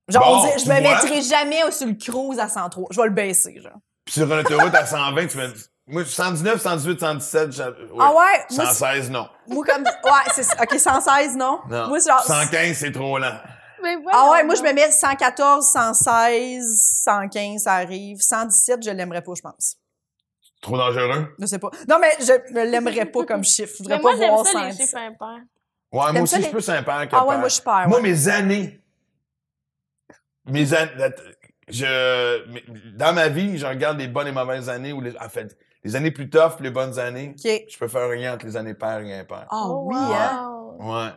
Genre, Bon, on dit, je me vois? mettrai jamais sur le cruise à 103. Je vais le baisser, genre. Puis sur une autoroute à 120, tu mets. Moi, 119, 118, 117, j'a- ouais. Ah ouais? Moi, c'est- 116, non. moi, comme. Ouais, c'est OK, 116, non? Non. Moi, c'est genre. 115, c'est trop lent. Mais Ah ouais, moi, je me mets 114, 116, 115, ça arrive. 117, je l'aimerais pas, je pense. Trop dangereux? Je sais pas. Non, mais je ne l'aimerais pas comme chiffre. Je voudrais Mais pas moi, j'aime voir ça, les 117. chiffres impairs. Ouais, moi aussi, ça, je les- suis plus sympa que Ah ouais, père. moi, je perds. Moi, ouais. mes années. mes an- la- je, dans ma vie, je regarde les bonnes et mauvaises années ou les, en fait, les années plus tough, puis les bonnes années. OK. Je peux faire rien entre les années paires et impaires. Ah Oh, oui, wow. hein? Ouais.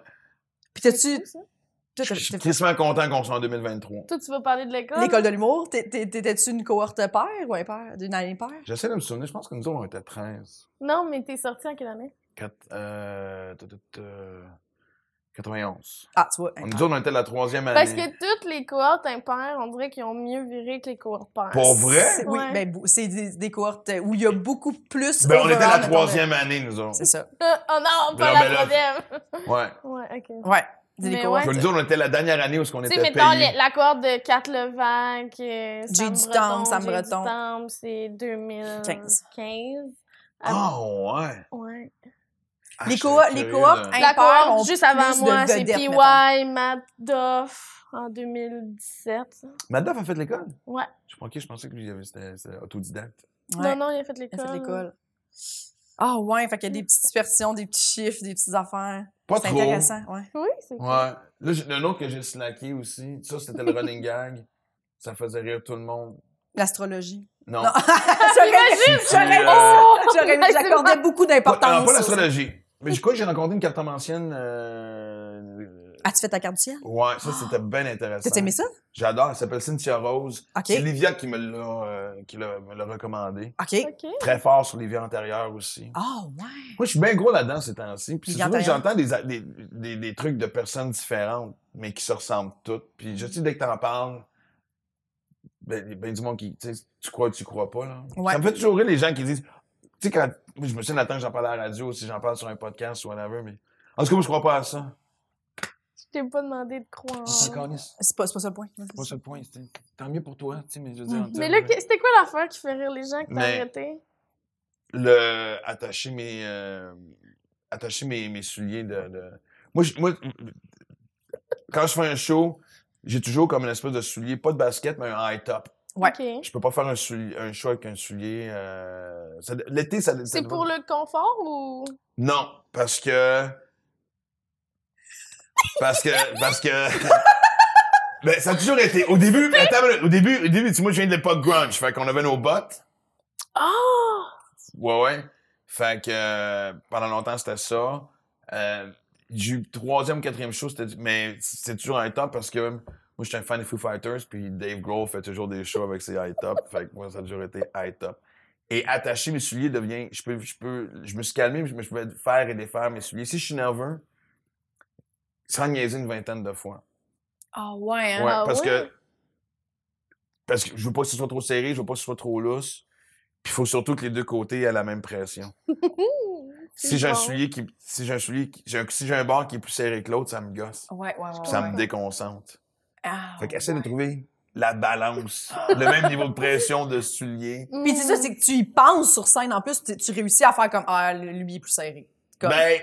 Puis t'as-tu... Je suis tristement content qu'on soit en 2023. Toi, tu vas parler de l'école? L'école de l'humour, t'étais-tu une cohorte paire ou impair? D'une année paire? J'essaie de me souvenir, je pense que nous autres, on était 13. Non, mais t'es sorti en quelle année? Quatre- euh, tout, tout, euh, 91. Ah, tu vois. Nous autres, on était la troisième année. Parce que toutes les cohortes impaires, on dirait qu'ils ont mieux viré que les cohortes paires. Pour vrai? Oui, Ouais. ben, c'est des, des cohortes euh, où il y a beaucoup plus. Ben, on était la troisième année, nous autres. C'est ça. oh non, pas Non, la mais là- troisième! Ouais. Ouais, ok. Ouais. Mais ouais. Nous autres, on était la dernière année où on Tu était sais, mettons, payés. les- la cohorte de Kat Levac, euh, J'ai Sam du Breton, temps, Sam J'ai du Breton. temps, c'est 2015. 15. Ah, ouais. Ouais. Ah, Les je cohortes- La cohorte juste avant moi, c'est PY, Matt Doff, en 2017. Madoff a fait l'école? Ouais. Je pense je pensais que lui, il avait- c'était autodidacte. Ouais. Non, non, il a fait Elle a l'école. fait l'école. Ah, ouais. Fait qu'il y a des petites dispersions, des petits chiffres, des petites affaires. Pas C'est trop. intéressant, ouais. Oui, c'est cool. Ouais. Là, j'ai- un autre que j'ai slacké aussi. Ça, c'était le running gag. Ça faisait rire tout le monde. L'astrologie. Non. Non. j'aurais j'aurais euh, oh, c'est j'accordais beaucoup Pas, d'importance. non, pas aux- l'astrologie. Mais je crois que j'ai rencontré une cartomancienne. Euh... As-tu fait ta carte du ciel? Ouais, ça, c'était bien intéressant. T'as aimé ça? J'adore. Elle s'appelle Cynthia Rose. OK. C'est Livia qui me l'a euh, qui l'a- me l'a recommandé. OK. OK. Très fort sur les vies antérieures aussi. Ah, ouais. Moi, je suis bien gros là-dedans ces temps-ci. Puis souvent j'entends des, des, des, des trucs de personnes différentes, mais qui se ressemblent toutes. Puis je sais, dès que t'en parles, ben, il y a ben du monde qui, tu sais, tu crois ou tu crois pas, là. Ouais. Ça me fait toujours rire les gens qui disent, tu sais, quand, je me souviens que j'en parle à la radio, si j'en parle sur un podcast ou whatever, mais en tout cas, moi, je crois pas à ça. Je t'ai pas demandé de croire. C'est pas, c'est pas ça le point. C'est pas ça le point. Tant mieux pour toi, tu sais, mais je veux dire. Mais là, c'était quoi l'affaire qui fait rire les gens que t'as arrêté? le attacher mes euh, attacher mes, mes souliers de, de... moi je- moi quand je fais un show j'ai toujours comme une espèce de soulier pas de basket mais un high top Ouais. OK. je peux pas faire un soulier un show avec un soulier euh, ça- l'été ça, ça C'est pour le confort ou? non parce que parce que parce que ben ça a toujours été au début attends, au début au début tu sais, moi je viens de l'époque grunge fait qu'on avait nos bottes Ah! Ouais, ouais. Fait que euh, pendant longtemps, c'était ça. Euh, j'ai eu troisième, quatrième show, c'était, mais c'est toujours un top parce que moi, j'étais un fan des Foo Fighters, puis Dave Grohl fait toujours des shows avec ses high top. fait que moi, ça a toujours été high top. Et attacher mes souliers devient, je peux, je peux, je me suis calmé, je me je peux faire et défaire mes souliers. Si je suis nerveux, sans niaiser une vingtaine de fois. Ah, ouais, hein? Ouais, Ah parce ouais? que parce que je veux pas que ce soit trop serré, je veux pas que ce soit trop lousse. Puis il faut surtout que les deux côtés aient la même pression. Si j'ai un soulier qui si j'ai un soulier qui- j'ai un- si j'ai un bord qui est plus serré que l'autre, ça me gosse. Ouais, ouais, ouais. Puis ça ouais. me déconcentre. Ah, Fait qu'essaie ouais. de trouver la balance, le même niveau de pression de soulier. Puis c'est ça, c'est que tu y penses sur scène. En plus, tu, tu réussis à faire comme Ah, lui, il est plus serré. Comme- Ben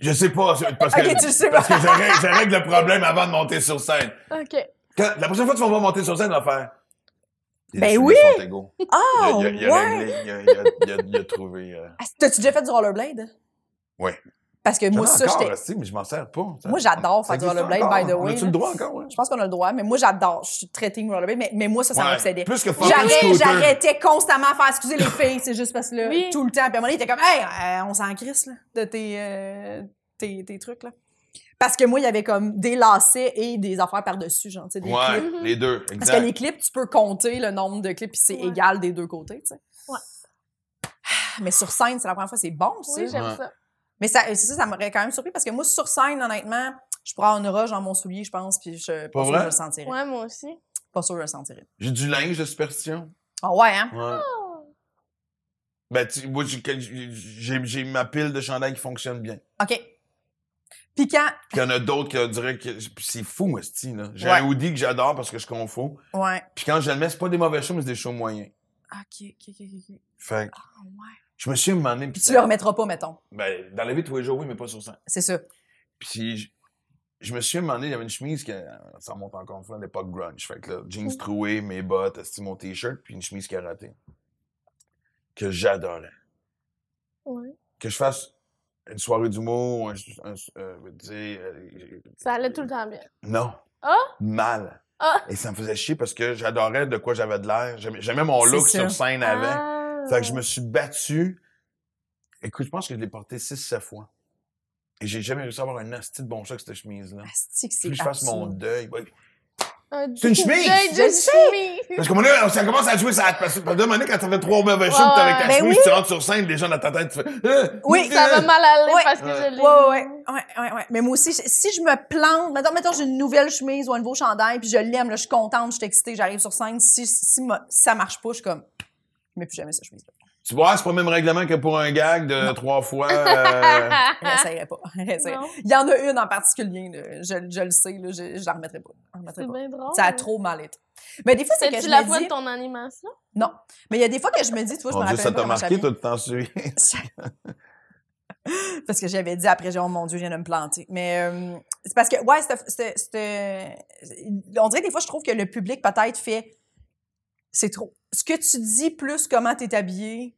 je sais pas parce que tu sais parce pas. que je règle, je règle le problème avant de monter sur scène. OK. Quand- la prochaine fois que tu vas voir monter sur scène, tu vas faire Ben oui! Ah, il, il a- il a ouais! réglé, il a, il a- il a- il a trouvé. euh, Ah, T'as-tu déjà fait du rollerblade? Ouais. Parce que moi, ça, j'étais. mais je m'en sers pas. Ça- Moi, j'adore faire du rollerblade, by the On way, a-tu là. le droit encore, ouais? Je pense qu'on a le droit, mais moi, j'adore. Je suis très team rollerblade, mais, mais moi, ça, ça Ouais. m'obsédait. Plus que J'arrêtais, constamment à faire excusez les filles, c'est juste parce que là, Oui. tout le temps. Puis à un moment donné, il était comme, hey, euh, on s'en crisse, là, de tes, euh, tes, tes trucs, là. Parce que moi, il y avait comme des lacets et des affaires par-dessus, genre, tu sais, des Ouais, clips. Les deux, Parce exact. que les clips, tu peux compter le nombre de clips, puis c'est Ouais. égal des deux côtés, tu sais. Ouais. Mais sur scène, c'est la première fois, c'est bon, ça. Oui, j'aime Ouais. ça. Mais ça, c'est ça, ça m'aurait quand même surpris parce que moi, sur scène, honnêtement, je pourrais avoir une roche dans mon soulier, je pense, puis je Pas pas sûr que je le sentirais. Ouais, moi aussi. Pas sûr que je le sentirais. J'ai du linge de superstition. Ah ouais, hein? Ouais. Ben, tu, moi, j'ai, ma pile de chandail qui fonctionne bien. OK. Puis quand... Puis il y en a d'autres qui diraient que c'est fou, esti, là. J'ai Ouais. un hoodie que j'adore parce que je confonds. Ouais. Puis quand je le mets, c'est pas des mauvais shows, mais c'est des shows moyens. OK, OK, OK, OK. Fait que Ah ouais. Je me suis demandé. Puis tu le remettras pas, mettons. Ben, dans la vie de tous les jours, oui, mais pas sur ça. C'est ça. Puis je, je me suis demandé, il y avait une chemise qui, ça remonte encore une fois à l'époque grunge. Fait que là, jeans troués, mes bottes, mon t-shirt, puis une chemise qui a raté. Que j'adorais. Ouais. Que je fasse une soirée d'humour, un, un- euh, euh, Ça allait tout le temps bien. non. Ah? Mal. Ah. Et ça me faisait chier parce que j'adorais de quoi j'avais de l'air. J'aimais mon look sur scène avant. Ah. Fait que je me suis battu. Écoute, je pense que je l'ai porté 6-7 fois. Et j'ai jamais réussi à avoir un asti de bon chat avec cette chemise-là. Asti que c'est Plus je fasse mon deuil. ouais. C'est une chemise! sais. chemise! Parce que moi, là, ça commence à jouer, ça parce que de moment, quand t'as fait trois mauvais Ouais, pis t'es avec ta ben chemise, oui. tu rentres sur scène, les gens dans ta tête, tu fais, euh, Oui, Ça va mal aller Ouais. parce que Ouais. je l'ai. Ouais, ouais, ouais, ouais. Mais moi aussi, si je me plante, mettons, mettons, j'ai une nouvelle chemise ou un nouveau chandail, puis je l'aime, là, je suis contente, je suis excitée, j'arrive sur scène. Si, si, ma- si ça marche pas, je suis comme, mets plus jamais cette chemise-là. Tu vois, c'est pas le même règlement que pour un gag de Non. trois fois. euh, Je l'essayerai pas. Il y en a une en particulier, là, je, je le sais, là, je, je la remettrai pas. C'est bien drôle. Ça a trop mal été. Mais des fois, c'est que C'était-tu je la me fois dis... de ton animation? Non. Mais il y a des fois que je me dis, tu vois, je Mon me Dieu, rappelle ça t'a marqué, toi, de t'en souviens. parce que j'avais dit après, genre, oh mon Dieu, je viens de me planter. Mais euh, c'est parce que, ouais, c'était- On dirait que des fois, je trouve que le public, peut-être, fait. C'est trop. Ce que tu dis plus comment t'es habillé,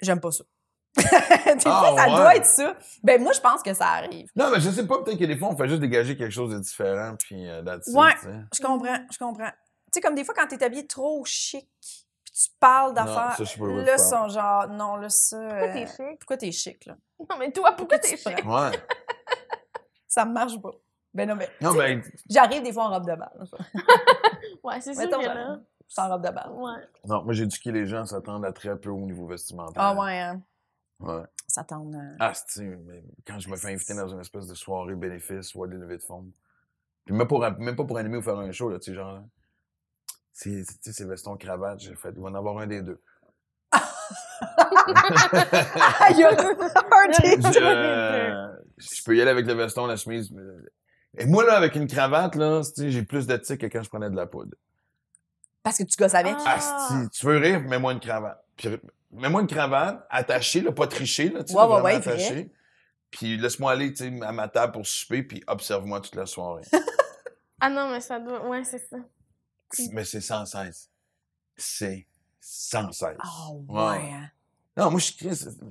j'aime pas ça. des Ah, fois, ça ouais. doit être ça. Ben, moi, je pense que ça arrive. Non, mais je sais pas, peut-être que des fois, on fait juste dégager quelque chose de différent, puis euh, it, Ouais. Je comprends, je comprends. Tu sais, comme des fois, quand t'es habillé trop chic, puis tu parles d'affaires, ça, là, sont genre, non, là, ça. Pourquoi euh, t'es chic? Pourquoi t'es chic, là? Non, mais toi, pourquoi tu t'es te chic? prends? Ouais. Ça marche pas. Ben non, mais. Non, ben, J'arrive des fois en robe de balle. Ouais, c'est sûr En robe de balle. Ouais. non, moi, j'ai éduqué les gens à s'attendre à très peu au niveau vestimentaire. Ah ouais, hein. Ouais. Ça tombe. euh, Ah, c'est mais quand je me fais inviter dans une espèce de soirée bénéfice ou à des levées de fonds. Puis même, pour, un- même pas pour animer ou faire un show, là, tu sais, genre. C'est, tu sais, c'est veston cravate, j'ai fait, il va en avoir un des deux. Ah, il y a un des Je, deux. je peux y aller avec le veston, la chemise. mais- Et moi, là, avec une cravate, là, j'ai plus de tic que quand je prenais de la poudre. Parce que tu gosses avec. Ah. Asti, tu veux rire, mets-moi une cravate. Puis, mets-moi une cravate, attachée, là, pas trichée, là, tu Ouais, ouais, ouais, attachée. Puis laisse-moi aller, tu sais, à ma table pour souper, puis observe-moi toute la soirée. Ah non, mais ça doit. Ouais, c'est ça. Mais c'est sans cesse. C'est sans cesse. Ah Ouais. ouais. hein. Non, moi, je suis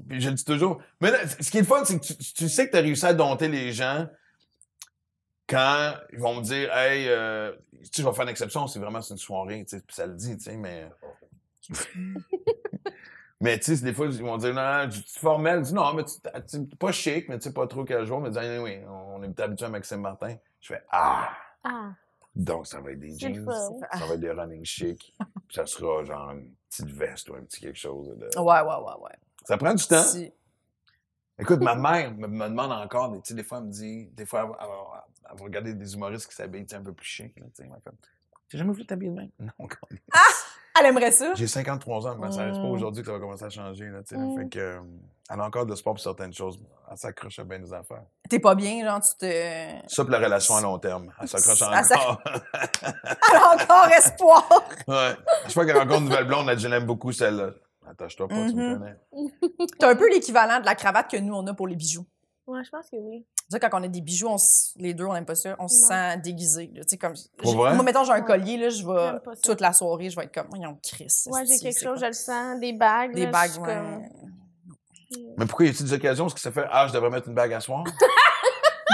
je le dis toujours. Mais là, ce qui est le fun, c'est que tu, tu sais que tu as réussi à dompter les gens quand ils vont me dire, hey, euh, tu sais, je vais faire une exception, c'est vraiment c'est une soirée, tu sais, puis ça le dit, tu sais, mais. mais tu sais, des fois, ils vont dire, non, non, tu es formel. Je dis, non, mais tu tu- pas chic, mais tu sais, pas trop casual. Mais dis, oui, on est habitué à Maxime Martin. Je fais, ah, Ah. donc ça va être des jeans, ça va être des running chic, puis ça sera genre une petite veste ou un petit quelque chose. de- Ouais, ouais, ouais, ouais. Ça prend du temps. Si. Écoute, ma mère me, me demande encore, des- tu sais, des fois, elle me dit, des fois, va- regarder des humoristes qui s'habillent un peu plus chic. là, T'as jamais voulu t'habiller de même? Non, câlisse. Elle aimerait ça. J'ai 53 ans, mais ça reste pas Mm. aujourd'hui que ça va commencer à changer. Là, tu sais, là. Mm. Fait que, euh, elle a encore de sport pour certaines choses. Elle s'accroche à bien des affaires. T'es pas bien, genre, tu te. Ça, pour la relation à long terme. Elle s'accroche encore. Elle a encore espoir. ouais. Je crois qu'elle rencontre une nouvelle blonde, elle dit, je l'aime beaucoup celle-là. Attache-toi pas, tu me Mhm. connais. T'as un peu l'équivalent de la cravate que nous, on a pour les bijoux. Ouais, je pense que oui. Tu sais, quand on a des bijoux, on s- les deux, on n'aime pas ça. On se Non. sent déguisé. Tu sais, comme. Pour j'ai- vrai? Moi, mettons, j'ai un Ouais. collier, là, je vais. Toute la soirée, je vais être comme. Voyons, Chris. Ouais, j'ai quelque chose, quoi? je le sens. Des bagues. Des là, bagues, ouais. comme- Mais pourquoi y a-t-il des occasions où ça fait, ah, je devrais mettre une bague à soir?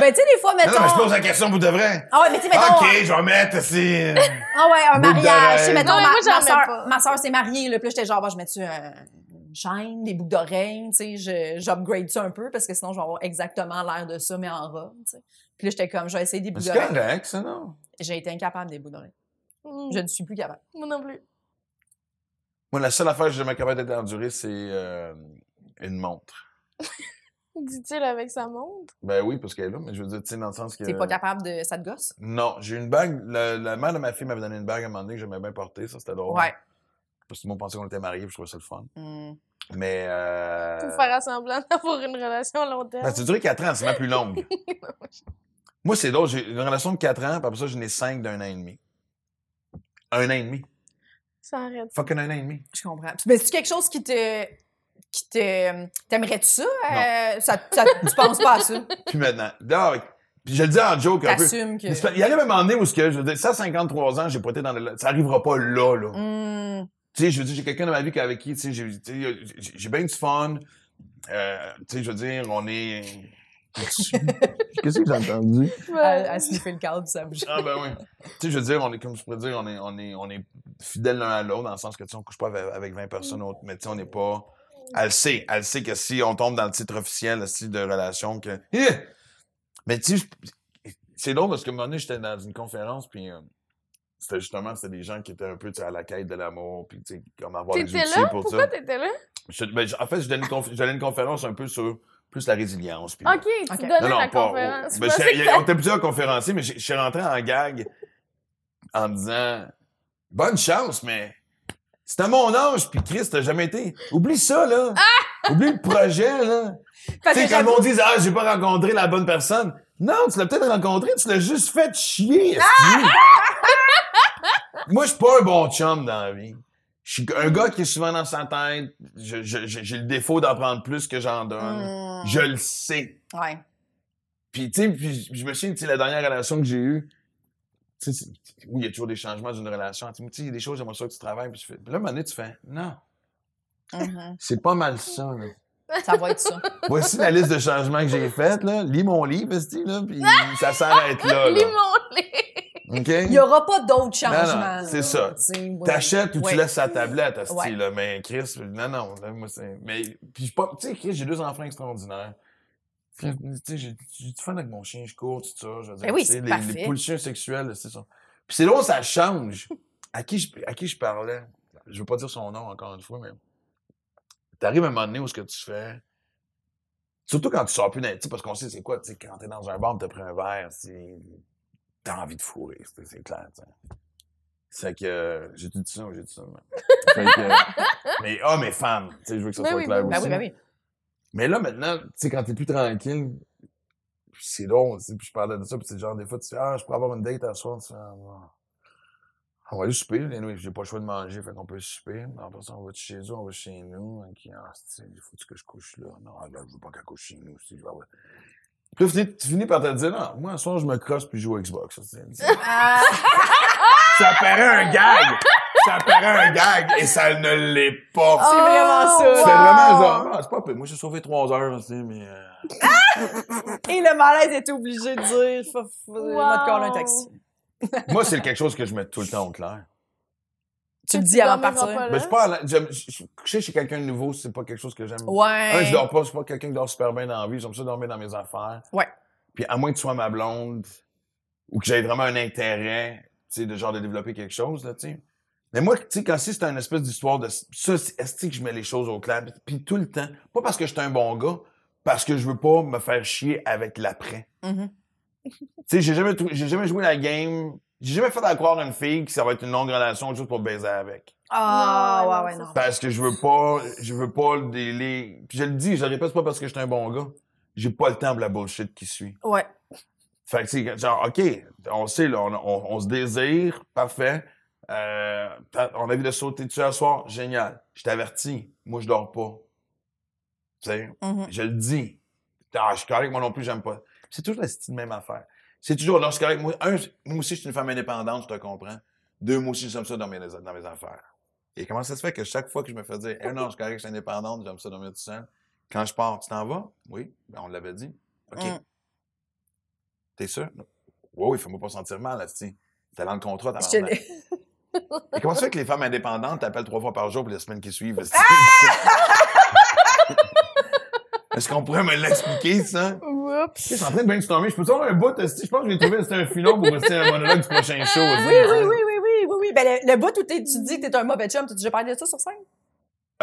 Ben, tu sais, des fois, non, mettons. non, mais je pose la question, vous devrez. Ah ouais, mais tu sais, mettons. OK, je vais mettre ici. euh, Ah ouais, un mariage. Tu sais, mettons, Non, ma, moi, ma soeur, pas. ma soeur s'est mariée, là, puis là, j'étais genre, bah, je mets-tu euh, une chaîne, des boucles d'oreilles, tu sais, j'upgrade ça un peu, parce que sinon, je vais avoir exactement l'air de ça, mais en robe, tu sais. Puis là, j'étais comme, je vais essayer des boucles C'est d'oreilles. correct, ça, non? J'ai été incapable des boucles d'oreilles. Mm. Je ne suis plus capable. Moi non plus. Moi, la seule affaire que j'ai jamais capable d'endurer, c'est euh, une montre. Dit-il avec sa montre? Ben oui, parce qu'elle est là, mais je veux dire, tu sais, dans le sens que... T'es pas capable de. Ça te gosse? Non, j'ai une bague. La, la mère de ma fille m'avait donné une bague à un moment donné que j'aimais bien porter. Ça, c'était drôle. Ouais. Parce que tout le monde pensait qu'on était mariés, puis je trouvais ça le fun. Hmm. Mais. Euh... Pour faire semblant d'avoir une relation à long terme. Ben, ça a duré 4 ans, c'est même plus longue. Moi, c'est drôle. J'ai une relation de 4 ans, puis après ça, j'en ai 5 d'un an et demi. Un an et demi. Ça arrête. Fucking un an et demi. Je comprends. Mais c'est quelque chose qui te. qui te. T'aimerais-tu ça? Euh, ça, ça- Tu penses pas à ça? Puis maintenant. Puis je le dis en joke un peu. Que. Il arrive un moment donné où, ce que, je veux dire, ça, 53 ans, j'ai pas été dans le... Ça arrivera pas là, là. Hmm. Tu sais, je veux dire, j'ai quelqu'un dans ma vie avec qui, tu sais, j'ai, tu sais, j'ai- j'ai bien du fun. Euh, tu sais, je veux dire, on est... Qu'est-ce que j'ai entendu? À, à sniffer le cadre, ça bouge. Ah ben oui. Tu sais, je veux dire, on est, comme je pourrais dire, on est, on est, on est fidèles l'un à l'autre, dans le sens que, tu sais, on couche pas avec, avec 20 personnes autres, mais tu sais, on n'est pas... Elle sait, elle sait que si on tombe dans le titre officiel, le style de relation, que... Eh! Mais tu sais, c'est drôle parce que un moment donné, j'étais dans une conférence, puis euh, c'était justement, c'était des gens qui étaient un peu, tu sais, à la quête de l'amour, puis tu sais, comme avoir des outils là? pour Pourquoi ça. t'étais là? Je- ben, en fait, je donnais une, conf- je donnais une conférence un peu sur plus la résilience. puis- Ok, tu donnais non, non, la pas. conférence. Ben, que on était plusieurs conférenciers, mais je suis rentré en gag en disant Bonne chance, mais c'était à mon âge, puis Chris, t'as jamais été. Oublie ça, là. Oublie le projet, là. Tu sais, quand on dit Ah, j'ai pas rencontré la bonne personne. Non, tu l'as peut-être rencontré, tu l'as juste fait chier. esti. Moi, je suis pas un bon chum dans la vie. Je suis un gars qui est souvent dans sa tête. Je- je- je- J'ai le défaut d'en prendre plus que j'en donne. Hmm. Je le sais. Ouais. Puis, tu sais, je me souviens, tu la dernière relation que j'ai eue, tu sais, oui, il y a toujours des changements d'une relation. Tu sais, il y a des choses, j'aimerais ça que tu travailles. Puis, tu fais, puis là, à un moment donné, tu fais, non, Mhm. c'est pas mal ça, là. Ça va être ça. Voici la liste de changements que j'ai faite, là. Lis mon livre, là, puis ça s'arrête là, Lis là. mon livre. OK? Il n'y aura pas d'autres changements. c'est ça. T'achètes ou Ouais. tu laisses sa tablette, esti, Ouais. là. Mais Chris, non, non, là, moi, c'est... Mais, puis, je pas... Tu sais, Chris, j'ai deux enfants extraordinaires. Puis, Tu sais, j'ai du fun avec mon chien, je cours, tout ça. Je veux dire, Ben oui, tu sais, c'est les, les pulsions sexuelles, c'est ça. Puis c'est là où ça change. À qui, je, à qui je parlais? Je veux pas dire son nom encore une fois, mais... T'arrives à un moment donné où ce que tu fais... Surtout quand tu sors plus d'un... Tu sais, parce qu'on sait c'est quoi, tu sais, quand t'es dans un bar, t'as pris un verre, c'est... T'as envie de fourrer, c'est clair. C'est que... euh, J'ai dit ça ou j'ai dit ça? moi? Fait que... mais hommes et femmes, tu sais, je veux que ça Ben soit oui, clair ben Ben aussi. oui, ben oui. Mais là, maintenant, tu sais, quand t'es plus tranquille, c'est sais, puis je parlais de ça, puis c'est genre, des fois, tu fais, ah, je pourrais avoir une date à soir, tu ah, on va aller souper, j'ai pas le choix de manger, fait qu'on peut souper, après ça, on va chez eux, on va chez nous, ok, ah, il faut que je couche là, non, ah, là, je veux pas qu'elle couche chez nous, je vais là, tu finis- tu finis par te dire, non, moi, un soir, je me crosse, puis je joue au Xbox, ça, Ah, ça paraît un gag! Ça paraît un gag, et ça ne l'est pas! c'est vraiment ça. C'est vraiment genre, ah, c'est pas. Moi, j'ai sauvé trois heures, aussi, mais. euh, Et le malaise est obligé de dire faut, faut, Wow. mode call un taxi. Moi, c'est quelque chose que je mets tout le temps au clair. Tu le dis avant de partir. Mais je suis pas à je- je- Coucher chez quelqu'un de nouveau, c'est pas quelque chose que j'aime. Ouais. Un, je dors pas, je suis pas quelqu'un qui dort super bien dans la vie. J'aime ça dormir dans mes affaires. Ouais. Puis à moins que tu sois ma blonde ou que j'aie vraiment un intérêt, tu sais, de genre de développer quelque chose, là, tu sais. Mais moi, tu sais, quand si c'est une espèce d'histoire de ça, c'est est-ce que je mets les choses au clair? Puis tout le temps. Pas parce que je suis un bon gars, parce que je veux pas me faire chier avec l'après. Mhm. Tu sais, j'ai jamais, trou- j'ai jamais joué la game. J'ai jamais fait à croire à une fille que ça va être une longue relation juste pour baiser avec. Ah, ouais, non, ouais, c'est non. Parce que je veux pas, je veux pas le délai. Puis je le dis, je le répète, c'est pas parce que je suis un bon gars. J'ai pas le temps pour la bullshit qui suit. Ouais. Fait que, tu sais, genre, OK, on sait, là, on, on- on se désire, parfait. Euh, on a envie de sauter dessus à soir, génial. Je t'avertis, moi, je dors pas. Tu sais, Mhm. je le dis. Ah, je suis correct, moi non plus, j'aime pas. C'est toujours la style même affaire. C'est toujours, non, c'est correct. Moi, un, moi aussi, je suis une femme indépendante, je te comprends. Deux, moi aussi, j'aime ça dans mes, dans mes affaires. Et comment ça se fait que chaque fois que je me fais dire, eh non, je suis correct, je suis indépendante, j'aime ça dormir tout seul. Quand je pars, tu t'en vas? Oui. Ben, on l'avait dit. OK. Mm. T'es sûr? Oui, oui, fais-moi pas sentir mal, là, T'es dans le contrat, t'as Je. Et comment ça fait que les femmes indépendantes t'appellent trois fois par jour pour les semaines qui suivent? esti? Est-ce qu'on pourrait me l'expliquer, ça? Oups. Je suis en train de brainstormer. Je peux avoir un bout? Je pense que je l'ai trouvé, c'était un filon pour rester un monologue du prochain show. Oui, oui, oui, oui, oui, oui, oui. Ben, le, le bout où tu dis que t'es un mauvais chum, t'as déjà parlé de ça sur scène?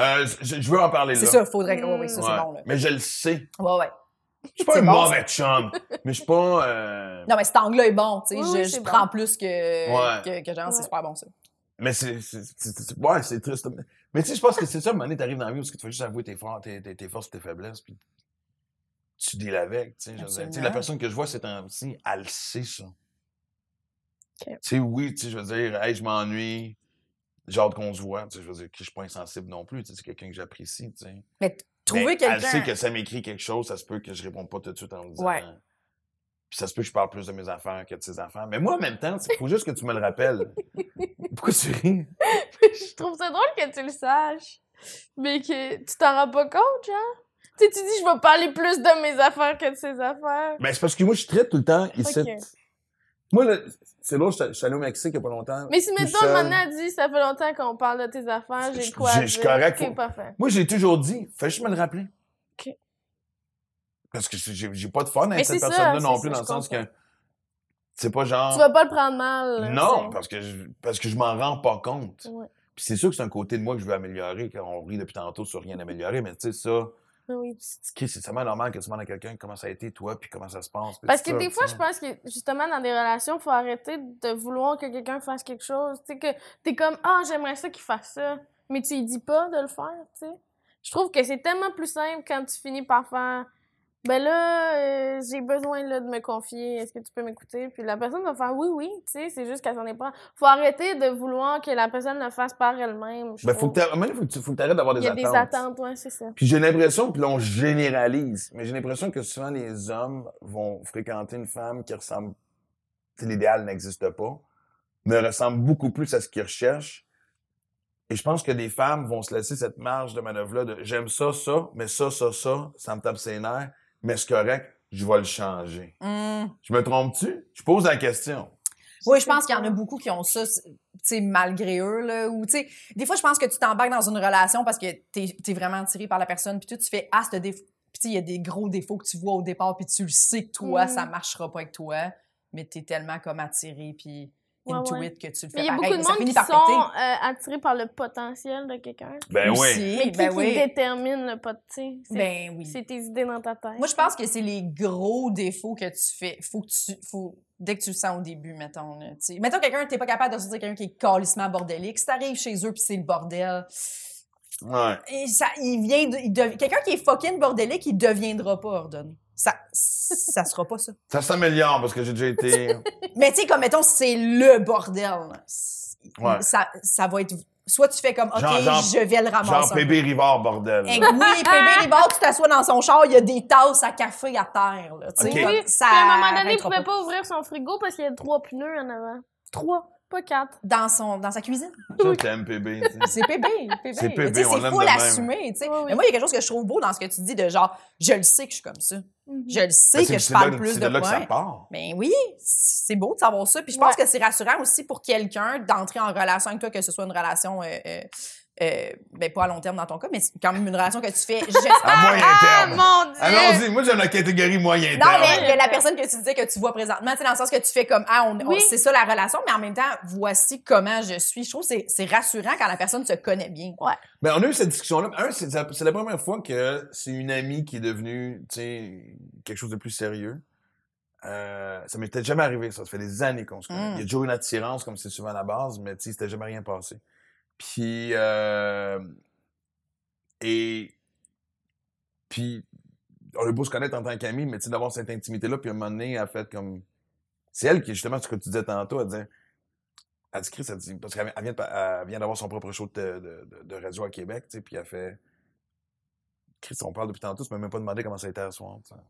Euh, je, je veux en parler là. C'est ça, faudrait que. Oui, oui, ça, Ouais. c'est bon, là. Mais je le sais. Ouais, ouais. Je suis pas C'est un bon, mauvais chum. mais je suis pas. euh, Non, mais cet angle-là est bon, tu sais. Oui, je c'est prends bon. plus que, Ouais. que, que genre, c'est Ouais. super bon, ça. Mais c'est. c'est- c'est- c'est- Ouais, c'est triste. Mais tu sais, je pense que c'est ça, à un moment donné, t'arrives dans la vie où tu fais juste avouer tes, forces, tes, tes, tes forces, tes faiblesses, puis tu deals avec, tu sais. La personne que je vois ces temps-ci, elle le sait, ça. Tu sais, oui, tu sais, je veux dire, hey, je m'ennuie, j'ai hâte qu'on se voit, tu sais, je veux dire, que je suis pas insensible non plus, tu sais, c'est quelqu'un que j'apprécie, tu sais. Mais trouver Mais Elle sait quelqu'un. que ça m'écrit quelque chose, ça se peut que je réponde pas tout de suite en me disant. Ouais. Puis ça se peut que je parle plus de mes affaires que de ses affaires. Mais moi, en même temps, il faut juste que tu me le rappelles. Pourquoi tu ris? je trouve ça drôle que tu le saches. Mais que tu t'en rends pas compte, genre. Tu sais, tu dis, je vais parler plus de mes affaires que de ses affaires. Ben, c'est parce que moi, je traite tout le temps ici. Moi, là, c'est l'autre, je suis allé au Mexique il y a pas longtemps. Mais si, mettons, maintenant, elle dit, ça fait longtemps qu'on parle de tes affaires, j'ai quoi je- suis correct. Moi, j'ai toujours dit, fais juste me le rappeler. Parce que j'ai pas de fun avec cette personne-là non plus, ça, dans le sens que c'est pas genre. Tu vas pas le prendre mal. Non, parce que je, parce que je m'en rends pas compte. Ouais. Puis c'est sûr que c'est un côté de moi que je veux améliorer, quand on rit depuis tantôt sur rien améliorer, mais tu sais, ça, Oui. c'est c'est tellement normal que tu demandes à quelqu'un comment ça a été, toi, puis comment ça se passe. Parce que ça, des fois, je pense que justement dans des relations, faut arrêter de vouloir que quelqu'un fasse quelque chose. Tu sais, que t'es comme Ah, j'aimerais ça qu'il fasse ça. Mais tu lui dis pas de le faire, tu sais. Je trouve que c'est tellement plus simple quand tu finis par faire Ben là, euh, j'ai besoin là, de me confier. Est-ce que tu peux m'écouter? Puis la personne va faire oui, oui, tu sais, c'est juste qu'elle s'en est pas. Faut arrêter de vouloir que la personne le fasse par elle-même. Ben, faut que faut que tu faut que t'arrêtes d'avoir des Il y a attentes. des attentes, ouais, c'est ça. Puis j'ai l'impression, puis là, on généralise, mais j'ai l'impression que souvent les hommes vont fréquenter une femme qui ressemble. L'idéal n'existe pas, mais ressemble beaucoup plus à ce qu'ils recherchent. Et je pense que des femmes vont se laisser cette marge de manœuvre-là de j'aime ça, ça, mais ça, ça, ça, ça me tape ses nerfs, mais c'est correct, je vais le changer. Hum. Je me trompe-tu? Je pose la question. Oui, je pense qu'il y en a beaucoup qui ont ça, c'est- tu sais, malgré eux, là. Ou, tu sais, des fois, je pense que tu t'embarques dans une relation parce que t'es es vraiment attiré par la personne, puis tu fais, ah, ce défaut. Puis, tu sais, il y a des gros défauts que tu vois au départ, puis tu le sais que toi, Mm. ça marchera pas avec toi, mais t'es tellement comme attiré, puis Ouais, into ouais. it que tu le Mais fais il y a pareil. beaucoup de mais monde qui par sont euh, attirés par le potentiel de quelqu'un. Ben oui. Aussi, Mais qui, ben qui oui. détermine le pot, tu sais? C'est Ben oui. c'est tes idées dans ta tête. Moi, je pense que c'est les gros défauts que tu fais. Faut que tu. Faut, dès que tu le sens au début, mettons. Là, tu sais. mettons quelqu'un, t'es pas capable de sortir quelqu'un qui est calissement bordélique. Si t'arrives chez eux puis c'est le bordel. Ouais. Et ça, il vient de- il dev- quelqu'un qui est fucking bordélique, il deviendra pas ordonné. Ça, ça sera pas ça. Ça s'améliore parce que j'ai déjà été. Mais tu sais, comme mettons, c'est le bordel. Ouais. Ça, ça va être. Soit tu fais comme, OK, Genre- genre- je vais le ramasser. Genre PB Rivard, bordel. Eh oui, Pébé Ribard, tu t'assois dans son char, il y a des tasses à café à terre. Là, tu sais, Ok. comme Oui, ça à un moment donné, il pouvait pas ouvrir son frigo parce qu'il y a trois pneus en avant. Trois, pas quatre. Dans, son, dans sa cuisine. Ça, t'aimes PB. tu sais. C'est pébé. C'est sais, on C'est de même. l'assumer, tu sais. Mais moi, il y a quelque chose que je trouve beau dans ce que tu dis de genre, je le sais que je suis comme ça. Je le sais Ben, que c'est- je c'est parle là- plus C'est de de là que ça points. part. Ben oui, c'est beau de savoir ça. Puis je pense Ouais. que c'est rassurant aussi pour quelqu'un d'entrer en relation avec toi, que ce soit une relation, euh, ben pas à long terme dans ton cas, mais c'est quand même une relation que tu fais. J'espère. À moyen Ah, terme. mon Dieu! Allons-y, moi j'aime la catégorie moyen Non, terme. mais y a la personne que tu disais que tu vois présentement, tu sais, dans le sens que tu fais comme, ah, on, on- Oui. c'est ça la relation, mais en même temps, voici comment je suis. Je trouve que c'est- c'est rassurant quand la personne se connaît bien. Ben, on a eu cette discussion-là. Un, c'est la, c'est la première fois que c'est une amie qui est devenue, tu sais, quelque chose de plus sérieux. Euh, ça m'était jamais arrivé, ça. Ça fait des années qu'on se connaît. Mm. Il y a toujours une attirance, comme c'est souvent à la base, mais tu sais, c'était jamais rien passé. Puis, euh, et, puis, on a beau se connaître en tant qu'amis, mais tu sais, d'avoir cette intimité-là, puis à un moment donné, elle a fait comme, c'est elle qui, justement, ce que tu disais tantôt, elle disait, elle dit, Chris, elle dit, parce qu'elle vient- elle d'avoir son propre show de, de, radio à Québec, tu sais, puis elle fait, Chris, on parle depuis tantôt, tu m'as même pas demandé comment ça a été à soir, tu sais.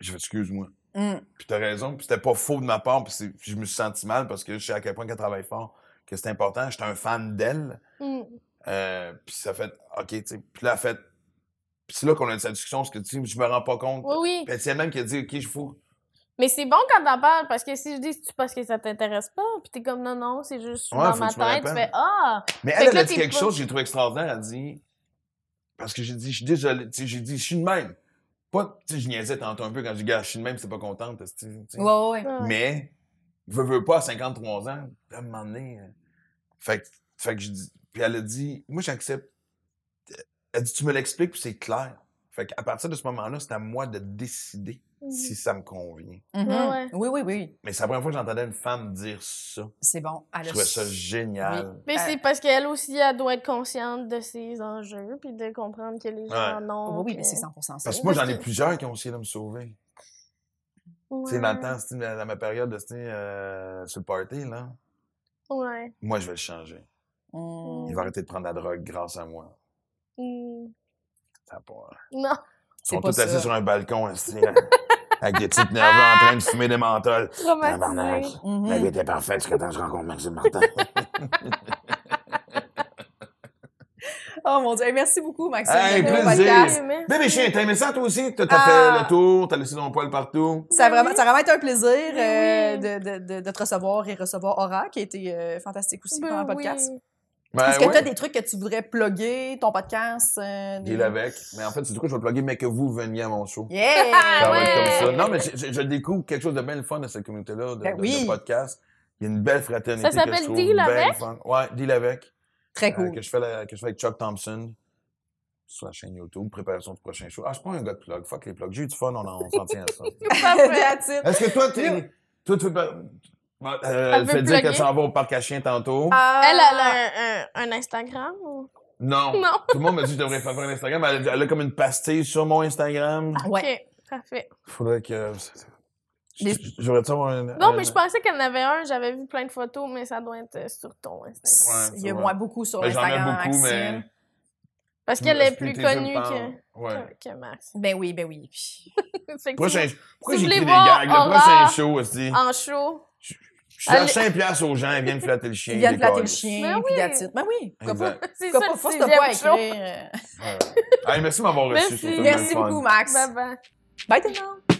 Je fais, excuse-moi. Mm. Puis t'as raison, puis c'était pas faux de ma part, puis puis je me suis senti mal parce que je sais à quel point qu'elle travaille fort, que c'est important. J'étais un fan d'elle, Mm. euh, puis ça fait, OK, tu sais, puis là, elle fait, puis c'est là qu'on a eu cette discussion, parce que, tu sais, je me rends pas compte. Oui, oui. Puis c'est elle-même qui a dit, OK, il faut... Mais c'est bon quand t'en parles parce que si je dis c'est parce que ça t'intéresse pas, puis t'es comme non, non, c'est juste Ouais, dans ma tu tête, tu fais ah! Mais elle, elle a dit quelque pas- chose, j'ai trouvé extraordinaire, elle dit, parce que j'ai dit, je suis désolé, tu sais, j'ai dit, je suis de même. Pas, tu sais, je niaisais tantôt un peu quand j'ai dit, gars, je suis de même, c'est pas contente, tu sais. Ouais, ouais, ouais. Ouais. Mais, veux, veux pas, à 53 ans, à un moment donné. Euh, Fait, que- fait que je dis. Puis elle a dit, moi, j'accepte. Elle dit, tu me l'expliques, puis c'est clair. Fait qu'à partir de ce moment-là, c'est à moi de décider Mhm. si ça me convient. Mhm. ouais. Oui, oui, oui. Mais c'est la première fois que j'entendais une femme dire ça. C'est bon. Elle Je trouvais ça génial. Mais Euh, c'est parce qu'elle aussi, elle doit être consciente de ses enjeux, puis de comprendre que les gens Ouais. en ont. Oui, mais c'est 100 ça. Parce que moi, j'en ai plusieurs qui ont essayé de me sauver. Tu sais, dans le Ouais. temps, c'était dans ma période de, euh, sur le party, là. Ouais. Moi, je vais le changer. Mm. Il va arrêter de prendre la drogue grâce à moi. Mm. Ça a pas. Non. Ils sont tous assis sur un balcon, assis, là, avec des petites nerveux en train de fumer des menthols. Tabarnak. Traumatisé. Mhm. La vie était parfaite jusqu'à temps que je rencontre Maxime Martin. Oh mon Dieu. Hey, merci beaucoup, Maxime. Hey, plaisir. Bébé chien, t'as aimé ça toi aussi? T'as Ah. fait le tour, t'as laissé ton poil partout. Ça a, Ben vraiment, ça a vraiment été un plaisir euh, Ben oui. de, de, de, de te recevoir et recevoir Aura, qui a été euh, fantastique aussi pendant le Ben podcast. oui. Ben, Est-ce que ouais. tu as des trucs que tu voudrais plugger, ton podcast? euh, des- Deal avec. Mais en fait, c'est du coup, je vais plugger, mais que vous veniez à mon show. Yeah! Ça va être ouais. comme ça. Non, mais je, je- je découvre quelque chose de bien le fun de cette communauté-là, de, Ben de- oui. de podcast. Il y a une belle fraternité. Ça s'appelle Deal avec? fun. Ouais, Deal avec. Très Euh, cool. que, je fais la- que je fais avec Chuck Thompson sur la chaîne YouTube, préparation du prochain show. Ah, je suis pas un gars de plug. Fuck les plugs. J'ai eu du fun, on, on s'en tient à ça. Est-ce que toi, t'es. Toi, tu Euh, Elle elle veut fait dire qu'elle s'en va au parc à chiens tantôt. Ah, Elle, elle a un, un, un Instagram ou? Non. Non. Tout le monde me dit que je devrais faire un Instagram. Elle, a- elle a comme une pastille sur mon Instagram. Ouais. Ok, parfait. Faudrait que. J'aurais dû avoir un. Non, mais je pensais qu'elle en avait un. J'avais vu plein de photos, mais ça doit être euh, sur ton Instagram. Ouais, Il y a vrai. beaucoup sur Ben, J'en ai Instagram, beaucoup, Maxime. mais. Parce qu'elle est plus connue que, parlent. Ouais. que, que Max. Ben oui, ben oui. Prochain, pourquoi si j'écris des gags? Le prochain show aussi. En show. Je lâche Allez. 5 piastres aux gens, ils viennent flatter le chien. Il vient de flatter le chien, Ben puis oui. Ben oui, pourquoi pas? Exact. C'est ça pas? le pas show. écrire. euh? Ouais. Merci de m'avoir reçu. Merci. beaucoup, Max. Bye bye. Bye, tout le monde.